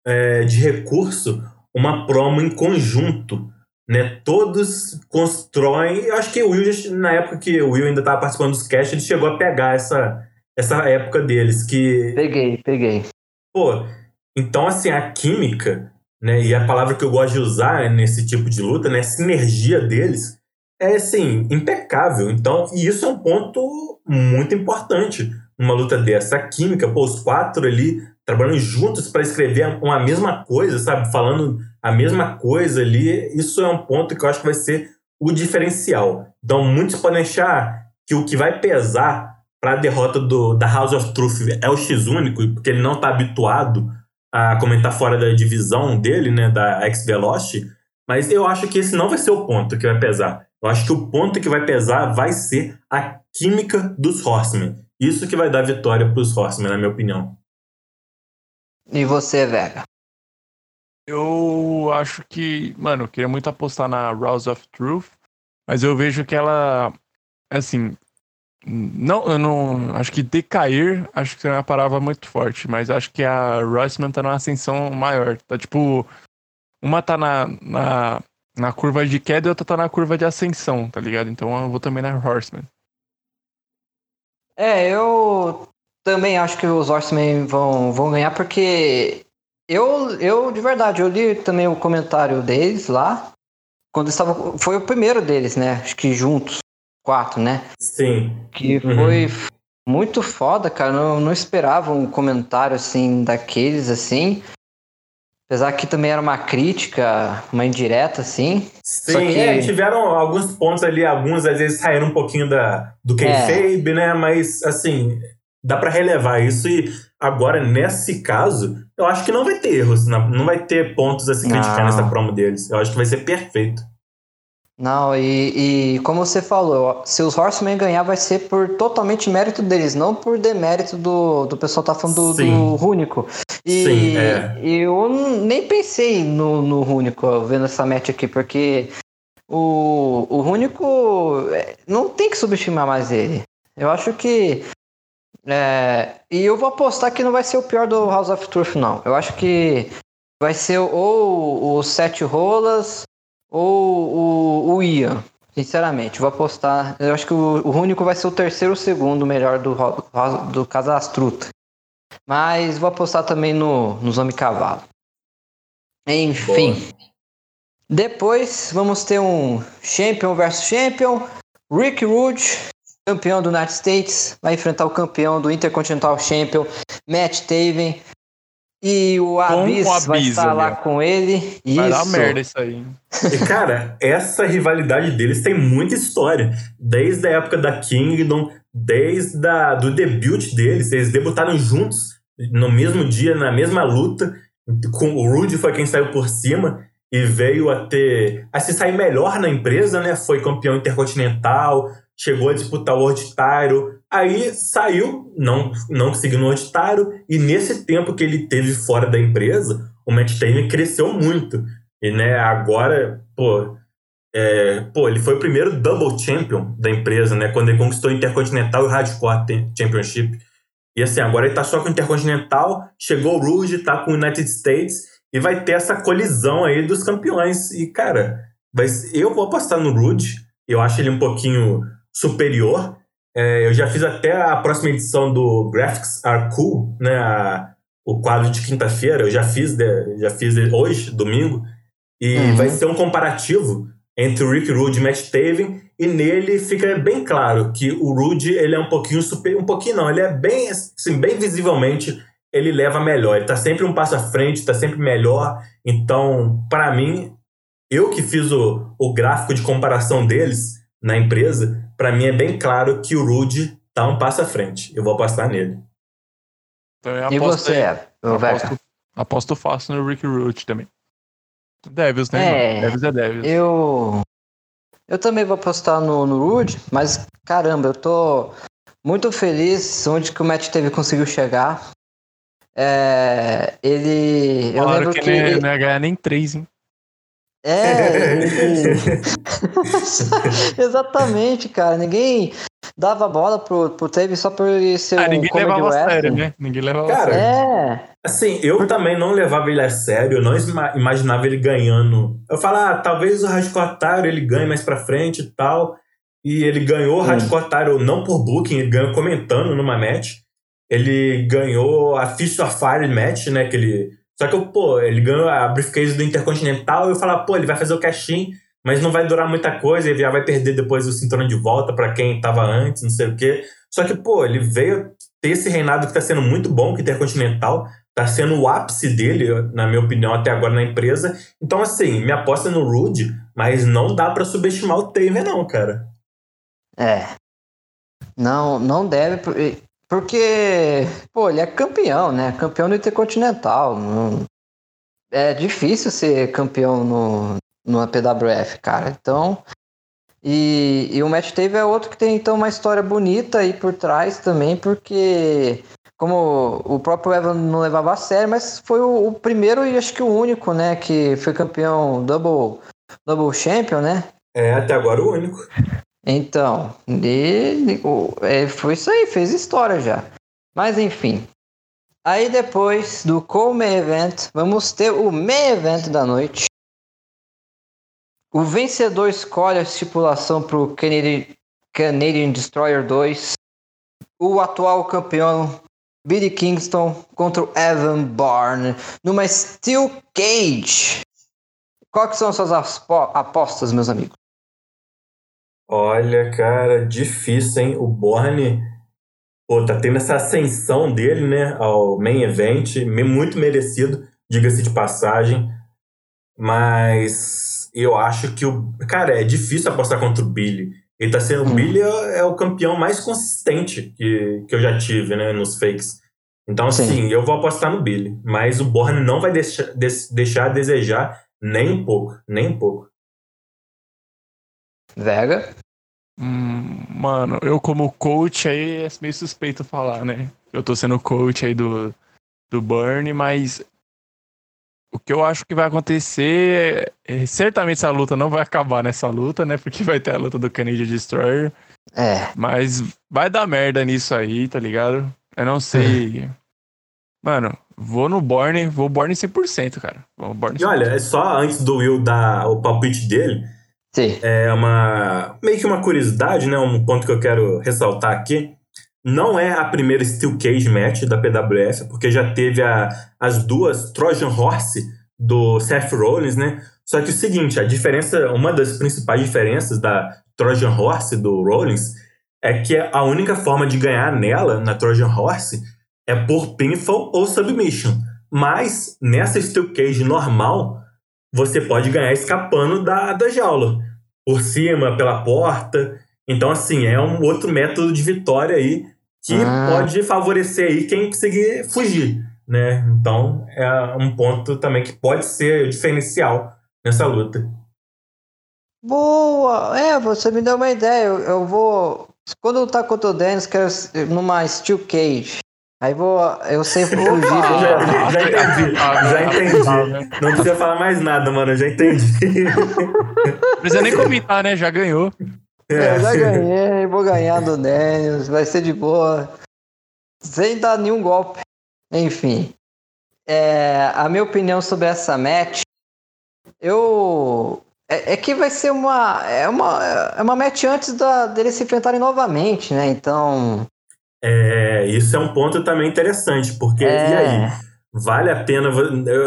E: é, de recurso uma promo em conjunto né? Todos constroem. Eu acho que o Will, na época que o Will ainda estava participando dos cast, ele chegou a pegar essa, essa época deles. que
D: Peguei, peguei.
E: Pô, então assim, a química, né? E a palavra que eu gosto de usar nesse tipo de luta, né? A sinergia deles é assim, impecável. Então, e isso é um ponto muito importante numa luta dessa. A química, pô, os quatro ali trabalhando juntos para escrever uma mesma coisa, sabe? Falando a mesma coisa ali. Isso é um ponto que eu acho que vai ser o diferencial. Então, muitos podem achar que o que vai pesar para a derrota do, da House of Truth é o X único, porque ele não está habituado a comentar fora da divisão dele, né, da X-Velocity, mas eu acho que esse não vai ser o ponto que vai pesar. Eu acho que o ponto que vai pesar vai ser a química dos Horsemen. Isso que vai dar vitória para os Horsemen, na minha opinião.
D: E você, Vega?
C: Eu acho que, mano, eu queria muito apostar na Rouse of Truth, mas eu vejo que ela, assim, não, eu não. Acho que decair, acho que é uma palavra muito forte, mas acho que a Rossman tá numa ascensão maior. Tá tipo. Uma tá na, na, na curva de queda e outra tá na curva de ascensão, tá ligado? Então eu vou também na Horseman.
D: É, eu também acho que os Horsemen vão, vão ganhar, porque eu, eu, de verdade, eu li também o comentário deles lá. Quando estava. Foi o primeiro deles, né? Acho que juntos. Quatro, né?
E: Sim.
D: Que uhum. foi muito foda, cara. Não, não esperava um comentário assim daqueles assim. Apesar que também era uma crítica, uma indireta, assim.
E: Sim, que... é, tiveram alguns pontos ali, alguns às vezes saíram um pouquinho da, do kayfabe, é. né? Mas, assim, dá para relevar isso. E agora, nesse caso, eu acho que não vai ter erros, não vai ter pontos a se criticar nessa promo deles. Eu acho que vai ser perfeito.
D: Não, e, e como você falou, se os Horsemen ganhar vai ser por totalmente mérito deles, não por demérito do, do pessoal tá falando do, do Rúnico. E, Sim, é. eu nem pensei no, no Rúnico vendo essa match aqui, porque o, o Rúnico é, não tem que subestimar mais ele. Eu acho que. É, e eu vou apostar que não vai ser o pior do House of Truth, não. Eu acho que vai ser ou o Sete Rolas ou o, o Ian. Sinceramente, vou apostar. Eu acho que o, o único vai ser o terceiro ou segundo melhor do, do Casastruta. Mas vou apostar também no, nos Homem Cavalo. Enfim. Boa. Depois vamos ter um Champion versus Champion. Rick Rude, campeão do United States, vai enfrentar o campeão do Intercontinental Champion, Matt Taven. E o Abyss, o vai estar lá com ele.
C: Vai isso. dar merda isso aí.
E: E, cara, essa rivalidade deles tem muita história. Desde a época da Kingdom, desde a, do debut deles. Eles debutaram juntos no mesmo dia, na mesma luta. Com, o Rude foi quem saiu por cima e veio a ter. a se sair melhor na empresa, né? Foi campeão intercontinental, chegou a disputar o World aí saiu, não, não conseguiu no World e nesse tempo que ele teve fora da empresa, o Matt Taven cresceu muito. E né, agora, pô, é, pô, ele foi o primeiro double champion da empresa, né? Quando ele conquistou o Intercontinental e o Hardcore Championship. E assim, agora ele tá só com o Intercontinental, chegou o Rouge, tá com o United States, e vai ter essa colisão aí dos campeões. E, cara, vai, eu vou apostar no Rouge, eu acho ele um pouquinho superior. É, eu já fiz até a próxima edição do Graphics Are Cool, né? A, o quadro de quinta-feira, eu já fiz, de, já fiz hoje, domingo, e uhum. vai ser um comparativo entre o Rick Rude e Matt Taven, e nele fica bem claro que o Rude ele é um pouquinho super, um pouquinho não, ele é bem, assim, bem visivelmente ele leva melhor, ele tá sempre um passo à frente, tá sempre melhor. Então, para mim, eu que fiz o, o gráfico de comparação deles na empresa, para mim é bem claro que o Rude tá um passo à frente. Eu vou apostar nele.
D: Então, e você,
C: aposto, aposto fácil no Rick Rude também. Devils, né?
D: É, Devils é Devils. Eu. Eu também vou apostar no, no Rude, mas caramba, eu tô muito feliz onde que o Matt teve conseguiu chegar. É, ele.
C: eu lembro que, que ele não ia ganhar nem três, hein?
D: É, exatamente, cara. Ninguém dava bola pro, pro Teve só por ele ser ah, um
C: ninguém levava a sério, né? Ninguém levava
E: cara,
C: a sério.
D: É.
E: Assim, eu também não levava ele a sério, eu não imaginava ele ganhando. Eu falava, ah, talvez o Taro ele ganhe mais pra frente e tal. E ele ganhou o Hardcore Taro não por booking, ele ganhou comentando numa match. Ele ganhou a Fist of Fire match, né? Que ele só que, pô, ele ganhou a briefcase do Intercontinental e eu falava, pô, ele vai fazer o cash mas não vai durar muita coisa, ele já vai perder depois o cinturão de volta para quem tava antes, não sei o quê. Só que, pô, ele veio ter esse reinado que tá sendo muito bom, que Intercontinental, tá sendo o ápice dele, na minha opinião, até agora na empresa. Então, assim, me aposta no Rude, mas não dá para subestimar o Taven, não, cara.
D: É. Não, não deve, porque, pô, ele é campeão, né? Campeão do Intercontinental. É difícil ser campeão no, no PWF, cara. Então. E, e o Matt Tave é outro que tem então uma história bonita aí por trás também, porque como o próprio Evan não levava a sério, mas foi o, o, primeiro e acho que o único, né, que foi campeão double, double champion, né?
E: É, até agora o único.
D: Então, ele, é, foi isso aí, fez história já. Mas enfim. Aí depois do co-main event, vamos ter o main event da noite. O vencedor escolhe a estipulação para o Canadian, Canadian Destroyer 2. O atual campeão Billy Kingston contra o Evan Bourne numa Steel Cage. Quais são as suas apostas, meus amigos?
E: Olha, cara, difícil, hein? O Borne, pô, tá tendo essa ascensão dele, né, ao main event, muito merecido, diga-se de passagem. Mas eu acho que o. Cara, é difícil apostar contra o Billy. Ele tá sendo. Hum. O Billy é, é, o campeão mais consistente que, que eu já tive, né, nos fakes. Então, Sim. assim, eu vou apostar no Billy. Mas o Borne não vai deixar, deixar a desejar nem um pouco. Nem um pouco.
D: Vega?
C: Hum, mano, eu como coach aí é meio suspeito falar, né? Eu tô sendo coach aí do, do Burn, mas o que eu acho que vai acontecer é, certamente essa luta não vai acabar nessa luta, né? Porque vai ter a luta do Canadian Destroyer.
D: É.
C: Mas vai dar merda nisso aí, tá ligado? Eu não sei. Mano, vou no Borne, vou Borne 100%, cara. Vou Borne
E: 100%. E olha, é só antes do Will dar o palpite dele,
D: Sim.
E: É uma meio que uma curiosidade, né? Um ponto que eu quero ressaltar aqui. Não é a primeira Steel Cage match da PWF, porque já teve a, as duas Trojan Horse do Seth Rollins, né? Só que o seguinte, a diferença, uma das principais diferenças da Trojan Horse do Rollins é que a única forma de ganhar nela, na Trojan Horse, é por pinfall ou submission. Mas nessa Steel Cage normal, você pode ganhar escapando da, da jaula. Por cima, pela porta. Então, assim, é um outro método de vitória aí que ah. pode favorecer aí quem conseguir fugir, né? Então, é um ponto também que pode ser diferencial nessa luta.
D: Boa! É, você me deu uma ideia. Eu, eu vou. Quando eu lutar contra o Dennis, quero numa Steel Cage. Aí vou, eu sempre fugir.
E: já, já entendi, já entendi. Não precisa falar mais nada, mano, já entendi.
C: Não precisa nem comentar, né? Já ganhou.
D: É, já ganhei, vou ganhar do Daniels, vai ser de boa. Sem dar nenhum golpe. Enfim. É, a minha opinião sobre essa match, eu. É, é, que vai ser uma. É uma, é uma match antes da, deles se enfrentarem novamente, né? Então.
E: É, isso é um ponto também interessante, porque é. e aí? Vale a pena.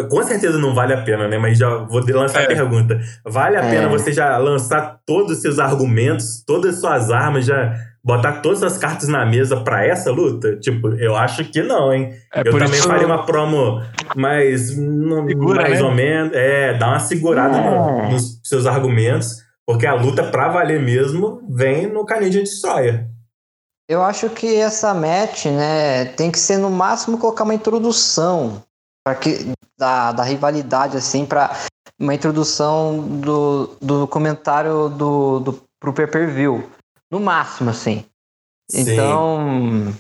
E: Com certeza não vale a pena, né? Mas já vou lançar é. a pergunta. Vale a é. pena você já lançar todos os seus argumentos, todas as suas armas, já botar todas as cartas na mesa para essa luta? Tipo, eu acho que não, hein? É eu também isso... faria uma promo mais, Segura, mais né? ou menos. É, dá uma segurada no, é. nos seus argumentos, porque a luta pra valer mesmo vem no Canadian Destroyer.
D: Eu acho que essa match, né, tem que ser no máximo colocar uma introdução para que da, da rivalidade assim para uma introdução do, do comentário do, do pro pay-per-view. No máximo assim. Sim. Então,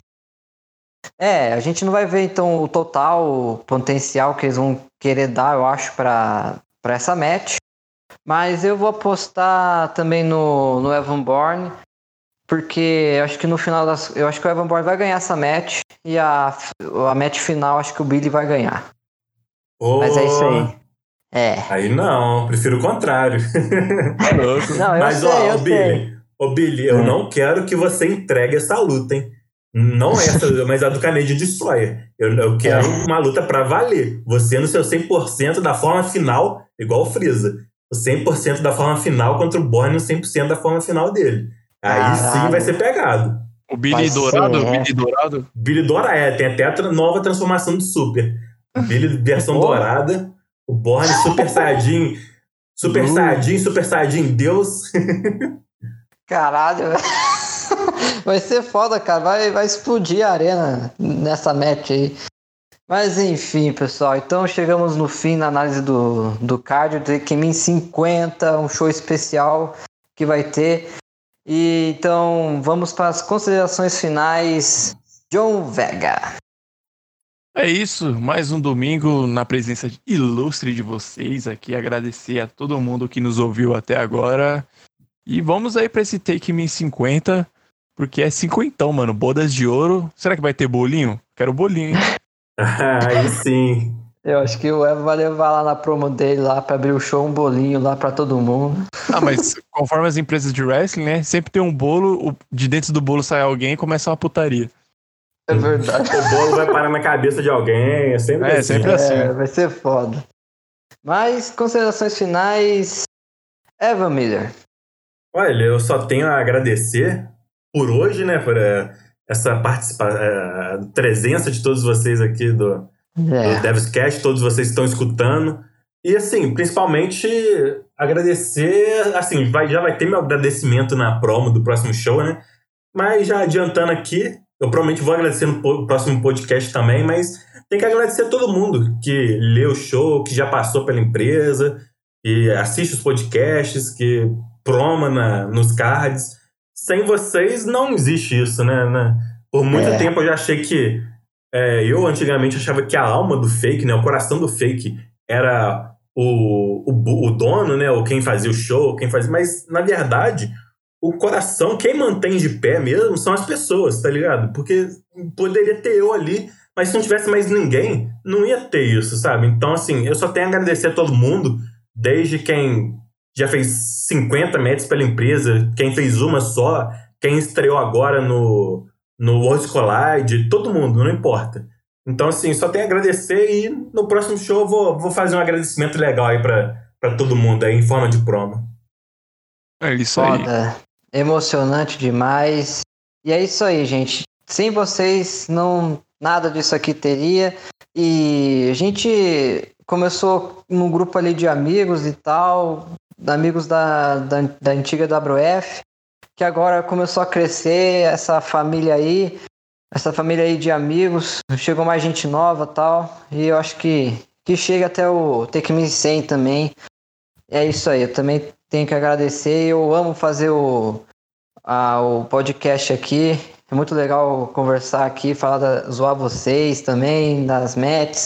D: é, a gente não vai ver então o total potencial que eles vão querer dar, eu acho, para para essa match. Mas eu vou apostar também no, no Evan Bourne porque acho que no final das. Eu acho que o Evan Bourne vai ganhar essa match e a, a match final acho que o Billy vai ganhar. Oh, Mas é isso aí. É.
E: Aí não, prefiro o contrário.
D: É não,
E: Mas
D: sei,
E: ó, ô Billy, ô Billy, eu hum. não quero que você entregue essa luta, hein? Não essa, mas a do Canadian Destroyer. Eu, eu quero é. uma luta para valer. Você no seu 100% da forma final, igual o Freeza. O 100% da forma final contra o Borne no 100% da forma final dele. Aí Caralho. sim vai ser pegado.
C: O Billy Dourado? Ser, é. Billy Dourado?
E: Billy Dourado, é. Tem até a nova transformação do Super. Billy versão dourada. O Borne Super Saiyajin. Super uh. Saiyajin, Super Saiyajin Deus.
D: Caralho. vai ser foda, cara. Vai, vai explodir a arena nessa match aí. Mas enfim, pessoal. Então chegamos no fim na análise do, do cardio. Tekken 50, um show especial que vai ter. E então vamos para as considerações finais. John Vega.
C: É isso, mais um domingo na presença ilustre de vocês aqui. Agradecer a todo mundo que nos ouviu até agora. E vamos aí para esse Take Me 50, porque é cinquentão, mano. Bodas de ouro. Será que vai ter bolinho? Quero bolinho, hein?
E: aí sim.
D: Eu acho que o Evo vai levar lá na promo dele lá para abrir o show um bolinho lá para todo mundo.
C: Ah, mas conforme as empresas de wrestling, né? Sempre tem um bolo, de dentro do bolo sai alguém e começa uma putaria.
D: É verdade.
E: o bolo vai parar na cabeça de alguém, é sempre
C: é, assim. Sempre assim. É,
D: vai ser foda. Mas, considerações finais, Eva Miller.
E: Olha, eu só tenho a agradecer por hoje, né, por uh, essa participação, uh, presença de todos vocês aqui do, é. do Devscast, todos vocês que estão escutando. E, assim, principalmente agradecer, assim, vai, já vai ter meu agradecimento na promo do próximo show, né? Mas já adiantando aqui, eu provavelmente vou agradecer no próximo podcast também, mas tem que agradecer a todo mundo que lê o show, que já passou pela empresa, que assiste os podcasts, que proma na, nos cards. Sem vocês não existe isso, né? né? Por muito é. tempo eu já achei que. É, eu antigamente achava que a alma do fake, né? O coração do fake era o, o, o dono, né? Ou quem fazia o show, quem fazia. Mas, na verdade, o coração, quem mantém de pé mesmo são as pessoas, tá ligado? Porque poderia ter eu ali, mas se não tivesse mais ninguém, não ia ter isso, sabe? Então, assim, eu só tenho a agradecer a todo mundo, desde quem já fez 50 metros pela empresa, quem fez uma só, quem estreou agora no, no World Collide, todo mundo, não importa. Então, assim, só tenho a agradecer e no próximo show eu vou, vou fazer um agradecimento legal aí pra, pra todo mundo aí, em forma de promo.
C: É isso Foda.
D: aí emocionante demais. E é isso aí, gente. Sem vocês, não nada disso aqui teria. E a gente começou num grupo ali de amigos e tal, amigos da, da, da antiga WF, que agora começou a crescer, essa família aí, essa família aí de amigos, chegou mais gente nova tal, e eu acho que, que chega até o Take Me 100 também. É isso aí, eu também tenho que agradecer. Eu amo fazer o, a, o podcast aqui. É muito legal conversar aqui, falar da, zoar vocês também, das Mets.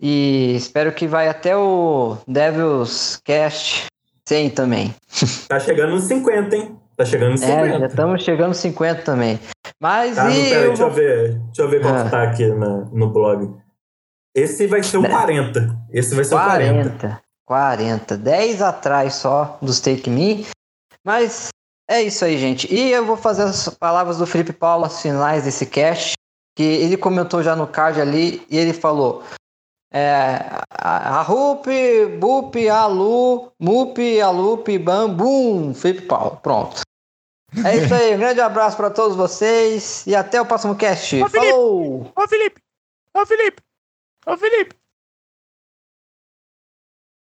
D: E espero que vai até o Devils Cast 100 também.
E: Tá chegando nos 50, hein? Tá chegando nos 50.
D: É, já estamos chegando nos 50 também. Mas
E: ah,
D: e.
E: Peraí, deixa eu ver. Deixa eu ver quanto ah. tá aqui na, no blog. Esse vai ser o 40. Esse vai ser 40. o 40.
D: 40. 10 atrás só dos Take Me. Mas é isso aí, gente. E eu vou fazer as palavras do Felipe Paulo, as finais desse cast. Que ele comentou já no card ali e ele falou. É, a Rup, Bup, Alu, Mup, Alup, Bam, Bum, Felipe Paulo. Pronto. É isso aí, um grande abraço para todos vocês e até o próximo cast.
C: Ô, Felipe! Falou! Ô, Felipe! Ô, Felipe! Ô, Felipe!